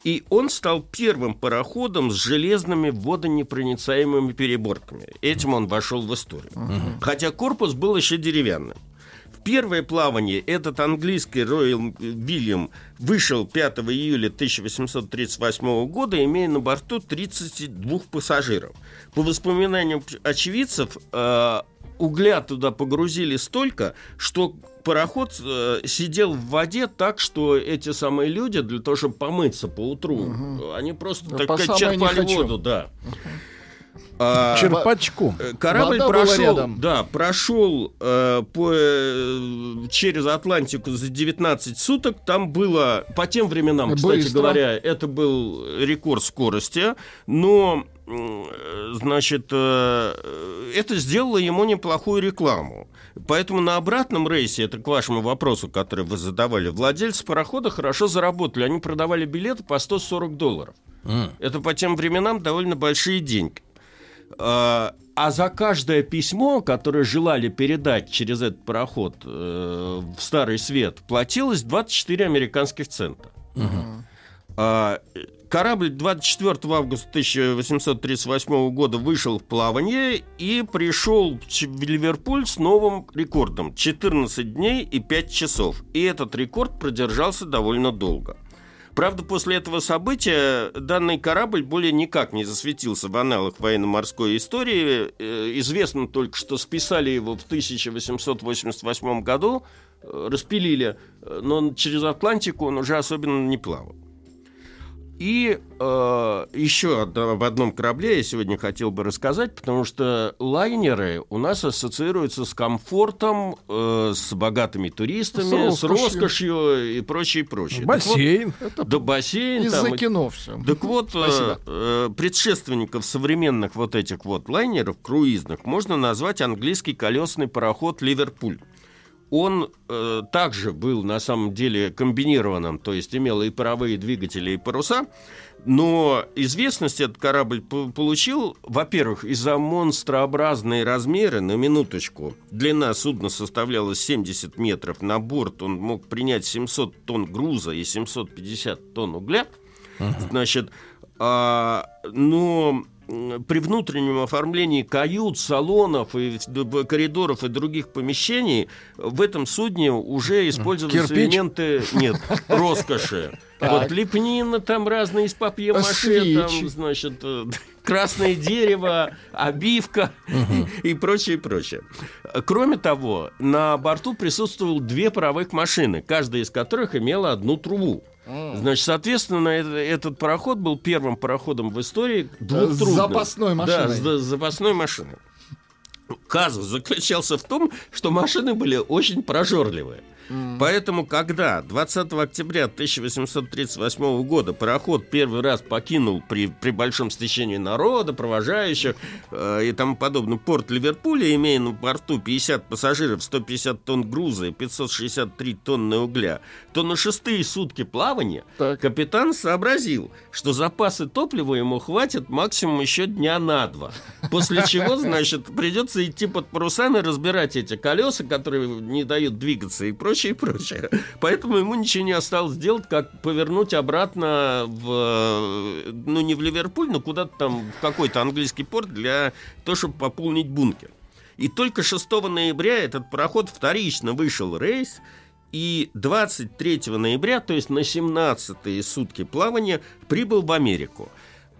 И он стал первым пароходом с железными водонепроницаемыми переборками. Этим он вошел в историю. Хотя корпус был еще деревянным. Первое плавание этот английский Royal William вышел 5 июля 1838 года, имея на борту 32 пассажиров. По воспоминаниям очевидцев, э, угля туда погрузили столько, что пароход э, сидел в воде так, что эти самые люди для того, чтобы помыться по утру, они просто Да так черпали воду, да. А, Черпачком. Э, Корабль Вода прошел, рядом. да, прошел э, по, э, через Атлантику за 19 суток. Там было, по тем временам, кстати Быстро. говоря, это был рекорд скорости, но, э, значит, э, это сделало ему неплохую рекламу. Поэтому на обратном рейсе, это к вашему вопросу, который вы задавали, владельцы парохода хорошо заработали. Они продавали билеты по 140 долларов. Это по тем временам довольно большие деньги. А а за каждое письмо, которое желали передать через этот пароход э, в Старый Свет, платилось 24 американских цента. А, э, Корабль 24 августа 1838 года вышел в плавание и пришел в Ливерпуль с новым рекордом 14 дней и 5 часов. И этот рекорд продержался довольно долго. Правда, после этого события данный корабль более никак не засветился в аналах военно-морской истории. Э, известно только, что списали его в 1888 году, э, распилили, э, но через Атлантику он уже особенно не плавал. И э, еще об одном корабле я сегодня хотел бы рассказать, потому что лайнеры у нас ассоциируются с комфортом, э, с богатыми туристами, с роскошью, с роскошью и прочее, прочее. Бассейн. Так вот, да, бассейн. Из-за там, кино все. Так вот, э, э, предшественников современных вот этих вот лайнеров, круизных, можно назвать английский колесный пароход «Ливерпуль» он э, также был на самом деле комбинированным, то есть имел и паровые двигатели, и паруса, но известность этот корабль получил, во-первых, из-за монстрообразные размеры, на минуточку. Длина судна составляла 70 метров, на борт он мог принять 700 тонн груза и 750 тонн угля. Uh-huh. Значит, а, но при внутреннем оформлении кают, салонов, и коридоров и других помещений в этом судне уже использовались Кирпич? элементы нет роскоши. Вот лепнина там разные из папье-маше, там, значит, э, красное дерево, обивка и прочее, прочее. Кроме того, на борту присутствовало две паровых машины, каждая из которых имела одну трубу. Значит, соответственно, это, этот пароход был первым пароходом в истории двухтрубным. С запасной машиной. Да, с, с запасной машиной. Казус заключался в том, что машины были очень прожорливые. Mm. Поэтому, когда 20 октября 1838 года пароход первый раз покинул при, при большом стечении народа, провожающих э, и тому подобное порт Ливерпуля, имея на борту 50 пассажиров, 150 тонн груза и 563 тонны угля, то на шестые сутки плавания так. капитан сообразил, что запасы топлива ему хватит максимум еще дня на два. После чего, значит, придется идти под парусами, разбирать эти колеса, которые не дают двигаться и прочее прочее, прочее. Поэтому ему ничего не осталось делать, как повернуть обратно в, ну, не в Ливерпуль, но куда-то там, в какой-то английский порт для того, чтобы пополнить бункер. И только 6 ноября этот пароход вторично вышел рейс, и 23 ноября, то есть на 17-е сутки плавания, прибыл в Америку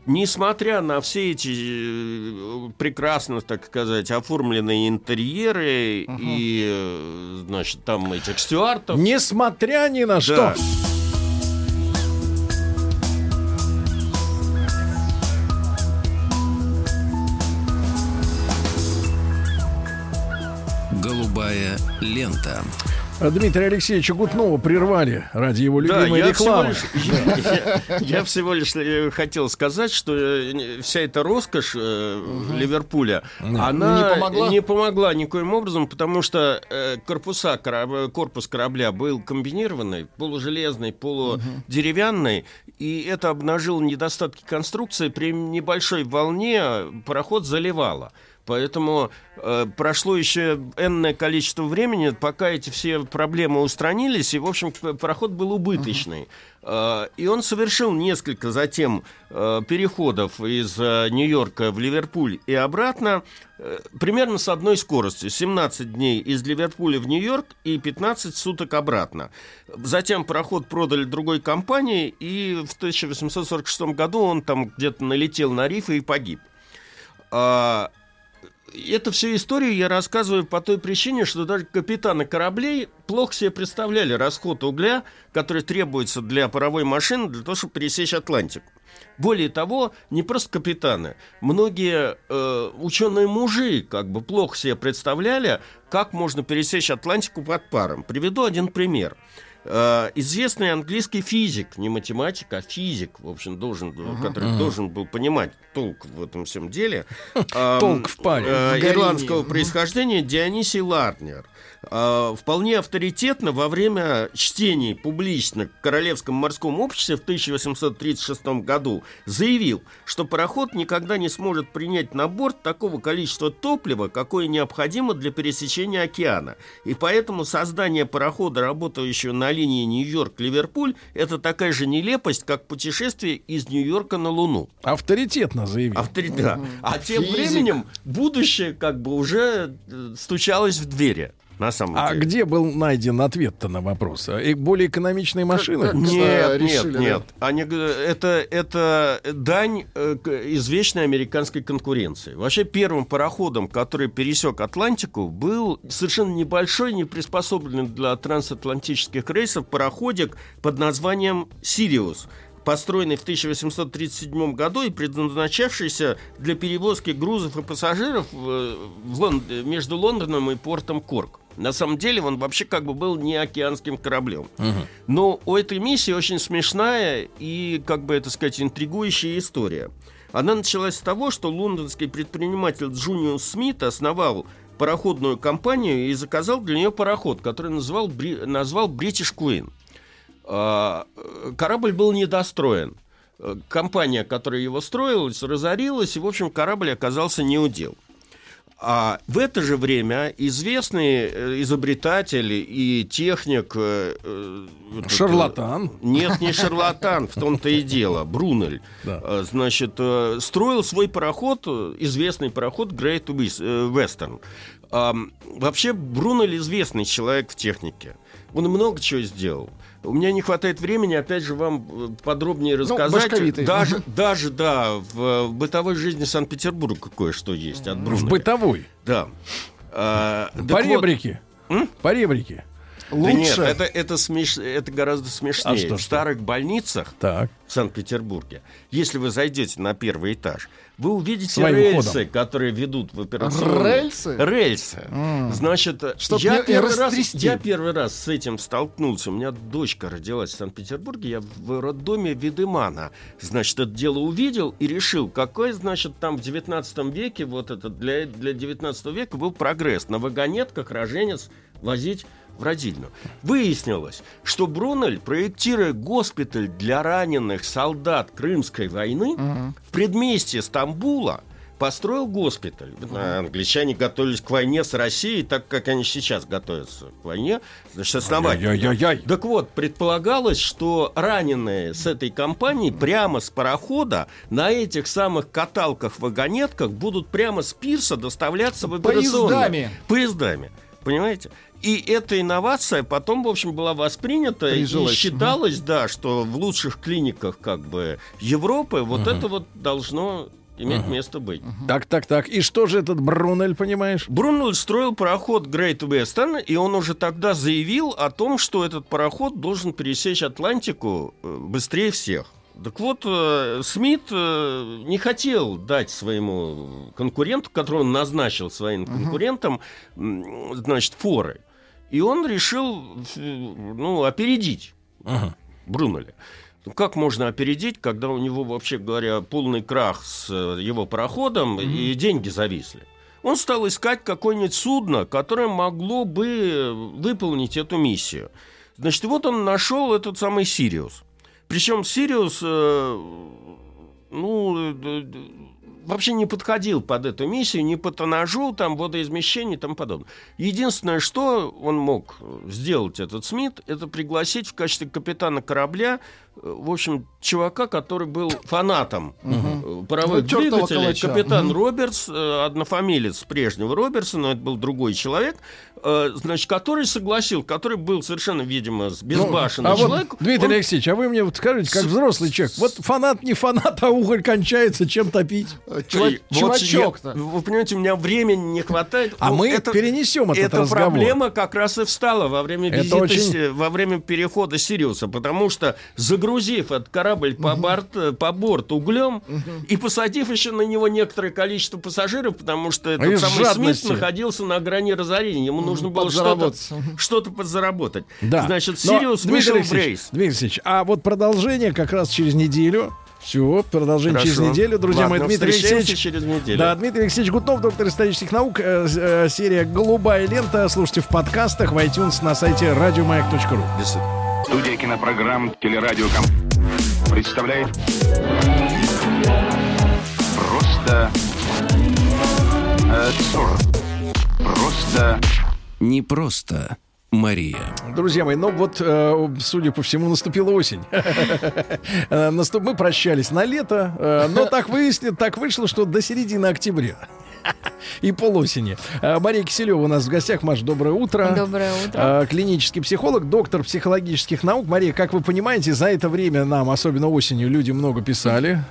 несмотря на все эти э, прекрасно, так сказать, оформленные интерьеры угу. и, э, значит, там этих стюартов... Несмотря ни на да. что... Голубая лента. Дмитрия Алексеевича Гутнова прервали ради его любимой да, рекламы. Всего лишь, я, я всего лишь э, хотел сказать, что э, вся эта роскошь угу. Ливерпуля, Нет. она не помогла? не помогла никоим образом, потому что корпуса, корпус корабля был комбинированный, полужелезный, полудеревянный, и это обнажило недостатки конструкции. При небольшой волне пароход заливало. Поэтому э, прошло еще энное количество времени, пока эти все проблемы устранились, и, в общем, пароход был убыточный. Uh-huh. Э, и он совершил несколько затем э, переходов из э, Нью-Йорка в Ливерпуль и обратно, э, примерно с одной скоростью. 17 дней из Ливерпуля в Нью-Йорк и 15 суток обратно. Затем пароход продали другой компании, и в 1846 году он там где-то налетел на рифы и погиб. А, эту всю историю я рассказываю по той причине, что даже капитаны кораблей плохо себе представляли расход угля, который требуется для паровой машины для того, чтобы пересечь Атлантику. Более того, не просто капитаны, многие э, ученые мужи как бы плохо себе представляли, как можно пересечь Атлантику под паром. Приведу один пример. Э, известный английский физик, не математик, а физик, в общем, должен, uh-huh. который uh-huh. должен был понимать толк в этом всем деле. Толк в паре. Э, ирландского происхождения Дионисий Ларнер. А, вполне авторитетно во время чтений публично в Королевском морском обществе в 1836 году заявил, что пароход никогда не сможет принять на борт такого количества топлива, какое необходимо для пересечения океана. И поэтому создание парохода, работающего на линии Нью-Йорк-Ливерпуль, это такая же нелепость, как путешествие из Нью-Йорка на Луну. Авторитетно заявил. Авторит... Да. А тем Физик. временем будущее как бы уже э, стучалось в двери. На самом А деле. где был найден ответ-то на вопрос? А, И более экономичные машины? как- Нет, решили, нет, нет. Они, это, это дань э, к извечной американской конкуренции. Вообще первым пароходом, который пересек Атлантику, был совершенно небольшой, не приспособленный для трансатлантических рейсов пароходик под названием «Сириус», построенный в 1837 году и предназначавшийся для перевозки грузов и пассажиров э, в Лон- между Лондоном и портом Корк. На самом деле он вообще как бы был не океанским кораблем. Но у этой миссии очень смешная и, как бы это сказать, интригующая история. Она началась с того, что лондонский предприниматель Джуниус Смит основал пароходную компанию и заказал для нее пароход, который назвал, назвал British Queen. А, Корабль был недостроен. Э, Компания, которая его строила, разорилась, и, в общем, корабль оказался неудел. А в это же время известный э, изобретатель и техник... э, э, этот, Шарлатан. Нет, не шарлатан, в том-то и дело. Брунель. Да. Значит, строил свой пароход, известный пароход Great Western. Вообще, Брунель известный человек в технике. Он много чего сделал. У меня не хватает времени, опять же, вам э, подробнее рассказать. башковитый. даже, даже, да, в, бытовой жизни Санкт-Петербурга кое-что есть от Брунеля. В бытовой. Да. А, так По вот- ребрике. М? По ребрике. Да нет, Лучше. это, это, смеш- это гораздо смешнее. А что, в старых больницах Так. в Санкт-Петербурге, если вы зайдете на первый этаж, вы увидите Своим рельсы, ходом. которые ведут в операционную. Рельсы? Рельсы. М. Значит, Чтоб я, первый раз, я первый раз с этим столкнулся. У меня дочка родилась в Санкт-Петербурге, я в роддоме Видемана. Значит, это дело увидел и решил, какой, значит, там в 19 веке, вот это для, для 19 века был прогресс. На вагонетках роженец возить в родильную. Выяснилось, что Брунель, проектируя госпиталь для раненых солдат Крымской войны, в предместье Стамбула построил госпиталь. А Англичане готовились к войне с Россией, так как они сейчас готовятся к войне. Значит, основательно. Ай-яй-яй-яй. Так вот, предполагалось, что раненые с этой компании прямо с парохода на этих самых каталках-вагонетках будут прямо с пирса доставляться в операционную. Поездами. Поездами. Понимаете? И эта инновация потом, в общем, была воспринята Прижилась. и считалось, да, что в лучших клиниках как бы Европы вот это вот должно иметь место быть. Так, так, так. И что же этот Брунель, понимаешь? Брунель строил пароход Great Western, и он уже тогда заявил о том, что этот пароход должен пересечь Атлантику э, быстрее всех. Так вот, э, Смит э, не хотел дать своему конкуренту, которого он назначил своим конкурентом, м, значит, форы. И он решил ну, опередить Брунеля. Ну, Как можно опередить, когда у него, вообще говоря, полный крах с э, его пароходом и деньги зависли? Он стал искать какое-нибудь судно, которое могло бы выполнить эту миссию. Значит, вот он нашел этот самый Сириус. Причем Сириус, э, ну, э, вообще не подходил под эту миссию, ни по тоннажу, там, водоизмещению и тому подобное. Единственное, что он мог сделать, этот Смит, это пригласить в качестве капитана корабля, э, в общем, чувака, который был фанатом э, паровых Ну, двигателей, капитан Мгм. Робертс, э, однофамилец прежнего Робертса, но это был другой человек, э, значит, который согласил, который был совершенно, видимо, с- безбашенный а человек. вот, Дмитрий он- Алексеевич, а вы мне вот скажите, как взрослый человек, вот фанат не фанат, а уголь кончается, чем топить? Чува- вот Чувачок-то. вы понимаете, у меня времени не хватает. А Ну, мы перенесем этот Эта разговор. проблема как раз и встала во время Это визита, очень- во время перехода Сириуса, потому что загрузив этот корабль по, борт, по борт углем и посадив еще на него некоторое количество пассажиров, потому что этот из самый жадности. Смит находился на грани разорения, ему нужно было что-то что-то подзаработать. Да. Значит, Но, Сириус Дмитрий вышел в Алексеевич, рейс. Дмитрий Алексеевич, а вот продолжение как раз через неделю. Все, продолжение Хорошо. через неделю, друзья Ладно, мои. Дмитрий Алексеевич. через неделю. Да, Дмитрий Алексеевич Гутнов, доктор исторических наук. э, э, серия «Голубая лента». Слушайте в подкастах, в iTunes, на сайте радиомаяк.ру. Студия кинопрограмм «Телерадиоком» представляет Просто э, сорок. Просто Не просто Мария. Друзья мои, ну вот, э, судя по всему, наступила осень. Э, Мы прощались на лето, э, но так выяснилось, так вышло, что до середины октября. И полосени. А, Мария Киселева у нас в гостях. Маш, доброе утро. Доброе утро. А, Клинический психолог, доктор психологических наук. Мария, как вы понимаете, за это время нам, особенно осенью, люди много писали.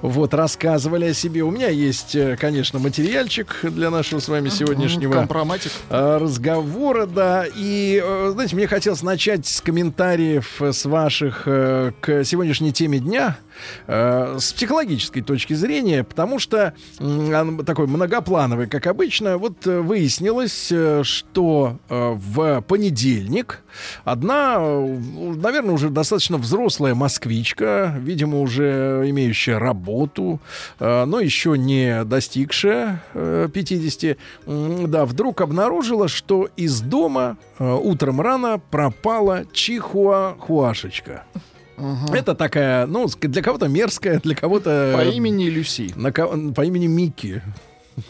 Вот, рассказывали о себе. У меня есть, э, конечно, материальчик для нашего с вами сегодняшнего Компроматик. э, разговора, да. И, э, знаете, мне хотелось начать с комментариев э, с ваших э, к сегодняшней теме дня э, с психологической точки зрения, потому что он такой многоплановый, как обычно. Вот э, выяснилось, э, что в понедельник одна, наверное, уже достаточно взрослая москвичка, видимо, уже имеющая работу, но еще не достигшая э, 50, м, да, вдруг обнаружила, что из дома утром рано пропала чихуахуашечка. Это такая, ну, для кого-то мерзкая, для кого-то... По имени Люси. на по имени Микки.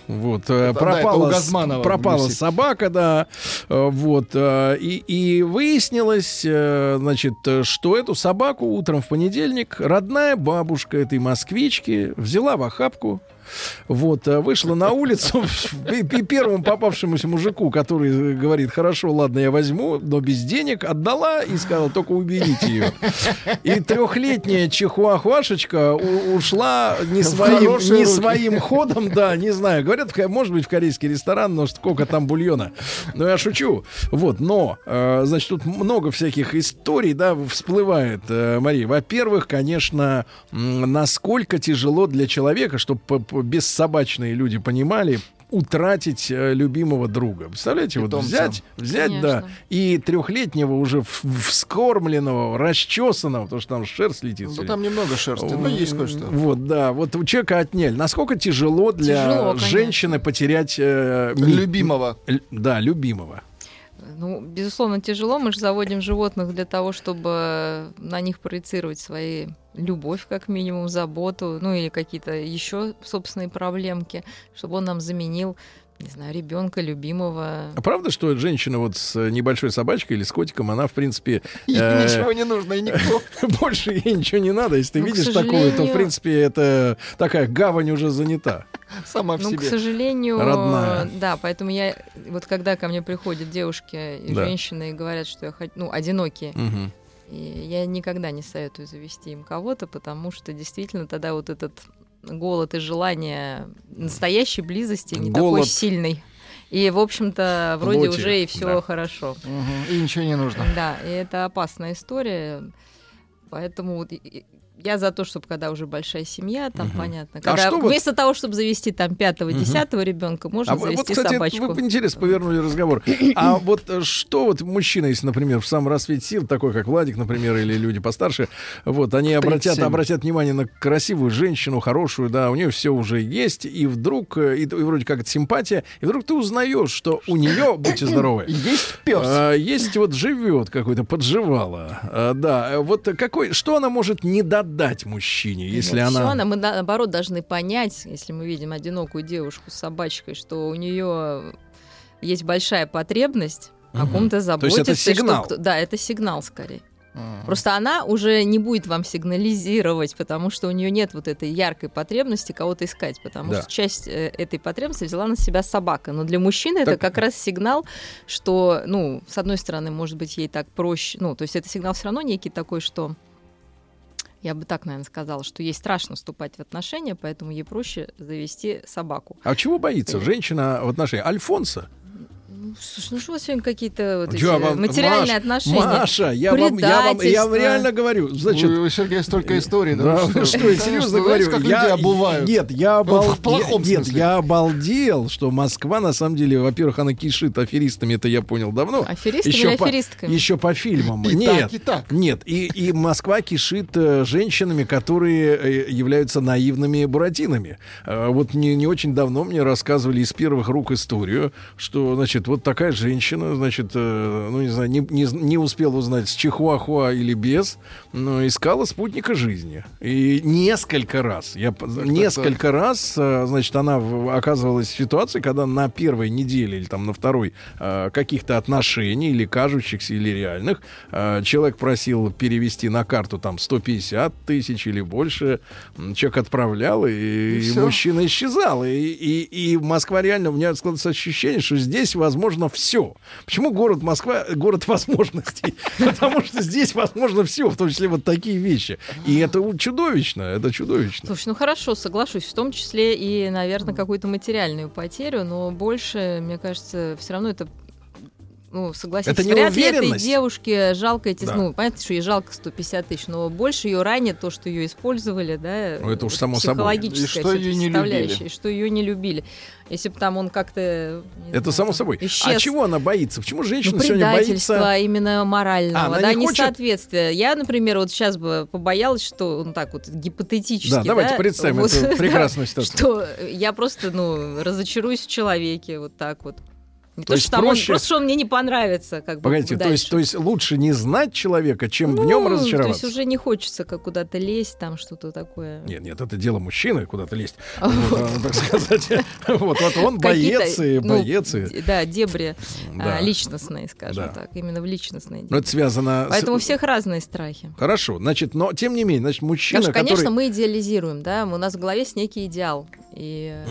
Вот, э, Это, да, это пропала, пропала Люси. собака, да, э, вот, э, и, и выяснилось, значит, что эту собаку утром в понедельник родная бабушка этой москвички взяла в охапку, вот, э, вышла на улицу и первому попавшемуся мужику, который говорит, хорошо, ладно, я возьму, но без денег, отдала и сказала, только уберите ее. И трехлетняя чихуахуашечка ушла не своим, не своим ходом, да, не знаю. Говорят, может быть, в корейский ресторан, но сколько там бульона. Ну, я шучу. Вот, но, э, значит, тут много всяких историй, да, всплывает, э, Мария. Во-первых, конечно, насколько тяжело для человека, чтобы бессобачные люди понимали, утратить э, любимого друга. Представляете, вот Питомца. взять, взять, да, и трехлетнего уже вскормленного, расчесанного, потому что там шерсть летит. Ну, там немного шерсти, но есть кое-что. Вот, да, вот у человека отняли. Насколько тяжело для Тяжело, женщины потерять э, Любимого. Л- да, любимого. Ну, безусловно, тяжело. Мы же заводим животных для того, чтобы на них проецировать свои любовь, как минимум, заботу, ну или какие-то еще собственные проблемки, чтобы он нам заменил, не знаю, ребенка, любимого. А правда, что женщина вот с небольшой собачкой или с котиком, она, в принципе, Ей э, ничего не нужно, и никто. больше ей ничего не надо. Если ты Ну, к видишь такую, то, в сожалению- принципе, это такая гавань уже занята. Сама в Ну, к себе. сожалению, Родная. да, поэтому я, вот когда ко мне приходят девушки и Да. женщины и говорят, что я хочу, ну, одинокие, Мгм. И я никогда не советую завести им кого-то, потому что действительно тогда вот этот голод и желание настоящей близости не такой Голод. сильный. И, в общем-то, вроде Плоти, уже и все да. хорошо. Мгм, И ничего не нужно. Да, и это опасная история. Поэтому я за то, чтобы когда уже большая семья, там Мгм. понятно. А Когда что вот- вместо того, чтобы завести там пятого, десятого ребенка, можно А завести вот, кстати, собачку. вы интересно повернули разговор. А вот э, что вот мужчина, если, например, в самом расцвете сил, такой как Владик, например, или люди постарше, вот, они обратят, 37. обратят внимание на красивую женщину, хорошую, да, у нее все уже есть, и вдруг, э, и, и вроде как это симпатия, и вдруг ты узнаешь, что у нее, будьте здоровы, Есть пес. а, есть вот живет какой-то, подживала. А, да, э, вот какой, что она может не додать мужчине, если Нет, она... она, мы на- наоборот должны понять, если мы видим одинокую девушку с собачкой, что у нее есть большая потребность о ком-то То есть заботиться. это и что сигнал. кто- да, это сигнал скорее. Просто она уже не будет вам сигнализировать, потому что у нее нет вот этой яркой потребности кого-то искать, потому Да. что часть э, этой потребности взяла на себя собака. Но для мужчины это Так- как раз сигнал, что, ну, с одной стороны, может быть, ей так проще, ну, то есть это сигнал все равно некий такой, что я бы так, наверное, сказала, что ей страшно вступать в отношения, поэтому ей проще завести собаку. А чего боится женщина в отношении Альфонса? Ну, слушай, ну что у вас сегодня какие-то вот эти Я вам- материальные Маш, отношения? Маша, я вам, я вам, я вам реально говорю, значит, У Сергея столько историй. Да, вы вы что, я серьезно говорю, как я, люди обувают. Нет, я, Ну, обал... в плохом я- нет, смысле. я обалдел, что Москва, на самом деле, во-первых, она кишит аферистами, это я понял давно. Аферистами Еще или по- аферистками? Еще по фильмам. И нет, так, и так. нет, и, и Москва кишит э, женщинами, которые э, являются наивными буратинами. Э, вот не, не очень давно мне рассказывали из первых рук историю, что, значит, вот такая женщина, значит, э, ну, не знаю, не, не, не успела узнать, с чихуахуа или без, но искала спутника жизни. И несколько раз, я, п- несколько раз, э, значит, она в- оказывалась в ситуации, когда на первой неделе или там на второй э, каких-то отношений, или кажущихся, или реальных, э, человек просил перевести на карту там 150 тысяч или больше, человек отправлял, и, И и мужчина исчезал. И, и, и Москва реально, у меня складывается ощущение, что здесь возможно все. Почему город Москва город возможностей? Потому что здесь возможно все, в том числе вот такие вещи. И это чудовищно, это чудовищно. Слушай, ну хорошо, соглашусь, в том числе и, наверное, какую-то материальную потерю, но больше, мне кажется, все равно это ну, согласитесь, Это вряд ли этой девушке жалко эти, Да. ну, понятно, что ей жалко 150 тысяч, но больше ее ранит то, что ее использовали, да, Ну, это уж само собой. психологическая И что её не любили. и что ее не любили. Если бы там он как-то... Это знаю, само собой. А исчез. чего она боится? Почему Ну, женщина сегодня предательство боится? именно морального, А, да, не хочет- несоответствие. Я, например, вот сейчас бы побоялась, что, ну так вот, гипотетически, Да, давайте представим вот, эту прекрасную ситуацию. Что я просто, ну, разочаруюсь в человеке, вот так вот. Не То то, есть что там он, проще- просто что он мне не понравится, как бы, Погодите, то есть, то есть лучше не знать человека, чем в Ну, нем То разочароваться? есть уже не хочется как куда-то лезть, там что-то такое. Нет, нет, это дело мужчины куда-то лезть. Вот, а, так сказать. Вот, он боец и ну, боец. Да, дебри а, личностные, скажем так, именно в личностные. Это связано Поэтому у всех разные страхи. Хорошо, значит, но тем не менее, значит, мужчина, конечно, мы идеализируем, да, у нас в голове есть некий идеал. И, э,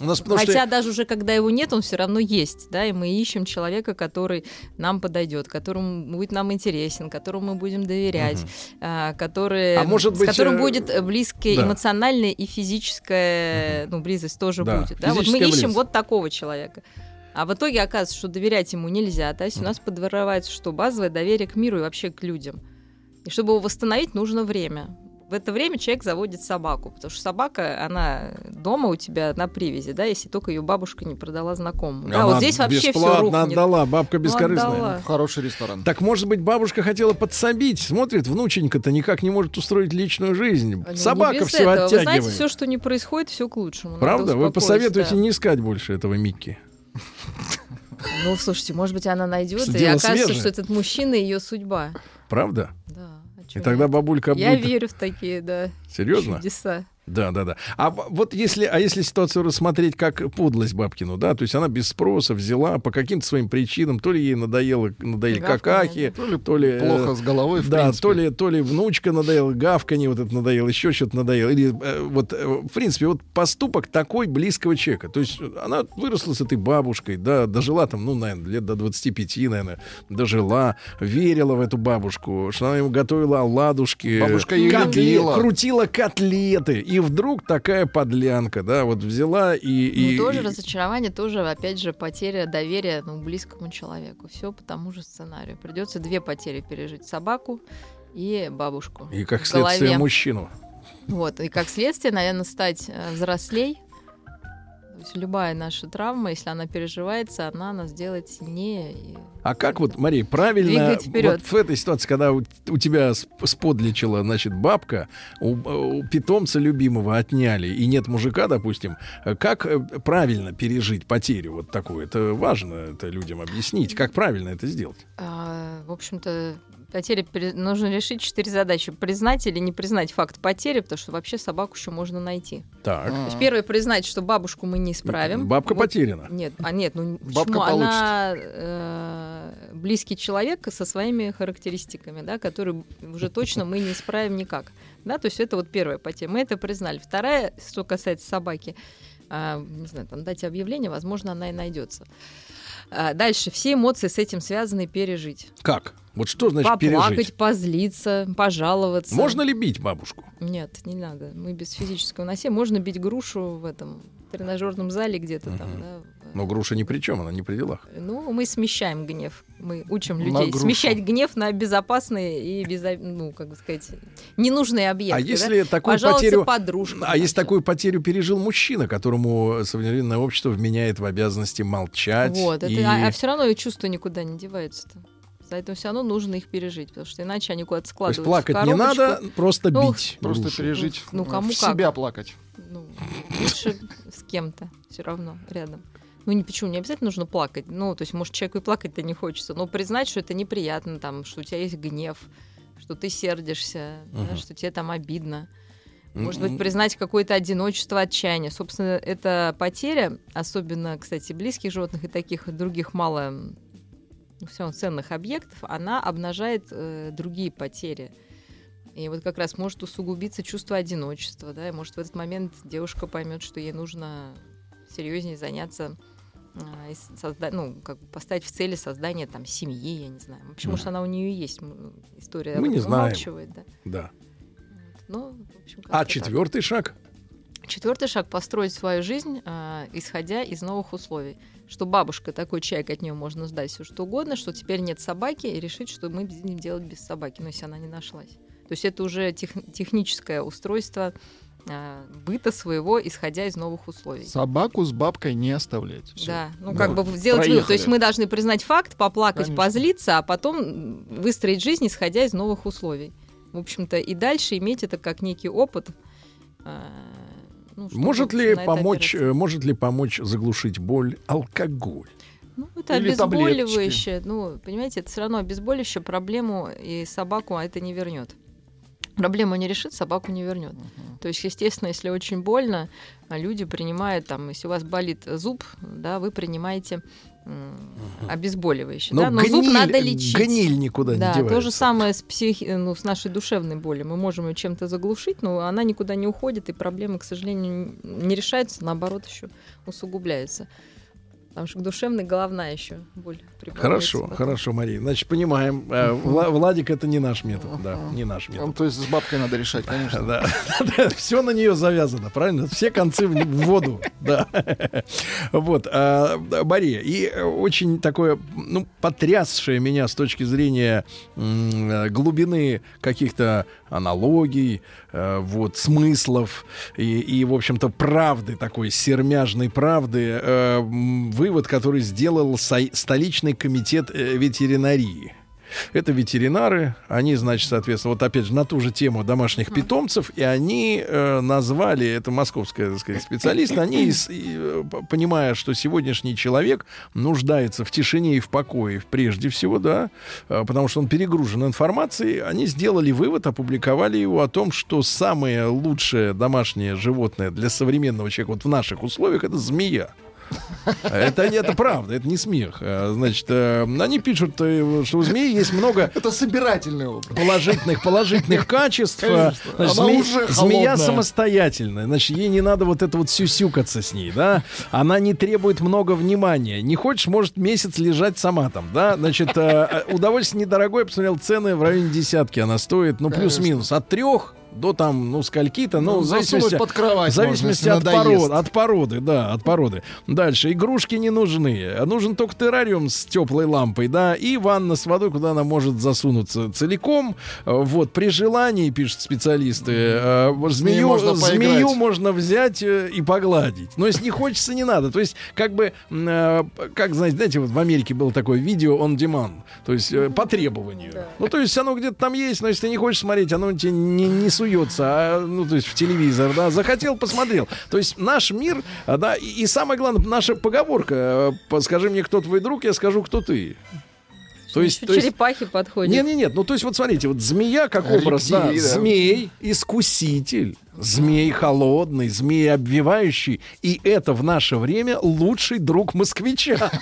У нас потому Хотя что... даже уже когда его нет, он все равно есть, да, и мы ищем человека, который нам подойдет, которому будет нам интересен, которому мы будем доверять, а, который, А может с быть, которым э, будет близкая да. эмоциональная и физическая, ну, близость тоже Да, будет. Да? Вот мы физическая ищем близость. вот такого человека. А в итоге оказывается, что доверять ему нельзя. То есть у нас подворовается что? Базовое доверие к миру и вообще к людям. И чтобы его восстановить, нужно время. В это время человек заводит собаку, потому что собака, она дома у тебя на привязи, да, если только ее бабушка не продала знакомому. Да, Она вот здесь вообще все бесплатно рухнет. отдала, бабка Ну, бескорыстная. отдала. В хороший ресторан. Так, может быть, бабушка хотела подсобить, смотрит, внученька-то никак не может устроить личную жизнь. Ну, Собака все этого. Вы оттягивает. знаете, все, что не происходит, все к лучшему. Правда? Вы посоветуете да. не искать больше этого Микки. Ну, слушайте, может быть, она найдет, и окажется, свежее. что этот мужчина ее судьба. Правда? Да. И тогда бабулька Я будет... верю в такие, да. Серьезно? Чудеса. Да, да, да. А вот если, а если ситуацию рассмотреть как подлость Бабкину, да, то есть она без спроса взяла по каким-то своим причинам, то ли ей надоело, надоели Гавканье, какахи, То ли то ли... плохо с головой, в да, принципе. то ли, то ли внучка надоела, гавканье вот это надоело, еще что-то надоело. Или э, вот, э, в принципе, вот поступок такой близкого человека. То есть она выросла с этой бабушкой, да, дожила там, ну, наверное, лет до 25, наверное, дожила, верила в эту бабушку, что она ему готовила оладушки, Бабушка ее любила. крутила котлеты. И вдруг такая подлянка, да, вот взяла и... и Ну, тоже и- разочарование, тоже, опять же, потеря доверия ну, близкому человеку. Все по тому же сценарию. Придется две потери пережить. Собаку и бабушку. и как следствие мужчину. Вот. И как следствие, наверное, стать э, взрослей. То есть любая наша травма, если она переживается, она нас делает сильнее. А как вот, Мария, правильно вот в этой ситуации, когда у, у тебя сп- сподличила, значит, бабка, у, у питомца любимого отняли, и нет мужика, допустим, как э, правильно пережить потерю вот такую? Это важно это людям объяснить. Как правильно это сделать? А, в общем-то, потери пере- нужно решить четыре задачи: признать или не признать факт потери, потому что вообще собаку еще можно найти. Так. То есть первое признать, что бабушку мы не исправим. Бабка Вот- потеряна. Нет, а нет, ну Бабка почему? Она э, близкий человек со своими характеристиками, да, которые уже точно мы не исправим никак. Да, то есть это вот первая потеря. Мы это признали. Вторая, что касается собаки, а, не знаю, там дать объявление, возможно, она и найдется. А, Дальше все эмоции с этим связаны пережить. Как? Вот что значит Поплакать, пережить? позлиться, пожаловаться. Можно ли бить бабушку? Нет, не надо. Мы без физического насилия. Можно бить грушу в этом тренажерном зале где-то там, Мгм. да. Но груша ни при чем, она не при делах. Ну, мы смещаем гнев. Мы учим людей смещать гнев на безопасные и, безо- ну, как бы сказать, ненужные объекты. А да? если такую Пожаловаться потерю... подружкам, А если там, такую потерю пережил мужчина, которому современное общество вменяет в обязанности молчать? Вот, это, и- а, все равно чувства никуда не деваются-то. Поэтому все равно нужно их пережить, потому что иначе они куда-то То есть складываются. плакать в не надо, просто Ну, бить. Просто грушу. пережить. Ну, кому в как. себя плакать. Ну, лучше кем-то все равно рядом. Ну, не, почему, не обязательно нужно плакать. Ну, то есть, может, человеку и плакать-то не хочется, но признать, что это неприятно, там, что у тебя есть гнев, что ты сердишься, uh-huh. да, что тебе там обидно. Может быть, признать какое-то одиночество, отчаяние. Собственно, эта потеря, особенно, кстати, близких животных и таких других мало все равно ценных объектов, она обнажает э, другие потери. И вот как раз может усугубиться чувство одиночества, да, и может в этот момент девушка поймет, что ей нужно серьезнее заняться а, создать, ну, как бы поставить в цели создание там семьи, я не знаю. Почему mm. что она у нее есть история. Мы не знаем. Да. да. Ну, в общем, а четвертый так. шаг? Четвертый шаг построить свою жизнь, э, исходя из новых условий. Что бабушка такой чайк от нее можно сдать все что угодно, что теперь нет собаки, и решить, что мы будем делать без собаки, но если она не нашлась. То есть это уже тех, техническое устройство э, быта своего, исходя из новых условий. Собаку с бабкой не оставлять. Всё. Да, ну да. как бы сделать вывод. То есть мы должны признать факт, поплакать, Конечно. позлиться, а потом выстроить жизнь, исходя из новых условий. В общем-то, и дальше иметь это как некий опыт. Э, ну, может ли помочь, э, может ли помочь заглушить боль алкоголь? Ну, это Или обезболивающее. Таблеточки. Ну, понимаете, это все равно обезболивающее проблему и собаку а это не вернет. Проблему не решит, собаку не вернет. Uh-huh. То есть, естественно, если очень больно, а люди принимают, там, если у вас болит зуб, да, вы принимаете uh-huh. обезболивающее. Но, да? Но гниль, зуб надо лечить. Гниль никуда да, не девается. То же самое с, психи... ну, с нашей душевной болью. Мы можем ее чем-то заглушить, но она никуда не уходит, и проблемы, к сожалению, не решаются, наоборот, еще усугубляются. Потому что душевная головная еще боль. Хорошо, потом. хорошо, Мария. Значит, понимаем. Э, Владик это не наш метод. Да, не наш метод. Ну, то есть с бабкой надо решать, конечно. Да. Все на нее завязано, правильно? Все концы в воду. Да. Вот. А, Мария, и очень такое, ну, потрясшее меня с точки зрения глубины каких-то аналогий, э, вот, смыслов и, и, в общем-то, правды, такой сермяжной правды, э, вывод, который сделал столичный комитет э, ветеринарии. Это ветеринары, они, значит, соответственно, вот опять же на ту же тему домашних питомцев, и они э, назвали, это московская, так сказать, специалист, они, и, понимая, что сегодняшний человек нуждается в тишине и в покое, прежде всего, да, э, потому что он перегружен информацией, они сделали вывод, опубликовали его о том, что самое лучшее домашнее животное для современного человека вот в наших условиях это змея. Это, это правда, это не смех. А, значит, э, они пишут, э, что у змеи есть много... Это собирательный образ. Положительных, положительных качеств. Значит, зме... Змея самостоятельная. Значит, ей не надо вот это вот сюсюкаться с ней, да? Она не требует много внимания. Не хочешь, может месяц лежать сама там, да? Значит, э, удовольствие недорогое. Я посмотрел цены в районе десятки. Она стоит, ну, плюс-минус. От трех до там, ну, скольки-то, ну, ну в зависимости, под кровать в зависимости можно, от породы, от породы, да, от породы. Дальше, игрушки не нужны, нужен только террариум с теплой лампой, да, и ванна с водой, куда она может засунуться целиком, вот, при желании, пишут специалисты, э, змею, можно, змею можно взять э, и погладить, но если не хочется, не надо, то есть, как бы, э, как, знаете, знаете, вот в Америке было такое видео on demand, то есть, по требованию, да. ну, то есть, оно где-то там есть, но если ты не хочешь смотреть, оно тебе не, не суется, а, ну, то есть в телевизор, да, захотел, посмотрел. То есть наш мир, а, да, и, и самое главное, наша поговорка, э, скажи мне, кто твой друг, я скажу, кто ты. То есть, то черепахи есть... подходят. Нет, нет, нет. Ну, то есть, вот смотрите, вот змея как образ, да, да. змей, искуситель, змей холодный, змей обвивающий. И это в наше время лучший друг москвича.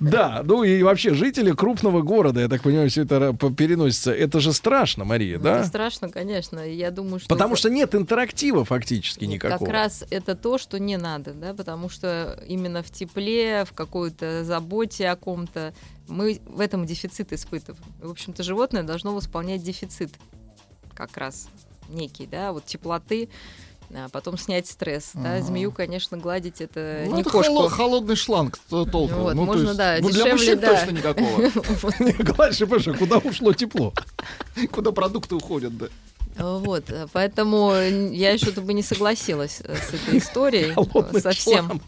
Да, ну и вообще жители крупного города, я так понимаю, все это переносится. Это же страшно, Мария, да? Это страшно, конечно. Я думаю, что... Потому что нет интерактива фактически никакого. Как раз это то, что не надо, да, потому что именно в тепле, в какой-то заботе о ком-то мы в этом дефицит испытываем. В общем-то, животное должно восполнять дефицит как раз некий, да, вот теплоты, а потом снять стресс. Ага. Да, змею, конечно, гладить это ну, не это кошку. Холо- холодный шланг толку. Вот, ну, можно, есть, да, ну, дешевле, для мужчин да. точно никакого. Гладишь, а куда ушло тепло? Куда продукты уходят, да. Вот, поэтому я еще бы не согласилась с этой историей совсем.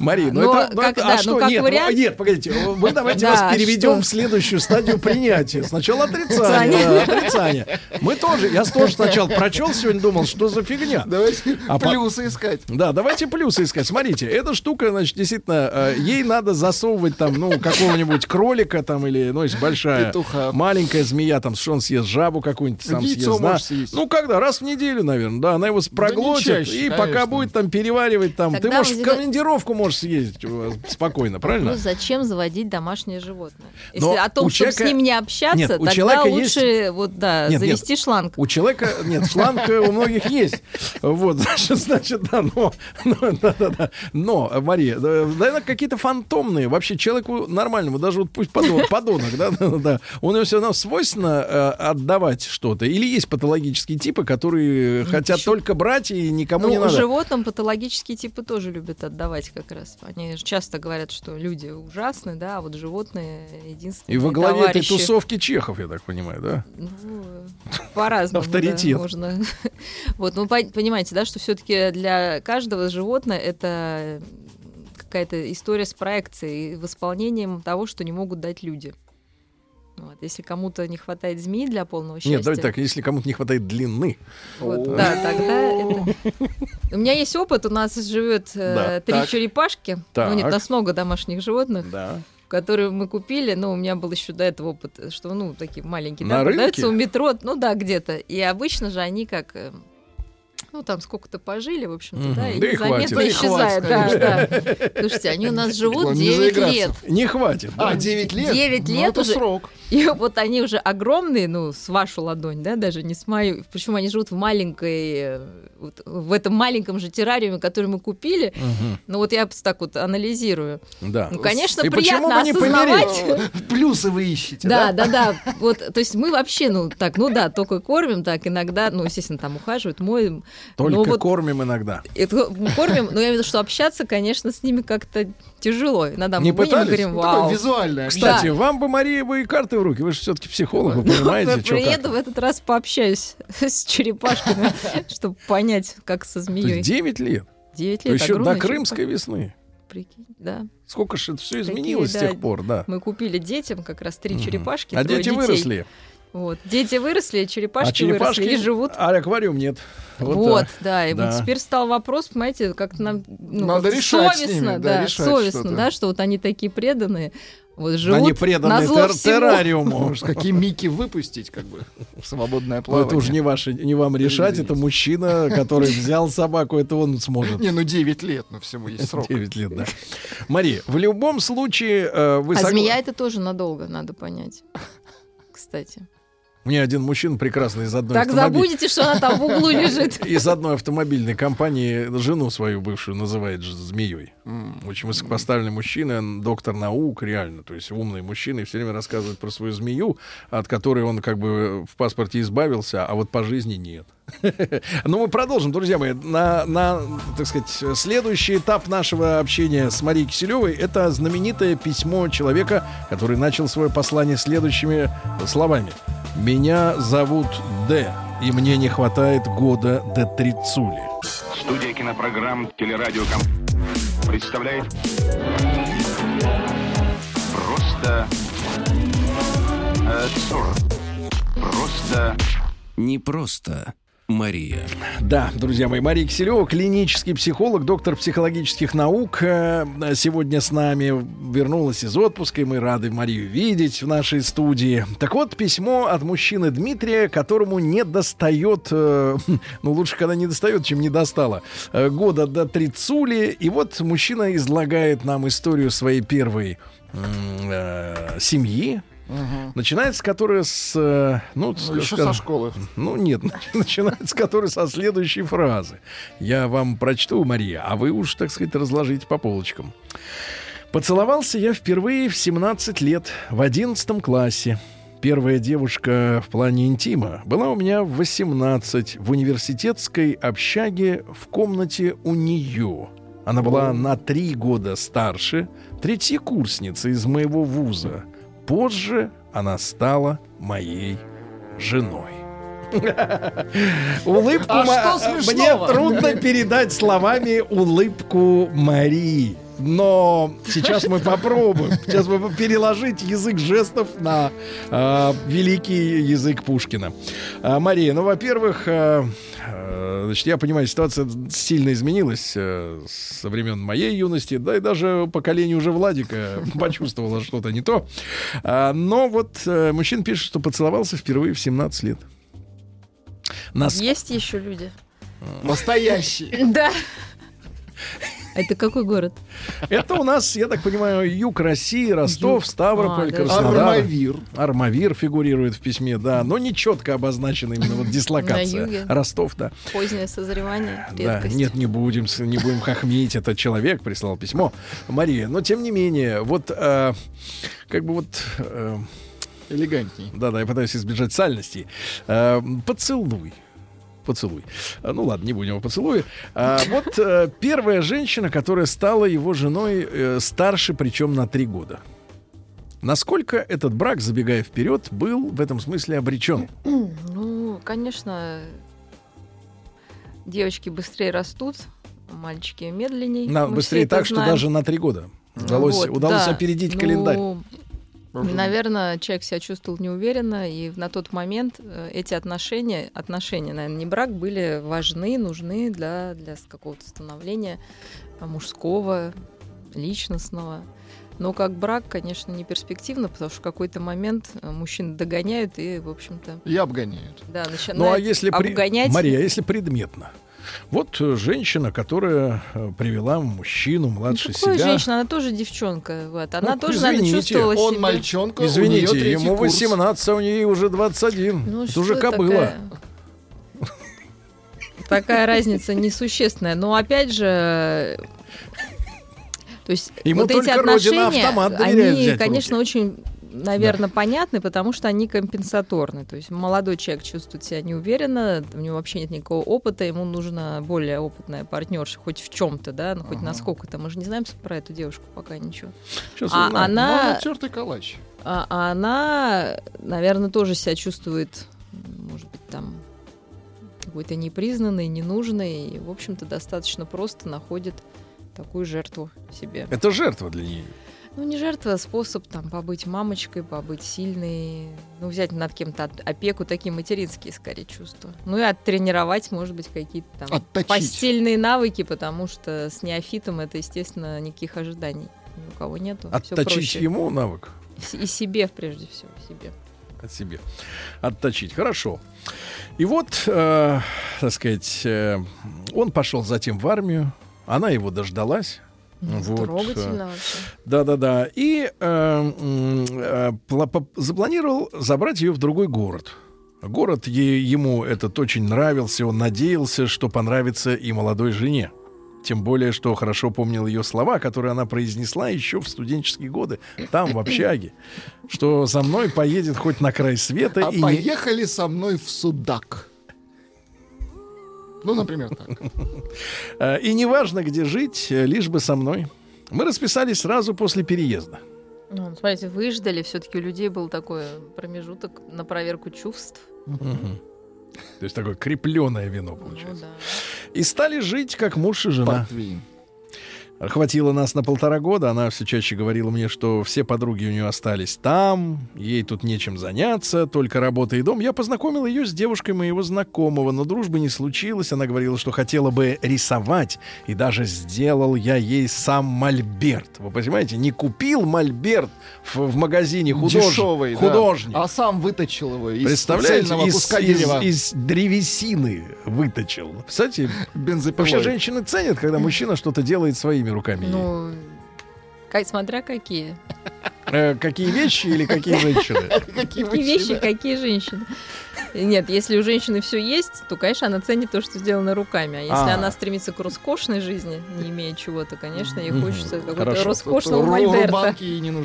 Мария, ну это, как- это- да, а ну что? как нет, вариант- ну, нет, погодите, мы давайте Да, вас переведем что? в следующую стадию принятия. Сначала отрицание, Отрицание. Мы тоже, я тоже сначала прочел сегодня, думал, что за фигня. Давайте А по- плюсы искать. Да, давайте плюсы искать. Смотрите, эта штука, значит, действительно, э, ей надо засовывать там, ну, какого-нибудь кролика там или, ну, если большая, Петуха. маленькая змея, там, что он съест, жабу какую-нибудь сам Яйцо съест, да. съесть. Ну, когда? Раз в неделю, наверное, да, она его проглотит, чаще, и пока будет там переваривать, там, ты можешь в командировку можешь съездить э, спокойно, правильно? Ну, зачем заводить домашнее животное? Если Но о том, у чтобы человека- с ним не общаться, Нет, у тогда человека лучше вот да, Нет, нет. завести шланг. У человека, нет, шланг э, у многих есть. Вот, значит, значит, да, но, но, да, да, да. но Мария, наверное, какие-то фантомные. Вообще человеку нормальному, даже вот пусть подон- подонок, да, да, да, он ему все равно свойственно э, отдавать что-то. Или есть патологические типы, которые хотят только брать и никому Ну, не надо. животным патологические типы тоже любят отдавать как раз. Они же часто говорят, что люди ужасны, да, а вот животные единственные И во главе этой товарищи. тусовки чехов, я так понимаю, да? Ну, по-разному. да, Авторитет. можно. Вот, ну, пон- понимаете, да, что все-таки для каждого животное это какая-то история с проекцией и восполнением того, что не могут дать люди. Вот. Если кому-то не хватает змеи для полного счастья, Нет, давайте так, если кому-то не хватает длины. вот, да, тогда это... У меня есть опыт, у нас живет э, Да, три так. черепашки, ну нет, у Так. нас много домашних животных, Да. которые мы купили, но у меня был еще до этого опыт, что, ну, такие маленькие, На да, рынке? продаются у метро, ну да, где-то. И обычно же они как, э, ну, там сколько-то пожили, в общем-то, Мгм. да, и Да и хватит. незаметно Да и исчезают. хватит, Да, конечно. да. Слушайте, они у нас живут Главное, не 9 заиграться. лет. Не хватит. А, да? 9 лет? 9 Ну, лет это уже. срок. И вот они уже огромные, ну, с вашу ладонь, да, даже не с мою. Причем они живут в маленькой, вот в этом маленьком же террариуме, который мы купили. Мгм. Ну, вот я так вот анализирую. Да. Ну, конечно, И почему приятно бы не осознавать. Плюсы вы ищете, Да, да? да, да. Вот, то есть мы вообще, ну, так, ну да, только кормим, так, иногда, ну, естественно, там ухаживают, моем. Только но вот кормим иногда. это кормим, но я имею в виду, что общаться, конечно, с ними как-то тяжело. Иногда мы Не и пытались? говорим, Ну, вау. визуальное. Кстати, Да. вам бы, Мария, бы и карты в руки. Вы же все-таки психолог, вы понимаете, Ну, что Приеду как. в этот раз пообщаюсь с черепашками, чтобы понять, как со змеей. есть 9 лет. 9 То лет, еще до крымской весны. Прикинь, да. Сколько же это все Такие, изменилось с да. тех пор, да. Мы купили детям как раз три черепашки, А дети детей. выросли. Вот. Дети выросли, А черепашки, черепашки выросли и живут. А аквариум нет. Вот, так. да, и Да. вот теперь стал вопрос, понимаете, как-то нам ну, Надо как-то решать с совестно, ними, да, да, решать совестно, что-то. да, что вот они такие преданные, вот живут Они преданы тер- террариуму. Может, какие мики выпустить, как бы, в свободное Ну, плавание. это уже не, ваше, не вам решать, это мужчина, который взял собаку, это он сможет. Не, ну 9 лет, но всему есть срок. 9 лет, да. Мария, в любом случае э, вы А согла- змея это тоже надолго, надо понять. Кстати. Мне один мужчина прекрасный из одной Так автомобиль- забудете, что она там в углу лежит. Из одной автомобильной компании жену свою бывшую называет змеей. Очень высокопоставленный мужчина, доктор наук, реально. То есть умный мужчина и все время рассказывает про свою змею, от которой он как бы в паспорте избавился, а вот по жизни нет. Но мы продолжим, друзья мои. На, на, так сказать, следующий этап нашего общения с Марией Киселевой это знаменитое письмо человека, который начал свое послание следующими словами. «Меня зовут Д, и мне не хватает года до трицули». Студия кинопрограмм «Телерадиоком» представляет Просто... э. Просто... Не просто Мария. Да, друзья мои, Мария Киселева, клинический психолог, доктор психологических наук, э, сегодня с нами вернулась из отпуска, и мы рады Марию видеть в нашей студии. Так вот, письмо от мужчины Дмитрия, которому не достает, э, ну лучше, когда не достает, чем не достало, э, года до трицули. И вот мужчина излагает нам историю своей первой семьи, Начинается которая с... э, Ну, Ну, еще скажем, со школы. ну нет, начинается который со следующей фразы. Я вам прочту, Мария, а вы уж, так сказать, разложите по полочкам. Поцеловался я впервые в 17 лет, в 11 классе. Первая девушка в плане интима была у меня в 18 в университетской общаге в комнате у нее. Она была на три года старше, третьекурсница из моего вуза. Позже она стала моей женой. Улыбку А ма- Мне трудно передать словами улыбку Марии. Но сейчас мы попробуем. Сейчас мы переложить язык жестов на э, великий язык Пушкина. А, Мария, ну, во-первых, э, э, значит, я понимаю, ситуация сильно изменилась э, со времен моей юности, да и даже поколение уже Владика почувствовало что-то не то. А, но вот э, мужчина пишет, что поцеловался впервые в 17 лет. Нас... Есть еще люди. Настоящие. Да. Это какой город? Это у нас, я так понимаю, юг России, Ростов, Ставрополь, а, Краснодар. Армавир. Армавир фигурирует в письме, да, но не четко обозначена именно вот дислокация. На юге. Ростов, да. Позднее созревание, редкость. Да, нет, не будем, не будем хохмить, это человек прислал письмо. Мария, но тем не менее, вот э, как бы вот... Э, Элегантней. Да, да, я пытаюсь избежать сальности. Э, поцелуй поцелуй. А, ну ладно, не будем о поцелуе. А, вот а, первая женщина, которая стала его женой э, старше, причем на три года. Насколько этот брак, забегая вперед, был в этом смысле обречен? Ну, конечно, девочки быстрее растут, мальчики медленнее. На, быстрее так, что даже на три года. Удалось, вот, удалось да. опередить ну, календарь. Наверное, человек себя чувствовал неуверенно, и на тот момент э, эти отношения, отношения, наверное, не брак, были важны, нужны для, для какого-то становления мужского, личностного. Но как брак, конечно, не перспективно, потому что в какой-то момент э, мужчин догоняют и, в общем-то... И обгоняют. Да, начинают ну, а если обгонять. При... Мария, а если предметно? Вот э, женщина, которая э, привела мужчину младше ну, себя. женщина, она тоже девчонка. Вот. Она ну, тоже, извините, наверное, чувствовала он себя. мальчонка, Извините, ему 18, а у нее уже 21. Ну, Это уже кобыла. Такая... разница несущественная. Но опять же, то есть Ему вот эти отношения, они, конечно, очень наверное, да. понятны, потому что они компенсаторны. То есть молодой человек чувствует себя неуверенно, у него вообще нет никакого опыта, ему нужна более опытная партнерша, хоть в чем-то, да, ну хоть ага. насколько-то. Мы же не знаем про эту девушку пока ничего. Сейчас а узнаем. она... Ну, калач. А, а она, наверное, тоже себя чувствует, может быть, там какой-то непризнанный, ненужный, и, в общем-то, достаточно просто находит такую жертву себе. Это жертва для нее. Ну, не жертва, а способ там побыть мамочкой, побыть сильной, ну, взять над кем-то опеку, такие материнские, скорее, чувства. Ну, и оттренировать, может быть, какие-то там Отточить. постельные навыки, потому что с неофитом это, естественно, никаких ожиданий ни у кого нету. Отточить ему навык? И себе, прежде всего, себе. От себе. Отточить. Хорошо. И вот, э, так сказать, э, он пошел затем в армию, она его дождалась, вот. Трогательно вообще. Да-да-да. И э, э, запланировал забрать ее в другой город. Город е- ему этот очень нравился, он надеялся, что понравится и молодой жене. Тем более, что хорошо помнил ее слова, которые она произнесла еще в студенческие годы, там, в общаге, что за мной поедет хоть на край света. А и поехали не... со мной в Судак. Ну, например, так. Э, и неважно, где жить, э, лишь бы со мной. Мы расписались сразу после переезда. Ну, смотрите, выждали, все-таки у людей был такой промежуток на проверку чувств. То есть такое крепленное вино получается. Ну, да. И стали жить как муж и жена. Портвейн. Хватило нас на полтора года. Она все чаще говорила мне, что все подруги у нее остались там, ей тут нечем заняться, только работа и дом. Я познакомил ее с девушкой моего знакомого, но дружбы не случилось. Она говорила, что хотела бы рисовать, и даже сделал я ей сам мольберт. Вы понимаете, не купил мольберт в, в магазине худож... Дешевый, художник, да. а сам выточил его из Представляете, из, из. Из, древесины выточил. Кстати, вообще женщины ценят, когда мужчина что-то делает своими руками? Ну, как, смотря какие. Э, какие вещи или какие женщины? Какие вещи, какие женщины. Нет, если у женщины все есть, то, конечно, она ценит то, что сделано руками. А если а. она стремится к роскошной жизни, не имея чего-то, конечно, ей хочется какого-то роскошного мольберта.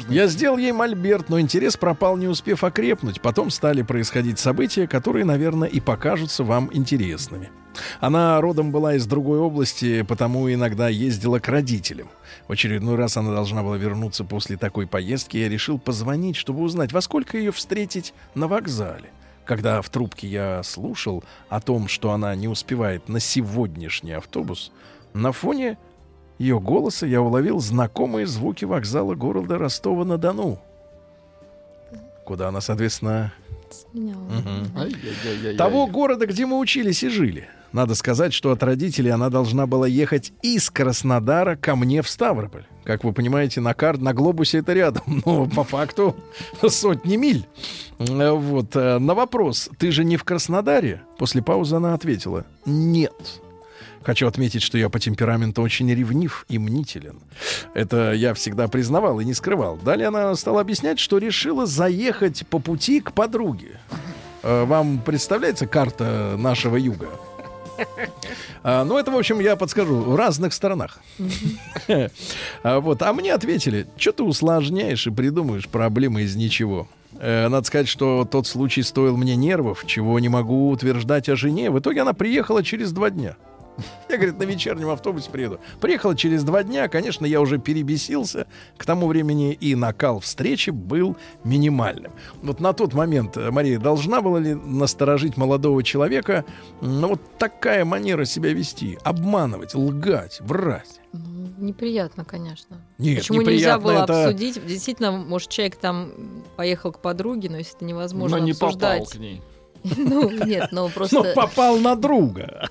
Я сделал ей мольберт, но интерес пропал, не успев окрепнуть. Потом стали происходить события, которые, наверное, и покажутся вам интересными. Она родом была из другой области, потому иногда ездила к родителям. В очередной раз она должна была вернуться после такой поездки. Я решил позвонить, чтобы узнать, во сколько ее встретить на вокзале. Когда в трубке я слушал о том, что она не успевает на сегодняшний автобус, на фоне ее голоса я уловил знакомые звуки вокзала города Ростова-на-Дону. Куда она, соответственно, Ай-яй-яй-яй-яй. того города, где мы учились и жили. Надо сказать, что от родителей она должна была ехать из Краснодара ко мне в Ставрополь. Как вы понимаете, на карт, на глобусе это рядом, но по факту сотни миль. Э, Вот э, на вопрос: "Ты же не в Краснодаре?" После паузы она ответила: "Нет". Хочу отметить, что я по темпераменту очень ревнив и мнителен. Это я всегда признавал и не скрывал. Далее она стала объяснять, что решила заехать по пути к подруге. Э, Вам представляется карта нашего юга? А, ну, это, в общем, я подскажу, в разных сторонах. А, вот, а мне ответили, что ты усложняешь и придумываешь проблемы из ничего. Э, Надо сказать, что тот случай стоил мне нервов, чего не могу утверждать о жене. В итоге она приехала через два дня. Я, говорит, на вечернем автобусе приеду. Приехал через два дня, конечно, я уже перебесился. К тому времени и накал встречи был минимальным. Вот на тот момент, э, Мария, должна была ли насторожить молодого человека, ну, вот такая манера себя вести? Обманывать, лгать, врать. Ну, неприятно, конечно. Нет, Почему нельзя было это- обсудить? Действительно, может, человек там поехал к подруге, но если это невозможно Но не попал к ней. Ну, нет, но просто... Но попал на друга.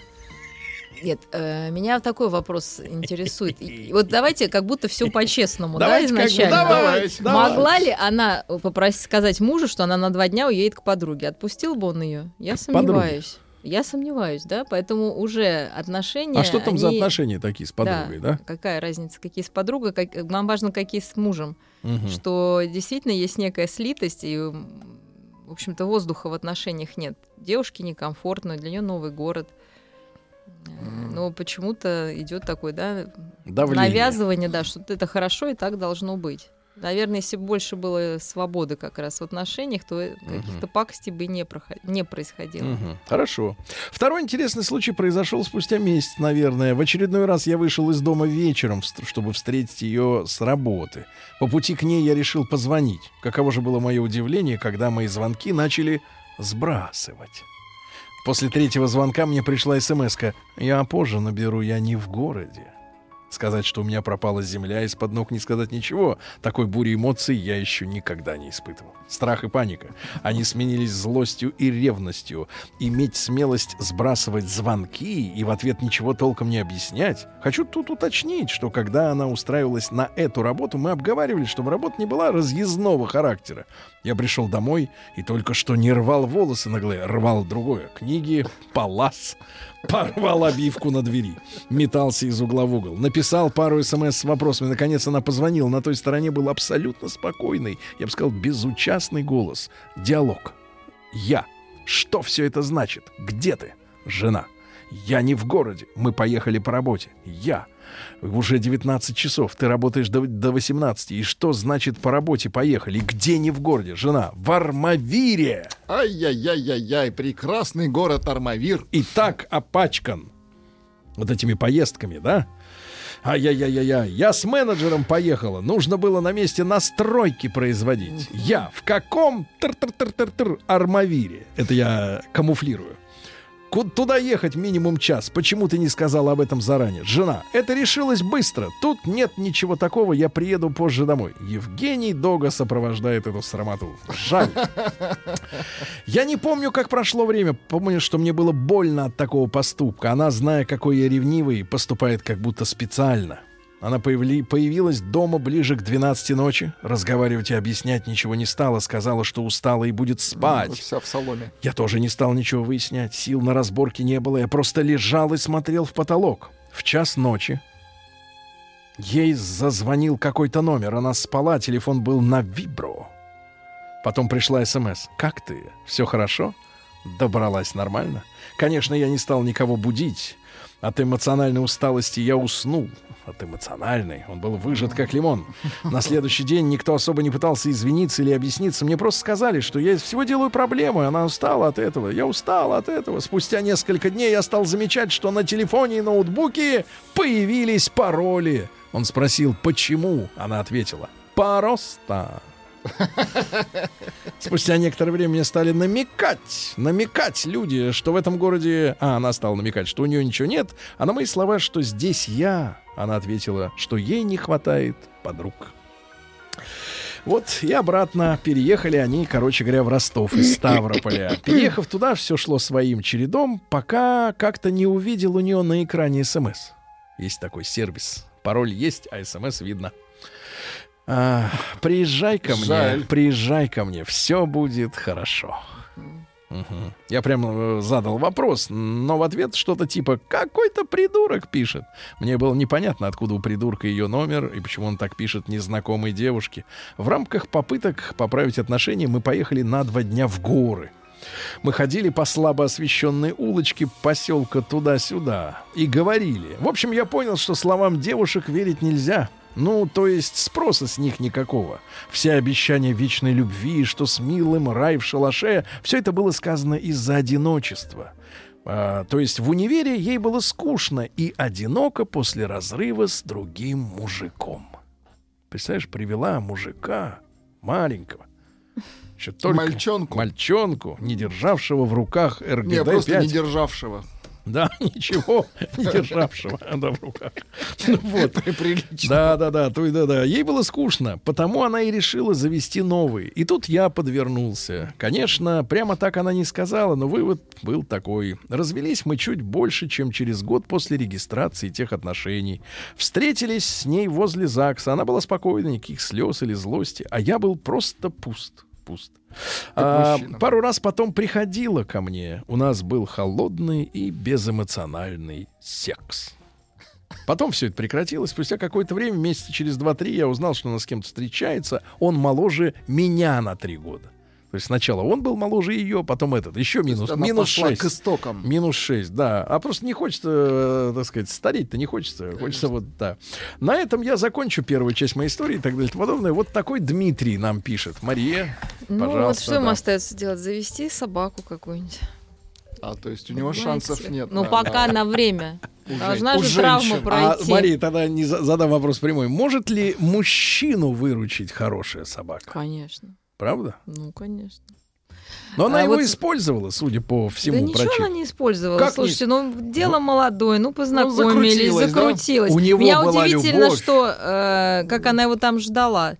Нет, э, меня такой вопрос интересует. И Вот давайте как будто все по-честному, да, Давайте как бы, изначально. давайте, давайте. Могла ли она попросить сказать мужу, что она на два дня уедет к подруге? Отпустил бы он ее? Я сомневаюсь. Я сомневаюсь, да, поэтому уже отношения. А что там за они- отношения такие с подругой, да? Какая разница, какие с подругой, как... нам важно, какие с мужем. Мгм. Что действительно есть некая слитость, и, в общем-то, воздуха в отношениях нет. Девушке некомфортно, для нее новый город. Но почему-то идет такой, да, Давление. навязывание, да, что это хорошо и так должно быть. Наверное, если бы больше было свободы как раз в отношениях, то э, каких-то пакостей бы не, проход- не происходило. Мгм. Хорошо. Второй интересный случай произошел спустя месяц, наверное. В очередной раз я вышел из дома вечером, чтобы встретить ее с работы. По пути к ней я решил позвонить. Каково же было мое удивление, когда мои звонки начали сбрасывать. После третьего звонка мне пришла смс -ка. «Я позже наберу, я не в городе». Сказать, что у меня пропала земля, из-под ног не сказать ничего. Такой бури эмоций я еще никогда не испытывал. Страх и паника. Они сменились злостью и ревностью. Иметь смелость сбрасывать звонки и в ответ ничего толком не объяснять. Хочу тут уточнить, что когда она устраивалась на эту работу, мы обговаривали, чтобы работа не была разъездного характера. Я пришел домой и только что не рвал волосы на голове, рвал другое. Книги, палас, порвал обивку на двери, метался из угла в угол, написал пару смс с вопросами. Наконец она позвонила. На той стороне был абсолютно спокойный, я бы сказал, безучастный голос. Диалог. Я. Что все это значит? Где ты? Жена. Я не в городе. Мы поехали по работе. Я. Уже 19 часов. Ты работаешь до, до 18. И что значит по работе поехали? Где не в городе? Жена. В Армавире. Ай-яй-яй-яй-яй, прекрасный город Армавир. И так опачкан. Вот этими поездками, да? Ай-яй-яй-яй-яй. Я с менеджером поехала. Нужно было на месте настройки производить. Я в каком тр-тр-тр-тр-тр Армавире? Это я камуфлирую. Туда ехать минимум час. Почему ты не сказала об этом заранее? Жена, это решилось быстро. Тут нет ничего такого, я приеду позже домой. Евгений Дога сопровождает эту срамоту. Жаль. Я не помню, как прошло время. Помню, что мне было больно от такого поступка. Она, зная, какой я ревнивый, поступает как будто специально. Она появли- появилась дома ближе к 12 ночи. Разговаривать и объяснять ничего не стала. Сказала, что устала и будет спать. Вся в соломе. Я тоже не стал ничего выяснять. Сил на разборки не было. Я просто лежал и смотрел в потолок. В час ночи ей зазвонил какой-то номер. Она спала, телефон был на вибро. Потом пришла СМС. «Как ты? Все хорошо?» Добралась нормально. Конечно, я не стал никого будить. От эмоциональной усталости я уснул. От эмоциональной. Он был выжат как лимон. На следующий день никто особо не пытался извиниться или объясниться. Мне просто сказали, что я из всего делаю проблемы. Она устала от этого. Я устал от этого. Спустя несколько дней я стал замечать, что на телефоне и ноутбуке появились пароли. Он спросил, почему? Она ответила, просто. Спустя некоторое время мне стали намекать, намекать люди, что в этом городе... А, она стала намекать, что у нее ничего нет, а на мои слова, что здесь я, Она ответила, что ей не хватает подруг. Вот и обратно переехали они, короче говоря, в Ростов из Ставрополя. Переехав туда, все шло своим чередом, пока как-то не увидел у нее на экране СМС. Есть такой сервис. Пароль есть, а СМС видно. А, приезжай ко мне, Жаль. приезжай ко мне, все будет хорошо. Мгм. Я прям э, задал вопрос, но в ответ что-то типа «какой-то придурок пишет». Мне было непонятно, откуда у придурка ее номер и почему он так пишет незнакомой девушке. В рамках попыток поправить отношения мы поехали на два дня в горы. Мы ходили по слабо освещенной улочке поселка туда-сюда и говорили. В общем, я понял, что словам девушек верить нельзя. Ну, то есть спроса с них никакого. Все обещания вечной любви, что с милым рай в шалаше, все это было сказано из-за одиночества. А, то есть в универе ей было скучно и одиноко после разрыва с другим мужиком. Представляешь, привела мужика маленького. Еще только Мальчонку. Мальчонку, не державшего в руках РГД-5. Не, просто не державшего. Да, ничего не державшего да, в руках. Ну Вот. Прилично. Да, да, да, то да, да. Ей было скучно, потому она и решила завести новый. И тут я подвернулся. Конечно, прямо так она не сказала, но вывод был такой. Развелись мы чуть больше, чем через год после регистрации тех отношений. Встретились с ней возле ЗАГСа. Она была спокойна, никаких слез или злости, а я был просто пуст. Пуст. А, пару раз потом приходила ко мне. У нас был холодный и безэмоциональный секс. Потом все это прекратилось. Спустя какое-то время, месяца через 2-3, я узнал, что она с кем-то встречается. Он моложе меня на 3 года. То есть сначала он был моложе ее, потом этот. Еще минус, Она минус пошла 6. к истокам. Минус 6, да. А просто не хочется, э, так сказать, стареть-то не хочется. Хочется вот, да. На этом я закончу первую часть моей истории и так далее и тому подобное. Вот такой Дмитрий нам пишет. Мария, Ну вот пожалуйста. что ему да. остается делать? Завести собаку какую-нибудь. А, то есть у него Понимаете? шансов нет. Ну да, пока да. на время. У Должна у же травма. А, пройти. Мария, тогда не задам вопрос прямой. Может ли мужчину выручить хорошая собака? Конечно. Правда? Ну, конечно. Но она А его вот- использовала, судя по всему, да ничего прочитанному. она не использовала. Как не- Слушайте, ну дело молодое, ну познакомились, закрутилось, да? закрутилось. У него Меня была удивительно, любовь. что э, как она его там ждала.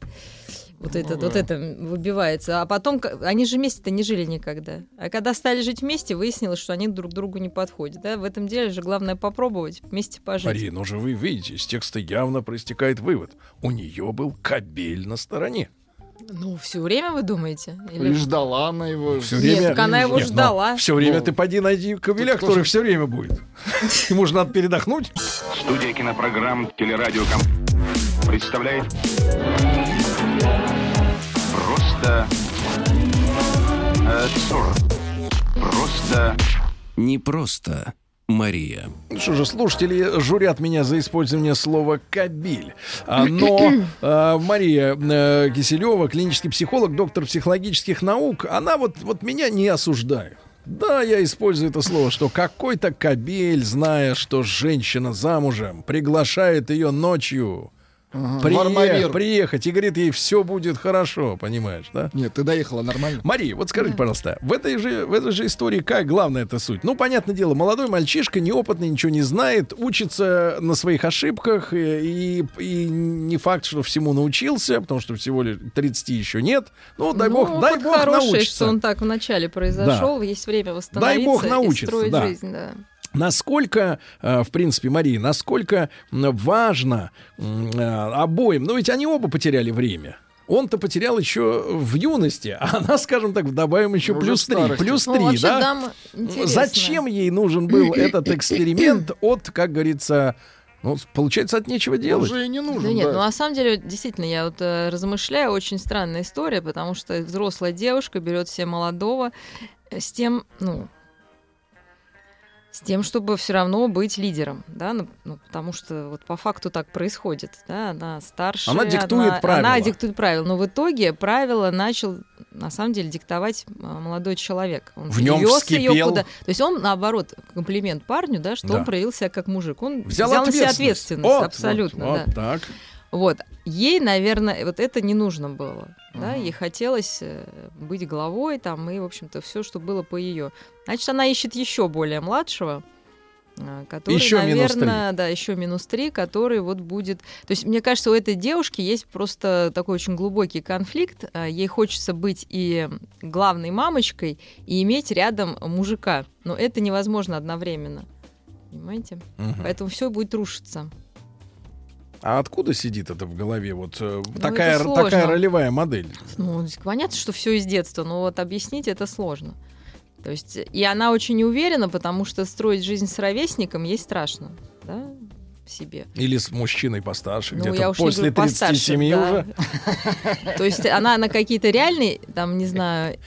Вот это, вот это выбивается. А потом, они же вместе-то не жили никогда. А когда стали жить вместе, выяснилось, что они друг другу не подходят. Да? В этом деле же главное попробовать, вместе пожить. Мария, ну же вы видите, из текста явно проистекает вывод. У нее был кабель на стороне. Ну, все время вы думаете? И ждала она его. Все Нет, время... так она его ждала. все время Ну, ты поди найди кабеля, который тоже- все время будет. Ему же надо передохнуть. Студия кинопрограмм «Телерадиоком» представляет Просто... э. Просто... Не просто Мария. Ну Что же, слушатели журят меня за использование слова «кабель». А, Но а, Мария э, Киселева, клинический психолог, доктор психологических наук, она вот, вот меня не осуждает. Да, я использую это слово, что какой-то кабель, зная, что женщина замужем, приглашает ее ночью Ага, приехать и говорит ей, все будет хорошо, понимаешь, да? Нет, ты доехала нормально. Мария, вот скажите, пожалуйста, в этой же, в этой же истории как главная эта суть? Ну, понятное дело, молодой мальчишка, неопытный, ничего не знает, учится на своих ошибках, и, и, и не факт, что всему научился, потому что всего лишь 30 еще нет. Ну, дай Ну, бог, дай бог хороший, научится. что он так вначале произошел, есть время восстановиться бог и научится, строить да. жизнь, да. Насколько, э, в принципе, Мария, насколько важно э, обоим, ну ведь они оба потеряли время. Он-то потерял еще в юности, а она, скажем так, добавим еще Уже в плюс три. Плюс Ну, три, вообще, да? Зачем ей нужен был этот эксперимент от, как говорится, ну, получается, от нечего делать. Уже и не нужен. Да нет, да. ну на самом деле, действительно, я вот э, размышляю, очень странная история, потому что взрослая девушка берет себе молодого э, с тем, ну, с тем, чтобы все равно быть лидером, да, ну, ну, потому что вот по факту так происходит, да, она старше, Она диктует правила. она диктует правила, но в итоге правила начал на самом деле диктовать а, молодой человек. Он В её вскипел. куда- То есть он наоборот комплимент парню, да, что Да. он проявил себя как мужик, он Взял, взял, на себя ответственность. ответственность, Вот, абсолютно, вот, да. вот так. Вот. Ей, наверное, вот это не нужно было. Да? Ей хотелось э, быть главой там, и, в общем-то, все, что было по ее. Значит, она ищет еще более младшего. а, который, Еще минус три. наверное, да, еще минус три, который вот будет. То есть, мне кажется, у этой девушки есть просто такой очень глубокий конфликт. А, Ей хочется быть и главной мамочкой, и иметь рядом мужика. Но это невозможно одновременно. Понимаете? Мгм. Поэтому все будет рушиться. А откуда сидит это в голове? Вот э, Ну, такая, такая ролевая модель. Ну, понятно, что все из детства, но вот объяснить это сложно. То есть, и она очень не уверена, потому что строить жизнь с ровесником ей страшно, да, себе. Или с мужчиной постарше, Ну, я где-то уж не после говорю постарше, 37 да. уже. То есть она на какие-то реальные, там, не знаю,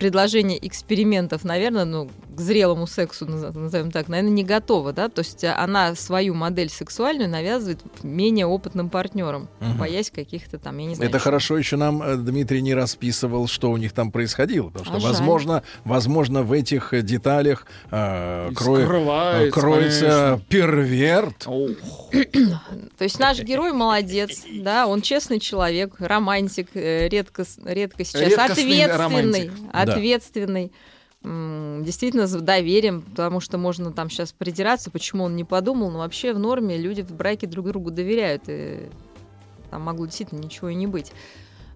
предложения экспериментов, наверное, ну, к зрелому сексу, наз- назовем так, наверное, не готова, да, то есть она свою модель сексуальную навязывает менее опытным партнерам, Мгм. боясь каких-то там, я не знаю, Это чего. хорошо еще нам э, Дмитрий не расписывал, что у них там происходило. Потому что, А жаль. возможно, возможно, в этих э, деталях э, И крое- скрывается, э, кроется конечно. перверт. То есть наш герой молодец, да, он честный человек, романтик, э, редко, редко сейчас Редкостный ответственный, романтик. Ответственный, действительно с доверием, потому что можно там сейчас придираться, почему он не подумал, но вообще в норме люди в браке друг другу доверяют, и там могло действительно ничего и не быть.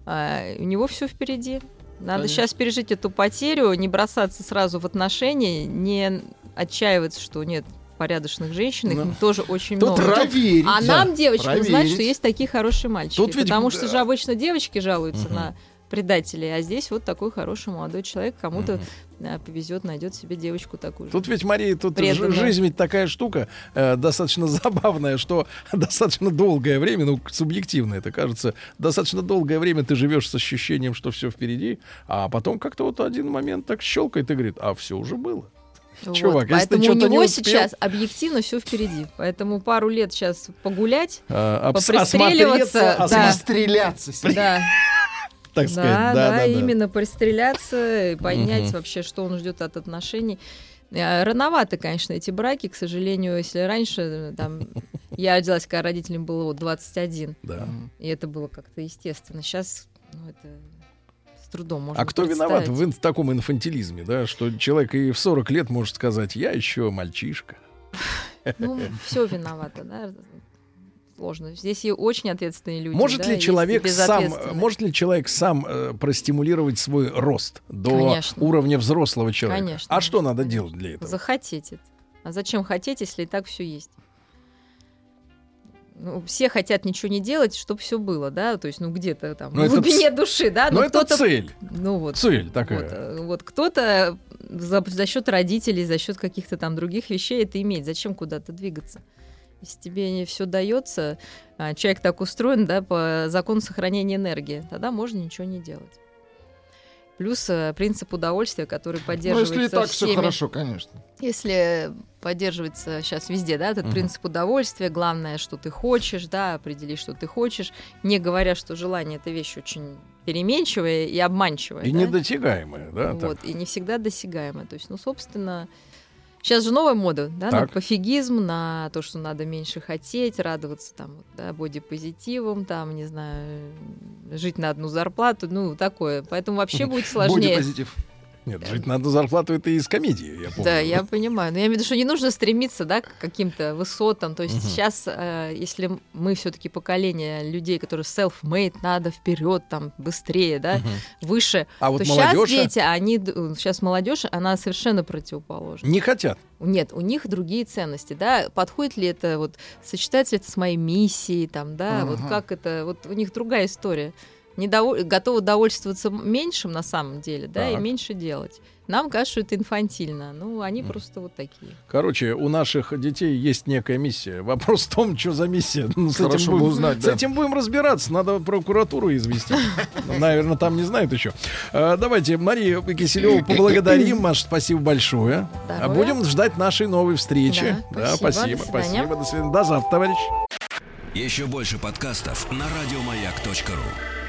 А, у него все впереди. Надо Конечно. сейчас пережить эту потерю, не бросаться сразу в отношения, не отчаиваться, что нет порядочных женщин, их Ну, тоже очень Тут много. проверить. А нам, девочкам, знать, что есть такие хорошие мальчики. Тут ведь, потому что да. же обычно девочки жалуются Мгм. на предателей, а здесь вот такой хороший молодой человек кому-то да, повезет, найдет себе девочку такую. же. Тут ведь, Мария, тут Преданная. жизнь ведь такая штука э, достаточно забавная, что достаточно долгое время, ну, субъективно это кажется, достаточно долгое время ты живешь с ощущением, что все впереди, а потом как-то вот один момент так щелкает и говорит, а все уже было. Вот, чувак, если Поэтому у что-то не него успел- сейчас объективно все впереди. Поэтому пару лет сейчас погулять, А, обс- попристреливаться, осмотреться, да. Стреляться. да, так сказать, да, да, да, да, да. именно пристреляться, и понять Мгм. вообще, что он ждет от отношений. Э, Рановато, конечно, эти браки, к сожалению, если раньше э, там я родилась, когда родителям было вот 21, Да. и это было как-то естественно. Сейчас ну, это с трудом можно А кто виноват в, ин- в таком инфантилизме, да, что человек и в 40 лет может сказать, я еще мальчишка. Ну, все виновато, да. Сложно. Здесь и очень ответственные люди. Может да, ли человек сам, может ли человек сам э, простимулировать свой рост до Конечно. уровня взрослого человека? Конечно, а что надо конечно. делать для этого? Захотеть это. А зачем хотеть, если и так все есть? Ну, все хотят ничего не делать, чтобы все было, да, то есть, ну, где-то там, Ну, в это глубине ц- души, да, Но но это цель. Ну, вот. Цель Вот, такая. э, вот кто-то за, за счет родителей, за счет каких-то там других вещей это имеет. Зачем куда-то двигаться? Если тебе не все дается, а, человек так устроен, да, по закону сохранения энергии, тогда можно ничего не делать. Плюс э, принцип удовольствия, который Ну, поддерживается если и так все всеми. хорошо, конечно. Если поддерживается сейчас везде, да, этот Мгм. принцип удовольствия, главное, что ты хочешь, да, определи, что ты хочешь, не говоря, что желание это вещь очень переменчивая и обманчивая. И да? недосягаемая, да? так. Вот, и не всегда досягаемая. То есть, ну, собственно, сейчас же новая мода, да, на Так. пофигизм, на то, что надо меньше хотеть, радоваться там, да, бодипозитивом, там, не знаю, жить на одну зарплату, ну, такое. Поэтому вообще будет сложнее. Бодипозитив. Нет, жить надо зарплату, это из комедии, я помню. Да, я понимаю. Но я имею в виду, что не нужно стремиться, да, к каким-то высотам. То есть Мгм. сейчас, э, если мы все-таки поколение людей, которые self-made, надо вперед, там, быстрее, да, Мгм. выше, А вот то сейчас молодежь дети, они, сейчас молодежь, она совершенно противоположна. не хотят. Нет, у них другие ценности, да. Подходит ли это, вот, сочетается ли это с моей миссией, там, да, вот Ага. как это, вот у них другая история. Не доволь- готовы довольствоваться меньшим на самом деле, да, и Так. меньше делать. Нам кажется, что это инфантильно. Ну, они просто вот такие. Короче, у наших детей есть некая миссия. Вопрос в том, что за миссия. Ну, с, Хорошо этим будем, узнать, с да. этим будем разбираться. Надо прокуратуру известить. Наверное, там не знают еще. А, Давайте Марию Киселеву поблагодарим. Маш, спасибо большое. А. Будем ждать нашей новой встречи. Да, спасибо. спасибо. До свидания. Спасибо. До свидания. До завтра, товарищ. Еще больше подкастов на радиомаяк.ру.